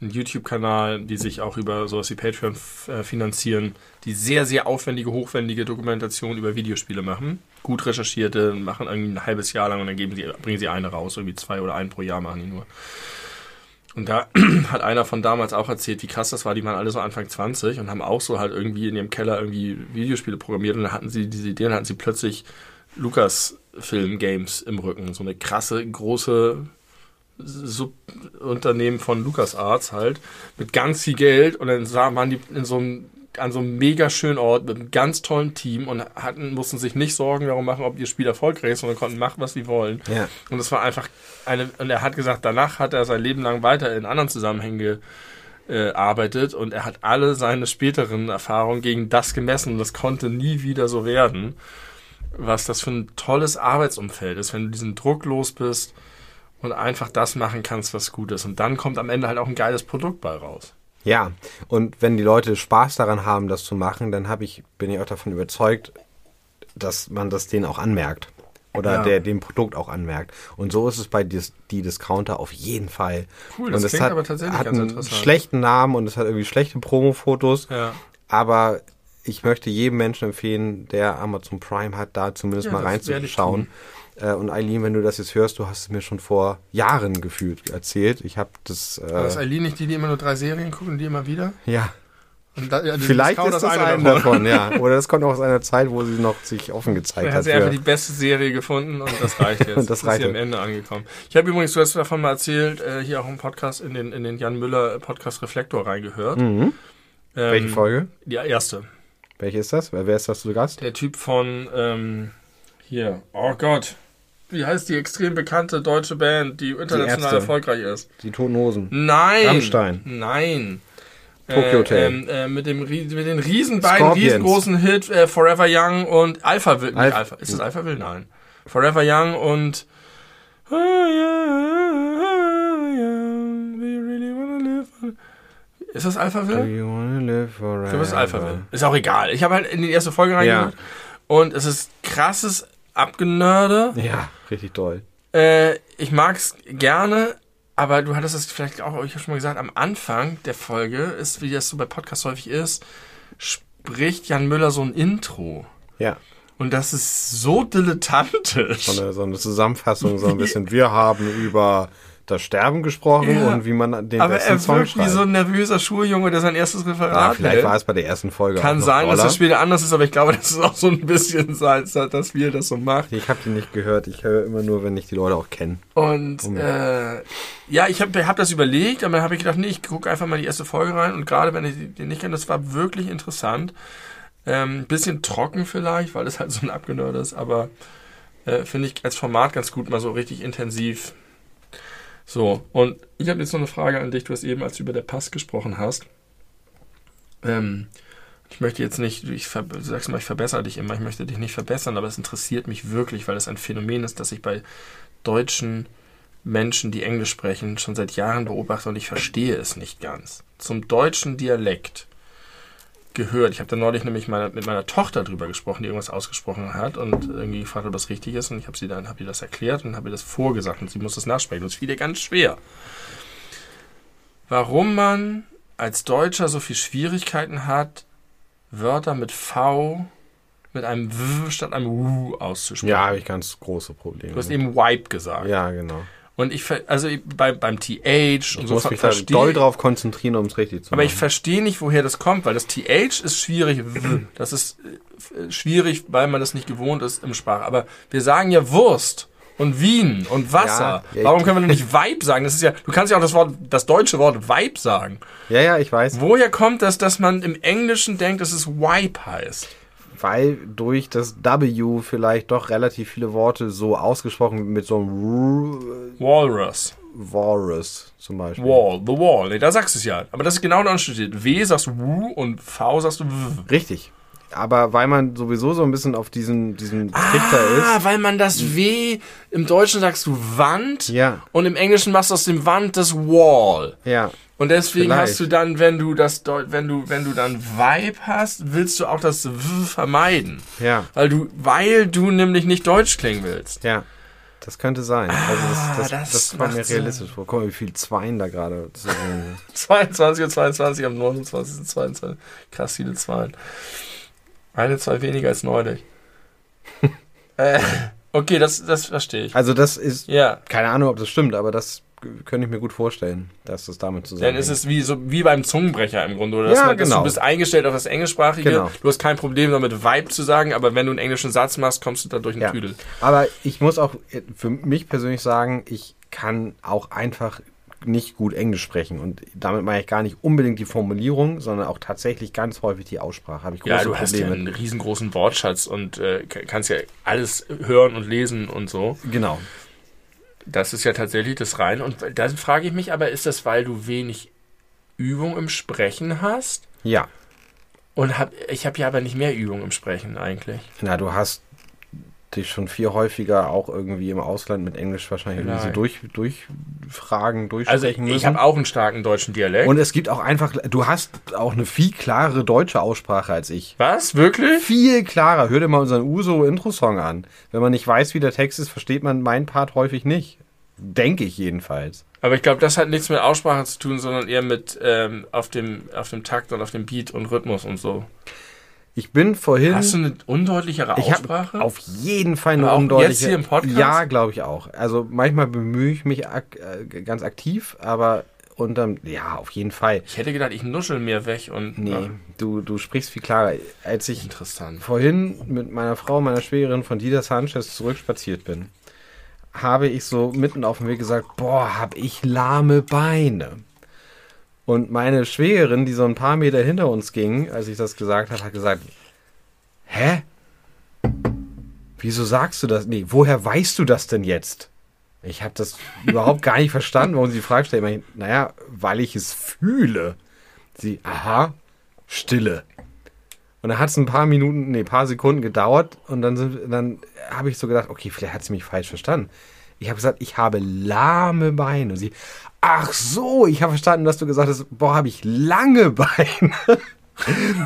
YouTube-Kanal, die sich auch über sowas wie Patreon äh, finanzieren, die sehr, sehr aufwendige, hochwendige Dokumentationen über Videospiele machen. Gut recherchierte, machen irgendwie ein halbes Jahr lang und dann geben sie, bringen sie eine raus. Irgendwie zwei oder ein pro Jahr machen die nur. Und da [clears throat] hat einer von damals auch erzählt, wie krass das war. Die waren alle so Anfang 20 und haben auch so halt irgendwie in ihrem Keller irgendwie Videospiele programmiert und dann hatten sie diese Idee, dann hatten sie plötzlich Lucas-Film-Games im Rücken. So eine krasse, große Subunternehmen von LucasArts halt mit ganz viel Geld und dann waren die in so einem an so einem mega schönen Ort mit einem ganz tollen Team und hatten, mussten sich nicht Sorgen darum machen, ob ihr Spiel erfolgreich ist, sondern konnten machen, was sie wollen. Ja. Und es war einfach eine, und er hat gesagt, danach hat er sein Leben lang weiter in anderen Zusammenhängen gearbeitet und er hat alle seine späteren Erfahrungen gegen das gemessen und das konnte nie wieder so werden. Was das für ein tolles Arbeitsumfeld ist, wenn du diesen Druck los bist und einfach das machen kannst, was gut ist. Und dann kommt am Ende halt auch ein geiles Produkt bei raus. Ja, und wenn die Leute Spaß daran haben, das zu machen, dann habe ich, bin ich auch davon überzeugt, dass man das denen auch anmerkt. Oder ja. der dem Produkt auch anmerkt. Und so ist es bei Dis die Discounter auf jeden Fall. Cool, das und klingt hat, aber tatsächlich hat einen schlechten Namen und es hat irgendwie schlechte Promo-Fotos. Ja. Aber ich möchte jedem Menschen empfehlen, der Amazon Prime hat, da zumindest ja, mal reinzuschauen. Äh, und Eileen, wenn du das jetzt hörst, du hast es mir schon vor Jahren gefühlt erzählt. Ich habe das. Äh, War das Eileen nicht die, die immer nur drei Serien gucken, die immer wieder? Ja. Da, ja, Vielleicht ist das eine davon. davon. ja. [laughs] Oder das kommt auch aus einer Zeit, wo sie noch sich offen gezeigt hat. hat sie einfach die beste Serie gefunden und das reicht jetzt. und [laughs] das reicht. Ist am Ende angekommen. Ich habe übrigens, du hast davon mal erzählt, äh, hier auch im Podcast, in den, in den Jan Müller Podcast Reflektor reingehört. Mhm. Ähm, Welche Folge? Die erste. Welche ist das? Wer, wer ist das zu Gast? Der Typ von ähm, Hier. Oh Gott. Wie heißt die extrem bekannte deutsche Band, die international Ärzte. erfolgreich ist? Die Toten Hosen. Nein. Rammstein. Nein. Tokyo äh, Hotel. Ähm, äh, mit, dem, mit den riesen beiden Scorpions. riesengroßen Hit äh, Forever Young und Alpha Will. Alpha- Alpha. Ist das Alpha Will? Nein. Forever Young und Oh, Ist das Alpha Do Will? you wanna live forever? Ich glaube, es ist Alpha Will. Ist auch egal. Ich habe halt in die erste Folge reingehört und es ist krasses Abgenörde. Ja, richtig toll. Äh, ich mag's gerne, aber du hattest es vielleicht auch euch schon mal gesagt, am Anfang der Folge ist, wie das so bei Podcasts häufig ist, spricht Jan Müller so ein Intro. Ja, Und das ist so dilettantisch. so eine, so eine Zusammenfassung, so ein bisschen. Wir haben über das Sterben gesprochen Ja. und wie man den aber besten er Song wirkt wie schreibt. so ein nervöser Schuljunge, der sein erstes ja, Referat vielleicht hält. war es bei der ersten Folge Kann sein, dass das später anders ist, aber ich glaube, [laughs] das ist auch so ein bisschen sein, dass wir das so machen. Ich habe die nicht gehört. Ich höre immer nur, wenn ich die Leute auch kenne. Und Oh äh, ja, ich habe hab das überlegt, aber dann habe ich gedacht, nee, ich gucke einfach mal die erste Folge rein. Und gerade wenn ich den nicht kenne, das war wirklich interessant. Ähm, bisschen trocken vielleicht, weil es halt so ein Abgenörd ist, aber äh, finde ich als Format ganz gut, mal so richtig intensiv. So, und ich habe jetzt noch eine Frage an dich. Du hast eben, als du über der Pass gesprochen hast, ähm, ich möchte jetzt nicht, ich sag's mal, ich verbessere dich immer, ich möchte dich nicht verbessern, aber es interessiert mich wirklich, weil es ein Phänomen ist, das ich bei deutschen Menschen, die Englisch sprechen, schon seit Jahren beobachte und ich verstehe es nicht ganz. Zum deutschen Dialekt gehört, ich habe da neulich nämlich meine, mit meiner Tochter drüber gesprochen, die irgendwas ausgesprochen hat und irgendwie gefragt, ob das richtig ist und ich habe sie dann, habe ihr das erklärt und habe ihr das vorgesagt und sie muss das nachsprechen und es fiel ihr ganz schwer. Warum man als Deutscher so viel Schwierigkeiten hat, Wörter mit V mit einem W statt einem U auszusprechen. Ja, habe ich ganz große Probleme. Du hast eben Wipe gesagt. ja, genau. Und ich, also bei, beim TH und Ich so muss mich da doll drauf konzentrieren, um es richtig zu aber ich machen. verstehe nicht, woher das kommt, weil das TH ist schwierig. Das ist äh, schwierig, weil man das nicht gewohnt ist im Sprach. Aber wir sagen ja Wurst und Wien und Wasser. Ja, Warum können wir denn [laughs] nicht Vibe sagen? Das ist ja, du kannst ja auch das Wort, das deutsche Wort Vibe sagen. ja, ja, ich weiß. Woher kommt das, dass man im Englischen denkt, dass es Wipe heißt? Weil durch das W vielleicht doch relativ viele Worte so ausgesprochen mit so einem Walrus. Walrus zum Beispiel. Wall, the wall. Nee, da sagst du es ja. Aber das ist genau Unterschied. W sagst du W und V sagst du W. Richtig. Aber weil man sowieso so ein bisschen auf diesen, diesen Trichter Ah, ist. weil man das W, im Deutschen sagst du Wand Ja, und im Englischen machst du aus dem Wand das Wall. ja. Und deswegen Vielleicht. hast du dann, wenn du das, wenn du, wenn du dann Vibe hast, willst du auch das W vermeiden. Ja, Weil du, weil du nämlich nicht Deutsch klingen willst. ja. Das könnte sein. Also das, das, das das, kommt mir Sinn. realistisch vor. Guck mal, wie viel Zweien da gerade. zu sehen sind. [laughs] 22 und 22 am 29. 22. Krass viele Zahlen. Eine, zwei weniger als neulich. [laughs] äh, okay, das, das verstehe ich. Also das ist, Ja, keine Ahnung, ob das stimmt, aber das könnte ich mir gut vorstellen, dass das damit dann zusammenhängt. ist es wie, so, wie beim Zungenbrecher im Grunde. Oder? Ja, man, genau. du bist eingestellt auf das Englischsprachige. Genau. Du hast kein Problem damit, Vibe zu sagen, aber wenn du einen englischen Satz machst, kommst du da durch den Ja. Tüdel. Aber ich muss auch für mich persönlich sagen, ich kann auch einfach nicht gut Englisch sprechen. Und damit meine ich gar nicht unbedingt die Formulierung, sondern auch tatsächlich ganz häufig die Aussprache. Habe ich große Ja, du hast ja Probleme. einen riesengroßen Wortschatz und äh, kannst ja alles hören und lesen und so. genau. Das ist ja tatsächlich das rein. Und da frage ich mich aber, ist das, weil du wenig Übung im Sprechen hast? Ja. Und hab, ich habe ja aber nicht mehr Übung im Sprechen eigentlich. Na, du hast dich schon viel häufiger auch irgendwie im Ausland mit Englisch wahrscheinlich irgendwie so durch, durchfragen, Also durchsprechen ich müssen. habe auch einen starken deutschen Dialekt. Und es gibt auch einfach, du hast auch eine viel klarere deutsche Aussprache als ich. Was? Wirklich? Viel klarer. Hör dir mal unseren Uso-Intro-Song an. Wenn man nicht weiß, wie der Text ist, versteht man meinen Part häufig nicht. Denke ich jedenfalls. Aber ich glaube, das hat nichts mit Aussprache zu tun, sondern eher mit ähm, auf, dem, auf dem Takt und auf dem Beat und Rhythmus und so. Ich bin vorhin. Hast du eine undeutlichere ich Aussprache? auf jeden Fall eine undeutliche. jetzt hier im Podcast? Ja, glaube ich auch. Also manchmal bemühe ich mich ak äh, ganz aktiv, aber unterm, ja, auf jeden Fall. ich hätte gedacht, ich nuschel mehr weg und. Nee, Ach, du, du sprichst viel klarer. Als ich interessant. vorhin mit meiner Frau, meiner Schwägerin von Dieter Sanchez zurückspaziert bin, habe ich so mitten auf dem Weg gesagt, boah, hab ich lahme Beine. Und meine Schwägerin, die so ein paar Meter hinter uns ging, als ich das gesagt habe, hat gesagt, hä? wieso sagst du das? Nee, woher weißt du das denn jetzt? Ich habe das [laughs] überhaupt gar nicht verstanden, warum sie die Frage stellt. Ich, naja, weil ich es fühle. Sie, aha, Stille. Und dann hat es ein paar Minuten, nee, paar Sekunden gedauert und dann, sind- dann habe ich so gedacht, okay, vielleicht hat sie mich falsch verstanden. Ich habe gesagt, ich habe lahme Beine. Und sie, ach so, ich habe verstanden, dass du gesagt hast, boah, habe ich lange Beine. [laughs]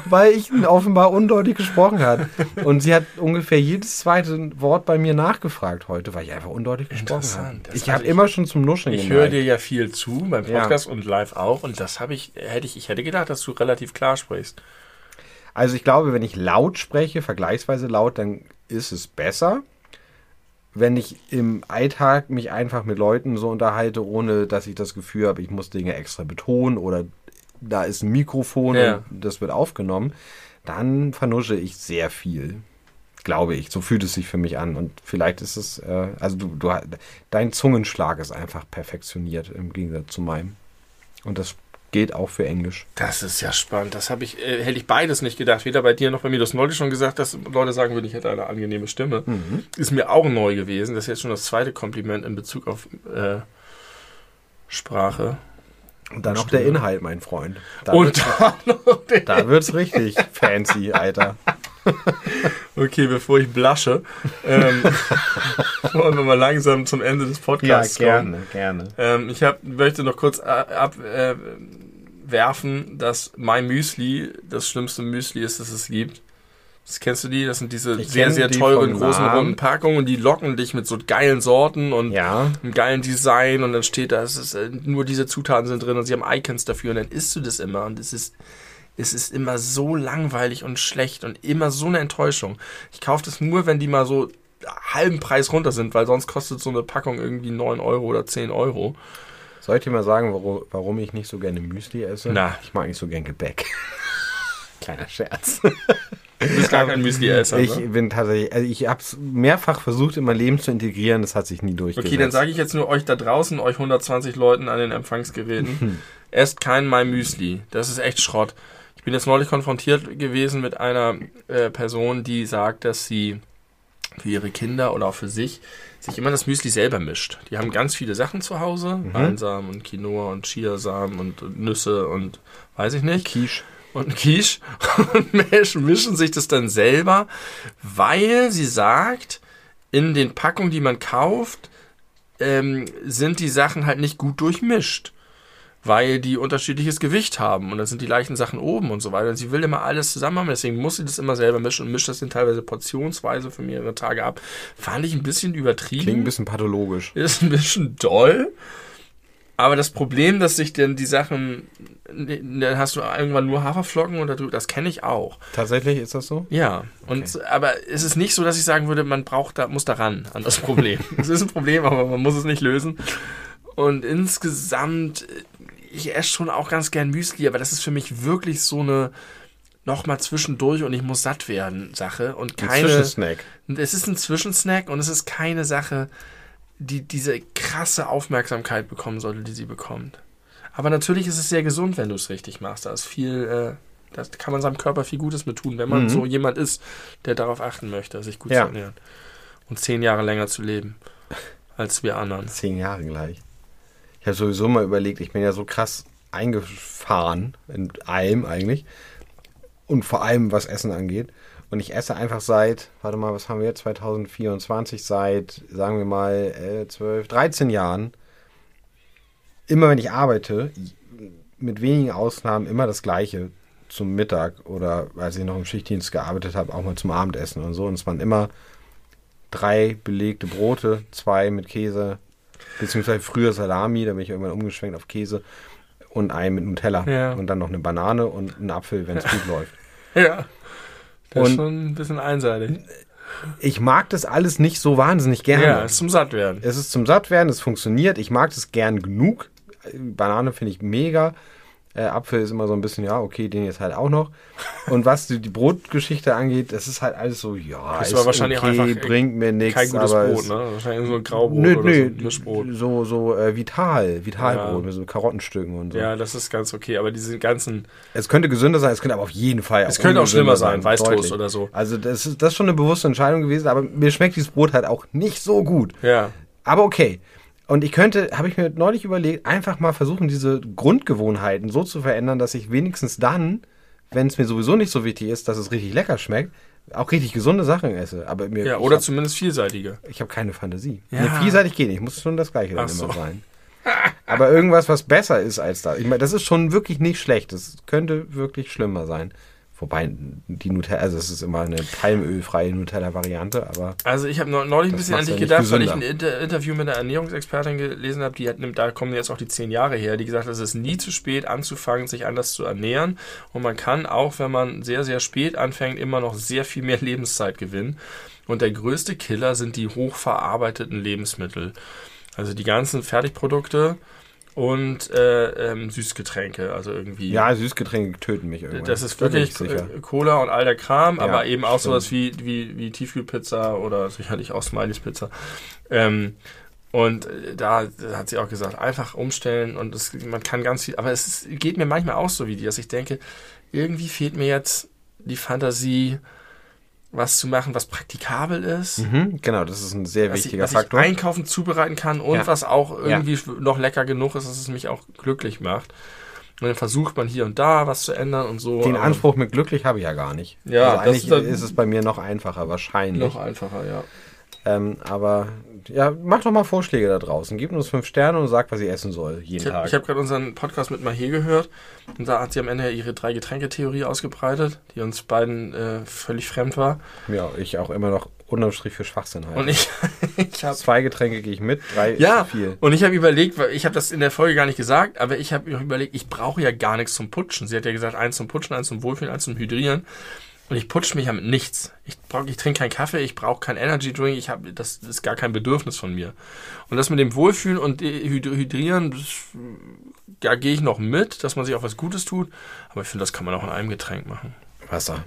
Weil ich offenbar undeutlich gesprochen hat. Und sie hat ungefähr jedes zweite Wort bei mir nachgefragt heute, weil ich einfach undeutlich gesprochen habe. Ich habe immer schon zum Nuscheln Ich höre dir ja viel zu beim Ja. Podcast und live auch und das habe ich, hätte ich, ich hätte gedacht, dass du relativ klar sprichst. Also ich glaube, wenn ich laut spreche, vergleichsweise laut, dann ist es besser. Wenn ich im Alltag mich einfach mit Leuten so unterhalte, ohne dass ich das Gefühl habe, ich muss Dinge extra betonen oder da ist ein Mikrofon Ja. und das wird aufgenommen, dann vernusche ich sehr viel. Glaube ich. So fühlt es sich für mich an. Und vielleicht ist es, äh, also du, du, dein Zungenschlag ist einfach perfektioniert im Gegensatz zu meinem. Und das geht auch für Englisch. Das ist ja spannend. Das habe ich, äh, hätte ich beides nicht gedacht. Weder bei dir noch bei mir. Du hast neulich schon gesagt, dass Leute sagen würden, ich hätte eine angenehme Stimme. Ist mir auch neu gewesen. Das ist jetzt schon das zweite Kompliment in Bezug auf äh, Sprache. Und dann noch der Inhalt, mein Freund. Da Und [laughs] dann noch der [laughs] Da wird's richtig fancy, Alter. [laughs] Okay, bevor ich blasche, ähm, wollen wir mal langsam zum Ende des Podcasts kommen. gerne. Ähm, ich hab, möchte noch kurz abwerfen, äh, werfen, dass mein Müsli das schlimmste Müsli ist, das es gibt. Das kennst du die? Das sind diese Ich sehr, sehr teuren, großen, runden Packungen und die locken dich mit so geilen Sorten und Ja, einem geilen Design und dann steht da, es ist, äh, nur diese Zutaten sind drin und sie haben Icons dafür und dann isst du das immer und es ist, es ist immer so langweilig und schlecht und immer so eine Enttäuschung. Ich kaufe das nur, wenn die mal so halben Preis runter sind, weil sonst kostet so eine Packung irgendwie 9 Euro oder 10 Euro. Soll ich dir mal sagen, warum, warum ich nicht so gerne Müsli esse? Na. Ich mag nicht so gern Gebäck. [laughs] Kleiner Scherz. Du bist gar kein Müsli-Esser. Ich ne? bin tatsächlich, also ich habe es mehrfach versucht in mein Leben zu integrieren, das hat sich nie durchgesetzt. Okay, dann sage ich jetzt nur euch da draußen, euch 120 Leuten an den Empfangsgeräten, [laughs] esst kein My Müsli. Das ist echt Schrott. Ich bin jetzt neulich konfrontiert gewesen mit einer äh, Person, die sagt, dass sie für ihre Kinder oder auch für sich sich immer das Müsli selber mischt. Die haben ganz viele Sachen zu Hause, Leinsamen und Quinoa und Chiasamen und Nüsse und weiß ich nicht Quiche. und Quiche [laughs] und mischen, mischen sich das dann selber, weil sie sagt, in den Packungen, die man kauft, ähm, sind die Sachen halt nicht gut durchmischt. Weil die unterschiedliches Gewicht haben und dann sind die leichten Sachen oben und so weiter. Und sie will immer alles zusammen haben, deswegen muss sie das immer selber mischen und mischt das dann teilweise portionsweise für mehrere Tage ab. Fand ich ein bisschen übertrieben. Klingt ein bisschen pathologisch. Ist ein bisschen doll. Aber das Problem, dass sich denn die Sachen, dann hast du irgendwann nur Haferflocken du, das kenne ich auch. Tatsächlich ist das so? Ja, und aber es ist nicht so, dass ich sagen würde, man braucht da, muss da ran an das Problem. [laughs] es ist ein Problem, aber man muss es nicht lösen. Und insgesamt, ich esse schon auch ganz gern Müsli, aber das ist für mich wirklich so eine nochmal zwischendurch und ich muss satt werden Sache und Ein keine. Zwischensnack. Es ist ein Zwischensnack und es ist keine Sache, die diese krasse Aufmerksamkeit bekommen sollte, die sie bekommt. Aber natürlich ist es sehr gesund, wenn du es richtig machst. Da ist viel, äh, da kann man seinem Körper viel Gutes mit tun, wenn man Mhm. so jemand ist, der darauf achten möchte, sich gut Ja. zu ernähren. Und zehn Jahre länger zu leben als wir anderen. Zehn Jahre gleich. Ich habe sowieso mal überlegt, ich bin ja so krass eingefahren in allem eigentlich. Und vor allem, was Essen angeht. Und ich esse einfach seit, warte mal, was haben wir jetzt? 2024, seit, sagen wir mal, äh, 12, 13 Jahren. Immer wenn ich arbeite, mit wenigen Ausnahmen immer das Gleiche zum Mittag oder als ich noch im Schichtdienst gearbeitet habe, auch mal zum Abendessen und so. Und es waren immer drei belegte Brote, zwei mit Käse, beziehungsweise früher Salami, da bin ich irgendwann umgeschwenkt auf Käse und ein mit Nutella Ja. und dann noch eine Banane und einen Apfel, wenn es gut läuft. [laughs] Ja. Das ist Und- schon ein bisschen einseitig. Ich mag das alles nicht so wahnsinnig gerne. Ja, ist zum Sattwerden. Es ist zum Sattwerden, es funktioniert. Ich mag das gern genug. Banane finde ich mega. Äh, Apfel ist immer so ein bisschen, ja, okay, den jetzt halt auch noch. Und was die, die Brotgeschichte angeht, das ist halt alles so, ja, Das ist war wahrscheinlich okay, auch einfach bringt mir nichts. Kein gutes aber Brot, es, ne? Wahrscheinlich so ein Graubrot Nö, oder nö, so ein Mischbrot. so, so äh, Vital, Vitalbrot Ja. mit so Karottenstücken und so. Ja, das ist ganz okay, aber diese ganzen, Es könnte gesünder sein, es könnte aber auf jeden Fall es könnte auch schlimmer ungesünder sein, Weißtoast oder so. Also das ist, das ist schon eine bewusste Entscheidung gewesen, aber mir schmeckt dieses Brot halt auch nicht so gut. Ja. Aber okay. Und ich könnte, habe ich mir neulich überlegt, einfach mal versuchen, diese Grundgewohnheiten so zu verändern, dass ich wenigstens dann, wenn es mir sowieso nicht so wichtig ist, dass es richtig lecker schmeckt, auch richtig gesunde Sachen esse. Aber mir, Ja, oder hab- zumindest vielseitige. ich habe keine Fantasie. Ja. Nee, vielseitig geht nicht. Muss schon das Gleiche dann Ach so. immer sein. Aber irgendwas, was besser ist als das. Ich meine, das ist schon wirklich nicht schlecht. Das könnte wirklich schlimmer sein. Wobei die Nutella, also es ist immer eine palmölfreie Nutella-Variante, aber Also ich habe neulich ein bisschen an dich gedacht, weil ich ein. Inter Interview mit einer Ernährungsexpertin gelesen habe, die hat, nimmt- da kommen jetzt auch die zehn Jahre her, die gesagt hat, es ist nie zu spät anzufangen, sich anders zu ernähren und man kann auch, wenn man sehr, sehr spät anfängt, immer noch sehr viel mehr Lebenszeit gewinnen. Und der größte Killer sind die hochverarbeiteten Lebensmittel. Also die ganzen Fertigprodukte und äh, ähm, Süßgetränke, also irgendwie. ja, Süßgetränke töten mich irgendwann. Das ist wirklich äh, Cola und all der Kram, Ja, aber eben auch stimmt. sowas wie, wie, wie Tiefkühlpizza oder sicherlich auch Smileys Pizza. Ähm, und äh, da hat sie auch gesagt, einfach umstellen und es, man kann ganz viel, aber es geht mir manchmal auch so wie die, dass ich denke, irgendwie fehlt mir jetzt die Fantasie, was zu machen, was praktikabel ist. Mhm, genau, das ist ein sehr ich, wichtiger was Faktor. ich einkaufen, zubereiten kann und Ja. was auch irgendwie noch lecker genug ist, dass es mich auch glücklich macht. Und dann versucht man hier und da was zu ändern und so. Den Anspruch mit glücklich habe ich ja gar nicht. Ja, also das eigentlich ist es bei mir noch einfacher, wahrscheinlich. Noch einfacher, ja. Ähm, aber ja, macht doch mal Vorschläge da draußen. Gebt uns fünf Sterne und sagt, was ihr essen soll, jeden Ich habe Tag. hab gerade unseren Podcast mit Mahé gehört und da hat sie am Ende ihre drei Getränketheorie ausgebreitet, die uns beiden äh, völlig fremd war. ja, ich auch immer noch unterm Strich für Schwachsinn halte. Und ich, [laughs] ich habe Zwei Getränke gehe ich mit, drei ja, ist viel. und ich habe überlegt, weil ich habe das in der Folge gar nicht gesagt, aber ich habe mir überlegt, ich brauche ja gar nichts zum Putschen. Sie hat ja gesagt, eins zum Putschen, eins zum Wohlfühlen, eins zum Hydrieren. Und ich putsche mich ja mit nichts. Ich brauche, ich trinke keinen Kaffee, ich brauche keinen Energy Drink, ich habe, das ist gar kein Bedürfnis von mir. Und das mit dem Wohlfühlen und Hyd- Hydrieren, das, da gehe ich noch mit, dass man sich auch was Gutes tut. Aber ich finde, das kann man auch in einem Getränk machen. Wasser.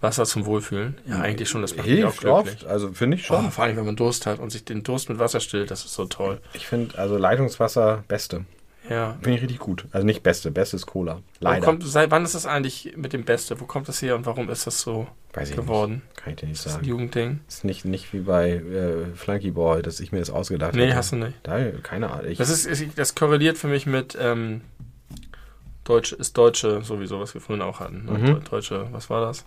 Wasser zum Wohlfühlen? Ja, eigentlich schon, das macht mich auch Hilft glücklich. oft, also finde ich schon. Oh, vor allem, wenn man Durst hat und sich den Durst mit Wasser stillt, das ist so toll. Ich finde, also Leitungswasser, beste. Ja. Finde ich richtig gut. Also nicht beste, beste ist Cola. Leider. kommt, seit wann ist das eigentlich mit dem Beste? Wo kommt das her und warum ist das so Weiß ich geworden? nicht. Kann ich dir nicht Das ist ein sagen. Jugendding. Ist nicht, nicht wie bei äh, Flunky Ball, dass ich mir das ausgedacht Nee, hätte. hast du nicht. Da, keine Ahnung. Ich, Das ist, ist das korreliert für mich mit ähm, Deutsch ist Deutsche sowieso, was wir vorhin auch hatten. Ne? Mhm. Deutsche, was war das?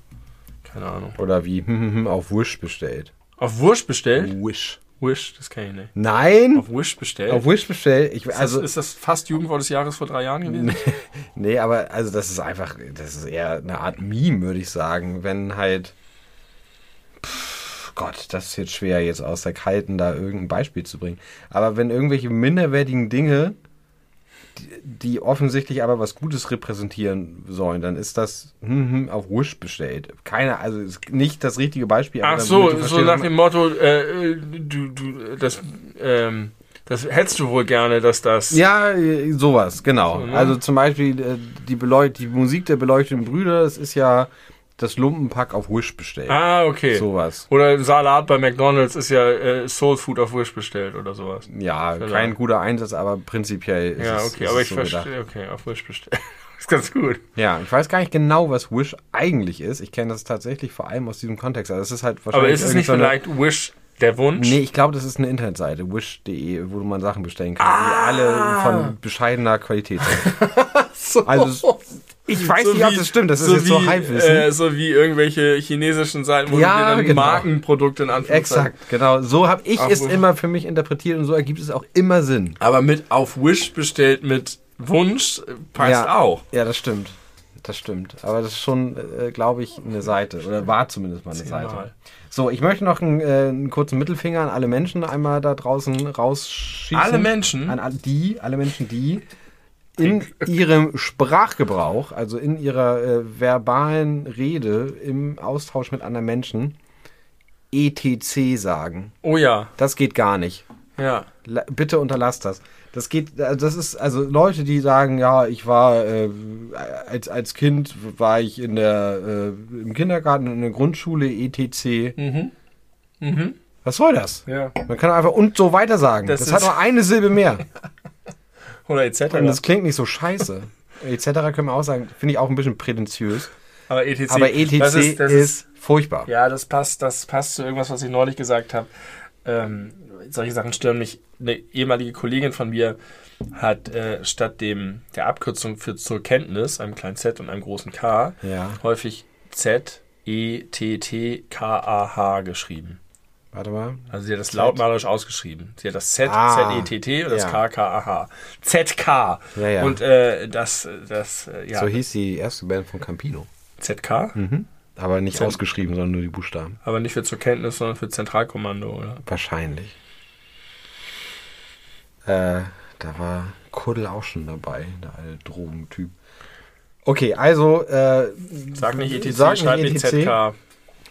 Keine Ahnung. oder wie [laughs] auf Wish bestellt. Auf Wurst bestellt? Wish. Wish, das kenne ich nicht. Nein! Auf Wish bestellt? Auf Wish bestellt. Ich, ist, also, das, ist das fast Jugendwort des Jahres vor drei Jahren gewesen? [laughs] nee, aber also das ist einfach, das ist eher eine Art Meme, würde ich sagen. Wenn halt. Pff, Gott, das ist jetzt schwer, jetzt aus der Kalten da irgendein Beispiel zu bringen. Aber wenn irgendwelche minderwertigen Dinge, die, offensichtlich aber was Gutes repräsentieren sollen, dann ist das hm, hm, auf Wish bestellt. Keine, also ist nicht das richtige Beispiel. Ach so, so nach dem Motto, äh, du, du, das, ähm, das hättest du wohl gerne, dass das. Ja, äh, sowas, genau. So, ne? Also zum Beispiel äh, die, Beleucht die Musik der beleuchteten Brüder, das ist ja das Lumpenpack auf Wish bestellt. Ah, okay. Sowas. Oder Salat bei McDonalds ist ja äh, Soul Food auf Wish bestellt oder sowas. Ja, Vielleicht. kein guter Einsatz, aber prinzipiell ist ja, es, okay, ist aber ich so verstehe, okay, auf Wish bestellt. [laughs] ist ganz gut. Ja, ich weiß gar nicht genau, was Wish eigentlich ist. Ich kenne das tatsächlich vor allem aus diesem Kontext. Also es ist halt Aber wahrscheinlich ist es nicht irgendeine- vielleicht Wish der Wunsch? Nee, ich glaube, das ist eine Internetseite, wish.de, wo man Sachen bestellen kann, Ah. die alle von bescheidener Qualität sind. [laughs] so. Also, Ich weiß So nicht, ob wie- das stimmt, das ist so jetzt so wie, Halbwissen. Äh, so wie irgendwelche chinesischen Seiten, wo Ja, du dir dann genau. Markenprodukte in Anführungszeichen. Exakt, genau. So habe ich Auf es Wish. immer für mich interpretiert und so ergibt es auch immer Sinn. Aber mit auf Wish bestellt mit Wunsch äh, passt Ja. auch. Ja, das stimmt. Das stimmt. Aber das ist schon, äh, glaube ich, eine Seite. Oder war zumindest mal eine Zehnmal. Seite. So, ich möchte noch einen, äh, einen kurzen Mittelfinger an alle Menschen einmal da draußen rausschießen. Alle Menschen? An die, alle Menschen, die in [laughs] ihrem Sprachgebrauch, also in ihrer äh, verbalen Rede im Austausch mit anderen Menschen, ETC sagen. Oh ja, Das geht gar nicht. ja. La bitte unterlasst das. Das geht, also das ist, also Leute, die sagen, ja, ich war, äh, als, als Kind war ich in der, äh, im Kindergarten, in der Grundschule, etc. Mhm. Mhm. Was soll das? Ja. Man kann einfach und so weiter sagen. Das Das, hat nur eine Silbe mehr. [laughs] Oder etc. Und das klingt nicht so scheiße. [laughs] etc. können wir auch sagen, finde ich auch ein bisschen prätentiös. aber ETC, Aber etc. das ist, ist, das ist, furchtbar. ja, das passt, das passt zu irgendwas, was ich neulich gesagt habe. Ähm, solche Sachen stören mich. Eine ehemalige Kollegin von mir hat äh, statt dem der Abkürzung für zur Kenntnis, einem kleinen Z und einem großen K, Ja. häufig Z E T T K A H geschrieben. Warte mal. Also sie hat das lautmalerisch ausgeschrieben. Sie hat das Z, Ah, Z-E-T-T und das ja. K, K-A-H. ZK. Ja, ja. Und äh, das, das, äh, ja, So hieß die erste Band von Campino. ZK, Mhm. Aber nicht Zent- ausgeschrieben, sondern nur die Buchstaben. aber nicht für zur Kenntnis, sondern für Zentralkommando, oder? Wahrscheinlich. Äh, da war Kuddel auch schon dabei, der alte Drogentyp. Okay, also äh, Sag nicht ETC, Sag nicht schreib nicht ETC. ZK.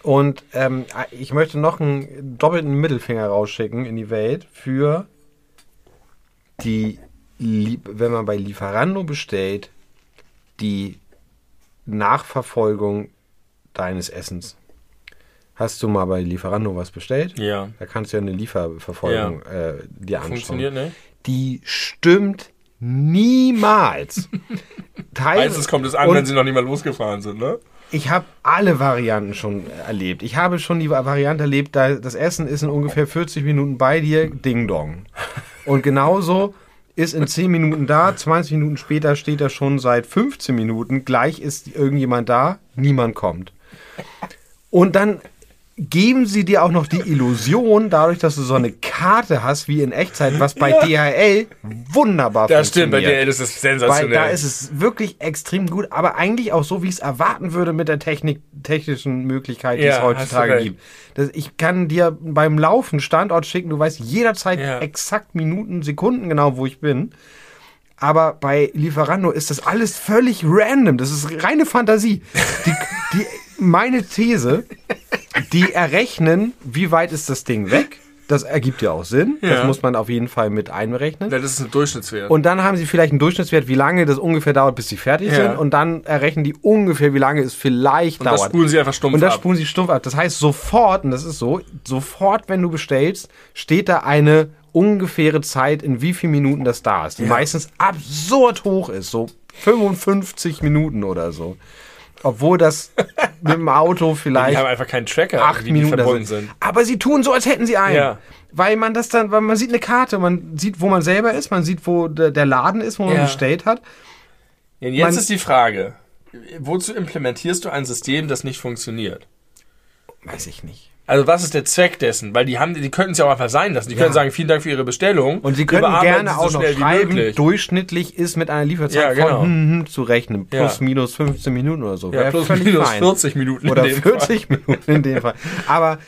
Und ähm, ich möchte noch einen doppelten Mittelfinger rausschicken in die Welt für die, wenn man bei Lieferando bestellt, die Nachverfolgung deines Essens. Hast du mal bei Lieferando was bestellt? Ja. Da kannst du ja eine Lieferverfolgung äh, dir anschauen. Funktioniert nicht? Die stimmt niemals. Teil- [laughs] Meistens kommt es an, wenn sie noch nicht mal losgefahren sind, ne? Ich habe alle Varianten schon erlebt. Ich habe schon die Variante erlebt, da das Essen ist in ungefähr 40 Minuten bei dir, Ding Dong. Und genauso ist in 10 Minuten da, 20 Minuten später steht er schon seit 15 Minuten, gleich ist irgendjemand da, niemand kommt. Und dann geben sie dir auch noch die Illusion, dadurch, dass du so eine Karte hast wie in Echtzeit, was bei DHL wunderbar Das stimmt, bei funktioniert. DL ist es sensationell. da ist es wirklich extrem gut, aber eigentlich auch so, wie ich es erwarten würde mit der Technik, technischen Möglichkeit, die Ja, es heutzutage gibt. Das, ich kann dir beim Laufen Standort schicken, du weißt jederzeit Ja. exakt Minuten, Sekunden genau, wo ich bin. Aber bei Lieferando ist das alles völlig random. Das ist reine Fantasie. Die, die, meine These, die errechnen, wie weit ist das Ding weg. Das ergibt ja auch Sinn. Ja. Das muss man auf jeden Fall mit einberechnen. das ist ein Durchschnittswert. Und dann haben sie vielleicht einen Durchschnittswert, wie lange das ungefähr dauert, bis sie fertig Ja. sind. Und dann errechnen die ungefähr, wie lange es vielleicht Und das dauert. spulen sie einfach stumpf und das ab. spulen sie stumpf ab. Das heißt, sofort, und das ist so, sofort, wenn du bestellst, steht da eine ungefähre Zeit, in wie vielen Minuten das da ist. Die meistens absurd hoch ist. So 55 Minuten oder so. Obwohl das [laughs] mit dem Auto die vielleicht haben einfach keinen Tracker, acht wie die Minuten verbunden sind. sind. Aber sie tun so, als hätten sie einen. Ja. Weil man das dann, weil man sieht eine Karte, man sieht, wo man selber ist, man sieht, wo der, Laden ist, wo man Ja. bestellt hat. Ja, jetzt Man- ist die Frage, wozu implementierst du ein System, das nicht funktioniert? Weiß ich nicht. Also was ist der Zweck dessen? Weil die haben, die könnten es ja auch einfach sein lassen. Die können sagen, vielen Dank für Ihre Bestellung. Und sie können gerne sie so auch noch schreiben, durchschnittlich ist mit einer Lieferzeit Ja, genau. von hm, hm, zu rechnen. Plus, Ja. minus 15 Minuten oder so. Ja, plus minus fein. 40 Minuten Oder in dem 40 Minuten in dem Fall. Aber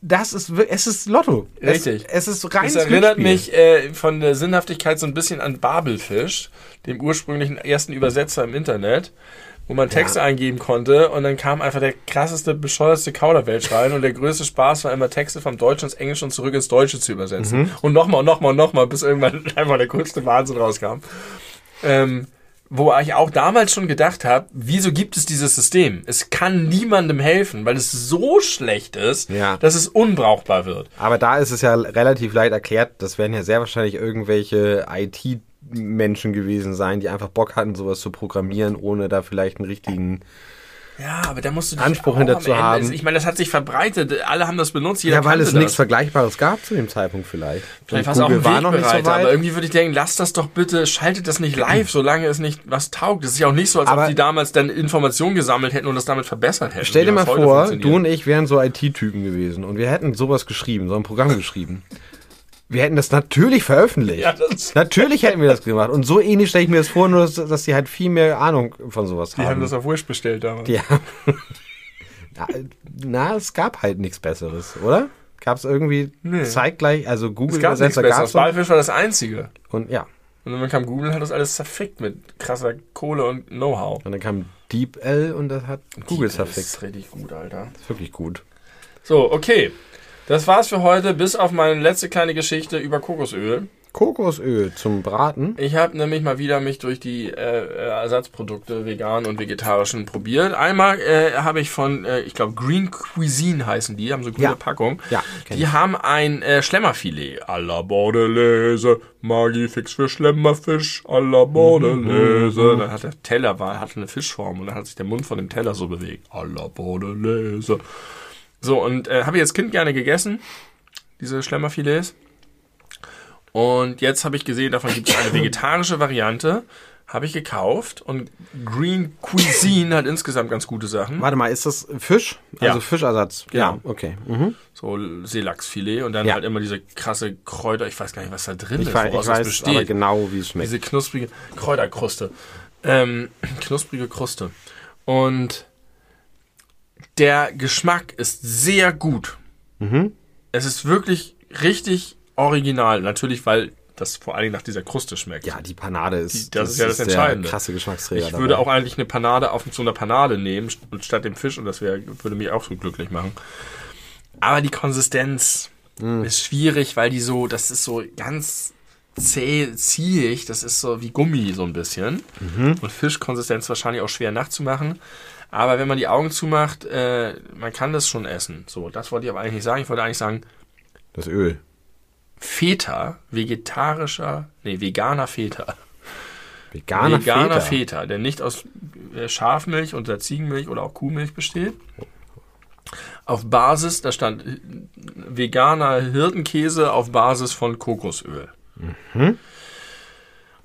das ist, es ist Lotto. Richtig. Es, es ist reines Das erinnert mich äh, von der Sinnhaftigkeit so ein bisschen an Babelfisch, dem ursprünglichen ersten Übersetzer im Internet, wo man Texte eingeben konnte und dann kam einfach der krasseste, bescheuerste Kauderwelsch rein und der größte Spaß war immer Texte vom Deutschen ins Englische und zurück ins Deutsche zu übersetzen. Mhm. Und nochmal und nochmal und nochmal, bis irgendwann [laughs] einfach der größte Wahnsinn rauskam. Ähm, wo ich auch damals schon gedacht habe, wieso gibt es dieses System? Es kann niemandem helfen, weil es so schlecht ist, Ja. dass es unbrauchbar wird. Aber da ist es ja relativ leicht erklärt, das werden ja sehr wahrscheinlich irgendwelche IT-Menschen gewesen sein, die einfach Bock hatten, sowas zu programmieren, ohne da vielleicht einen richtigen. Ja, aber da musst du Anspruch hinter zu haben. Ich meine, das hat sich verbreitet. Alle haben das benutzt. Jeder Ja, weil es nichts das. Vergleichbares gab zu dem Zeitpunkt vielleicht. Vielleicht war es auch ein war noch nicht so Wegbereiter, aber weit. irgendwie würde ich denken, lasst das doch bitte, schaltet das nicht live, solange es nicht was taugt. Das ist ja auch nicht so, als Aber- ob die damals dann Informationen gesammelt hätten und das damit verbessert hätten. Stell dir mal vor, du und ich wären so IT-Typen gewesen und wir hätten sowas geschrieben, so ein Programm geschrieben. Wir hätten das natürlich veröffentlicht. Ja, das- natürlich hätten wir das gemacht. Und so ähnlich stelle ich mir das vor, nur dass, dass die halt viel mehr Ahnung von sowas Die haben. haben das auf Wish bestellt damals. Haben. [laughs] na, na, es gab halt nichts Besseres, oder? Gab es irgendwie Nee. zeitgleich, also es Google gab nichts Übersetzer gab Besseres. es Walfisch war das Einzige. und ja. Und dann kam Google und hat das alles zerfickt mit krasser Kohle und Know-how. Und dann kam DeepL und das hat Google Das zerfickt. ist richtig gut, Alter. Das ist wirklich gut. So, okay. Das war's für heute, bis auf meine letzte kleine Geschichte über Kokosöl. Kokosöl zum Braten. Ich habe nämlich mal wieder mich durch die äh, Ersatzprodukte vegan und vegetarischen probiert. Einmal äh, habe ich von, äh, ich glaube Green Cuisine heißen die, haben so eine grüne Ja. Packung. Ja, Die ich. haben ein äh, Schlemmerfilet à la Bordelaise, Magifix für Schlemmerfisch à la Bordelaise. Dann hat der Teller war, hatte eine Fischform und dann hat sich der Mund von dem Teller so bewegt. À la Bordelaise. So, und äh, habe ich als Kind gerne gegessen, diese Schlemmerfilets. Und jetzt habe ich gesehen, davon gibt es eine [coughs] vegetarische Variante. Habe ich gekauft und Green Cuisine hat insgesamt ganz gute Sachen. Warte mal, ist das Fisch? Also Ja. Fischersatz? Genau. Ja, okay. Mhm. So Seelachsfilet und dann Ja. halt immer diese krasse Kräuter. Ich weiß gar nicht, was da drin Ich, ist, weiß, ich weiß besteht. aber genau, wie es schmeckt. Diese knusprige Kräuterkruste. Ähm, [clears throat] knusprige Kruste. Und der Geschmack ist sehr gut. Mhm. Es ist wirklich richtig original. Natürlich, weil das vor allen Dingen nach dieser Kruste schmeckt. Ja, die Panade ist, Die- das ist ja das der Entscheidende. krasse Geschmacksträger Ich würde dabei. auch eigentlich eine Panade auf so einer Panade nehmen und statt dem Fisch und das wäre würde mich auch so glücklich machen. Aber die Konsistenz Mm. ist schwierig, weil die so, das ist so ganz zäh, ziehig, das ist so wie Gummi so ein bisschen. Mhm. Und Fischkonsistenz wahrscheinlich auch schwer nachzumachen. Aber wenn man die Augen zumacht, äh, man kann das schon essen. So, das wollte ich aber eigentlich nicht sagen. Ich wollte eigentlich sagen, Das Öl. Feta, vegetarischer, nee, veganer Feta. Veganer, veganer Feta. Feta. der nicht aus äh, Schafmilch oder Ziegenmilch oder auch Kuhmilch besteht. Auf Basis, da stand äh, veganer Hirtenkäse auf Basis von Kokosöl.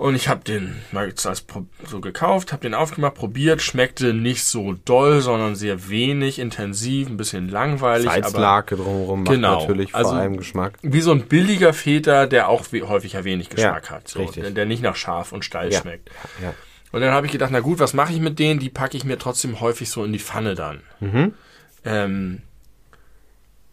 Und ich habe den mal jetzt als so gekauft, habe den aufgemacht, probiert, schmeckte nicht so doll, sondern sehr wenig, intensiv, ein bisschen langweilig. Salzlake drumherum macht Genau. natürlich vor Also- allem Geschmack. wie so ein billiger Feta, der auch häufig ja wenig Geschmack Ja, hat. So, richtig. der, der nicht nach scharf und steil Ja. schmeckt. Ja. Und dann habe ich gedacht, na gut, was mache ich mit denen? Die packe ich mir trotzdem häufig so in die Pfanne dann. Mhm. Ähm,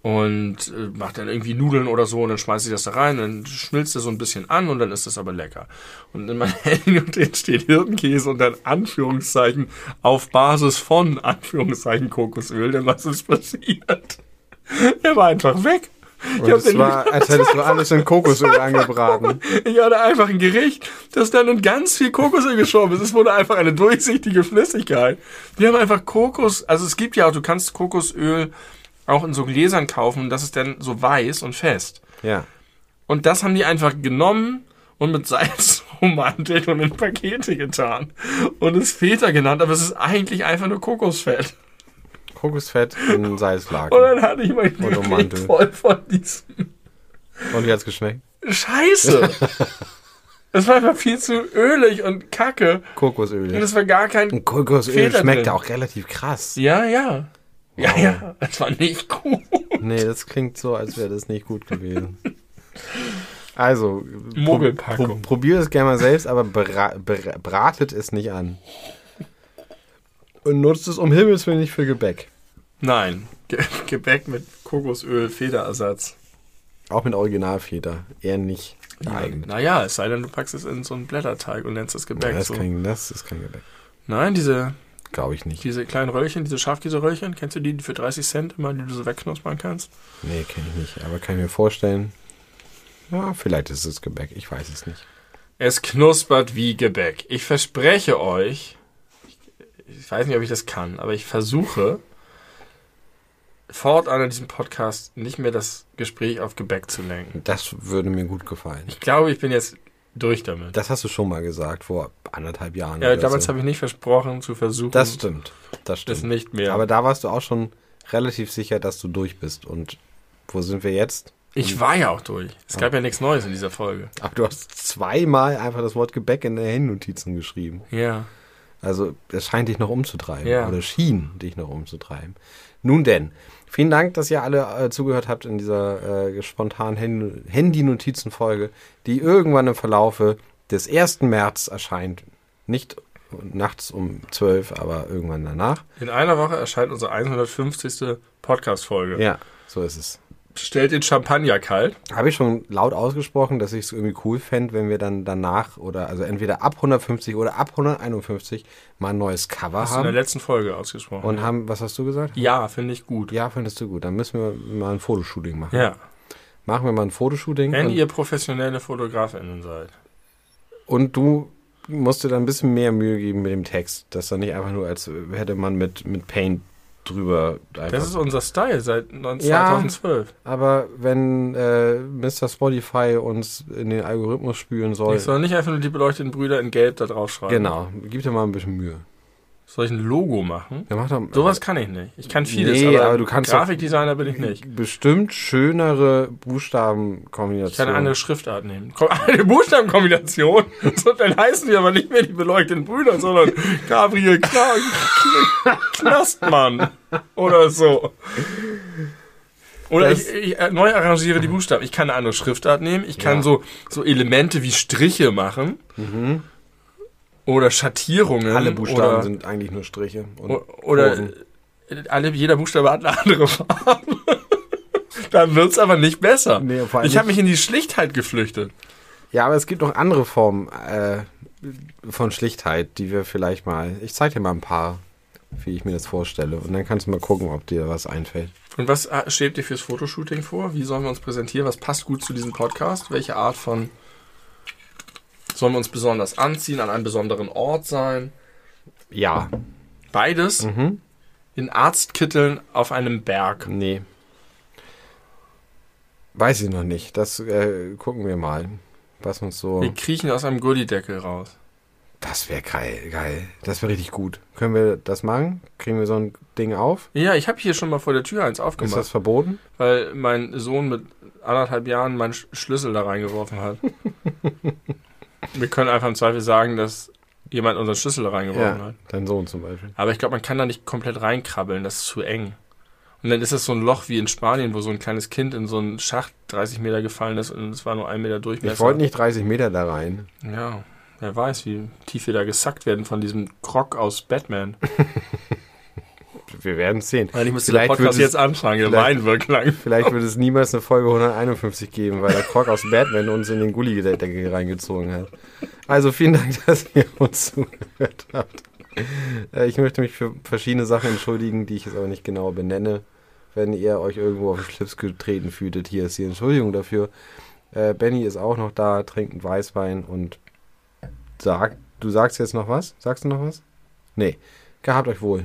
und äh, mache dann irgendwie Nudeln oder so und dann schmeiße ich das da rein, dann schmilzt das so ein bisschen an und dann ist das aber lecker. Und in meinem [laughs] Handy steht Hirtenkäse und dann Anführungszeichen auf Basis von Anführungszeichen Kokosöl, denn was ist passiert? [laughs] Er war einfach weg. Und es war, als hättest du [laughs] alles in Kokosöl angebraten. Ich hatte einfach ein Gericht, das dann in ganz viel Kokosöl geschoben ist. Es wurde einfach eine durchsichtige Flüssigkeit. Wir haben einfach Kokos, also es gibt ja auch, du kannst Kokosöl auch in so Gläsern kaufen und das ist dann so weiß und fest. Ja. Und das haben die einfach genommen und mit Salz [laughs] ummantelt und in Pakete getan. Und es Feta genannt, aber es ist eigentlich einfach nur Kokosfett. Kokosfett in [laughs] Salzlaken. Und dann hatte ich mein Und ummantelt. voll von diesem Und wie hat's geschmeckt? Scheiße. [laughs] Es war einfach viel zu ölig und kacke. Und Kokosöl. es war gar kein. Und Kokosöl Feta schmeckt drin. auch relativ krass. Ja, ja. Ja, ja. Es war nicht gut. Nee, das klingt so, als wäre das nicht gut gewesen. Also, pro- Mogelpackung. Pro, probier es gerne mal selbst, aber bra bra bratet es nicht an. Und nutzt es um Himmels Willen nicht für Gebäck. Nein. Ge Gebäck mit Kokosöl, Federersatz. Auch mit Originalfeder. Eher nicht geeignet. Naja, es sei denn, du packst es in so einen Blätterteig und nennst es Gebäck. das, so. ist kein, das ist kein Gebäck. Nein, diese, Glaube ich nicht. diese kleinen Röllchen, diese Schafkäse-Röllchen, kennst du die, die für 30 Cent immer, die du so wegknuspern kannst? Nee, kenne ich nicht. Aber kann ich mir vorstellen. Ja, vielleicht ist es Gebäck. Ich weiß es nicht. Es knuspert wie Gebäck. Ich verspreche euch, ich, ich weiß nicht, ob ich das kann, aber ich versuche, fortan in diesem Podcast nicht mehr das Gespräch auf Gebäck zu lenken. Das würde mir gut gefallen. Ich glaube, ich bin jetzt durch damit. Das hast du schon mal gesagt, vor anderthalb Jahren. Ja, damals so. habe ich nicht versprochen zu versuchen, Das stimmt. Das stimmt. nicht mehr. Aber da warst du auch schon relativ sicher, dass du durch bist. Und wo sind wir jetzt? ich war ja auch durch. Es gab ja nichts Neues in dieser Folge. Aber du hast zweimal einfach das Wort Gebäck in der Handnotizen geschrieben. Ja. Also es scheint dich noch umzutreiben. Ja. Oder schien dich noch umzutreiben. Nun denn, vielen Dank, dass ihr alle äh, zugehört habt in dieser äh, spontanen Hand- Handy-Notizen-Folge, die irgendwann im Verlaufe des 1. März erscheint. Nicht nachts um 12, aber irgendwann danach. In einer Woche erscheint unsere 150. Podcast-Folge. Ja, so ist es. Stellt den Champagner kalt. Habe ich schon laut ausgesprochen, dass ich es irgendwie cool fände, wenn wir dann danach oder also entweder ab 150 oder ab 151 mal ein neues Cover Hast du in der haben. letzten Folge ausgesprochen. Und haben, was hast du gesagt? ja, finde ich gut. Ja, findest du gut. Dann müssen wir mal ein Fotoshooting machen. Ja. machen wir mal ein Fotoshooting. Wenn ihr professionelle FotografInnen seid. und du musst dir da ein bisschen mehr Mühe geben mit dem Text. Dass dann nicht einfach nur, als hätte man mit, mit Paint drüber einfach. Das ist unser Style seit Ja. 2012. Aber wenn äh, Mr. Spotify uns in den Algorithmus spülen soll, Ich soll nicht einfach nur die beleuchteten Brüder in Gelb da drauf schreiben. genau, gib dir mal ein bisschen Mühe. Soll ich ein Logo machen? Ja, mach doch, Sowas kann ich nicht. Ich kann vieles, Nee, aber, aber du kannst Grafikdesigner bin ich nicht. bestimmt schönere Buchstabenkombinationen. Ich kann eine andere Schriftart nehmen. [laughs] Eine Buchstabenkombination. [laughs] So, dann heißen die aber nicht mehr die beleuchteten Brüder, sondern Gabriel Kna Kn Knastmann. Oder so. Oder Das- ich, ich äh, neu arrangiere die Buchstaben. Ich kann eine andere Schriftart nehmen. Ich kann Ja. so, so Elemente wie Striche machen. Oder Schattierungen. Alle Buchstaben oder, sind eigentlich nur Striche. Oder Kurven. alle, jeder Buchstabe hat eine andere Farbe. [laughs] Dann wird's aber nicht besser. Nee, ich habe mich in die Schlichtheit geflüchtet. Ja, aber es gibt noch andere Formen äh, von Schlichtheit, die wir vielleicht mal. Ich zeige dir mal ein paar, wie ich mir das vorstelle. Und dann kannst du mal gucken, ob dir was einfällt. Und was äh, steht dir fürs Fotoshooting vor? Wie sollen wir uns präsentieren? Was passt gut zu diesem Podcast? Welche Art von... Sollen wir uns besonders anziehen, an einem besonderen Ort sein? Ja. Beides Mhm. in Arztkitteln auf einem Berg. Nee. Weiß ich noch nicht. Das äh, gucken wir mal. Was uns so. Wir kriechen aus einem Gullideckel raus. Das wäre geil, geil. Das wäre richtig gut. Können wir das machen? Kriegen wir so ein Ding auf? Ja, ich habe hier schon mal vor der Tür eins Ist aufgemacht, das verboten? weil mein Sohn mit anderthalb Jahren meinen Sch- Schlüssel da reingeworfen hat. [laughs] Wir können einfach im Zweifel sagen, dass jemand unseren Schlüssel da reingeworfen Ja, hat. dein Sohn zum Beispiel. Aber ich glaube, man kann da nicht komplett reinkrabbeln, das ist zu eng. Und dann ist es so ein Loch wie in Spanien, wo so ein kleines Kind in so einen Schacht 30 Meter gefallen ist und es war nur ein Meter Durchmesser. Ich wollte nicht 30 Meter da rein. Ja, wer weiß, wie tief wir da gesackt werden von diesem Krog aus Batman. [laughs] Wir werden es sehen. Eigentlich müsste Vielleicht der Podcast wird es- jetzt anfangen, der Wein wird lang. Vielleicht wird es niemals eine Folge 151 geben, weil der Krog aus Batman uns in den Gulli-Deckel reingezogen hat. Also vielen Dank, [laughs] dass ihr uns zugehört habt. Äh, Ich möchte mich für verschiedene Sachen entschuldigen, die ich jetzt aber nicht genau benenne. Wenn ihr euch irgendwo auf den Schlips getreten fühltet, hier ist die Entschuldigung dafür. Äh, Benny ist auch noch da, trinkt einen Weißwein und sagt, du sagst jetzt noch was? Sagst du noch was? Nee. Gehabt euch wohl.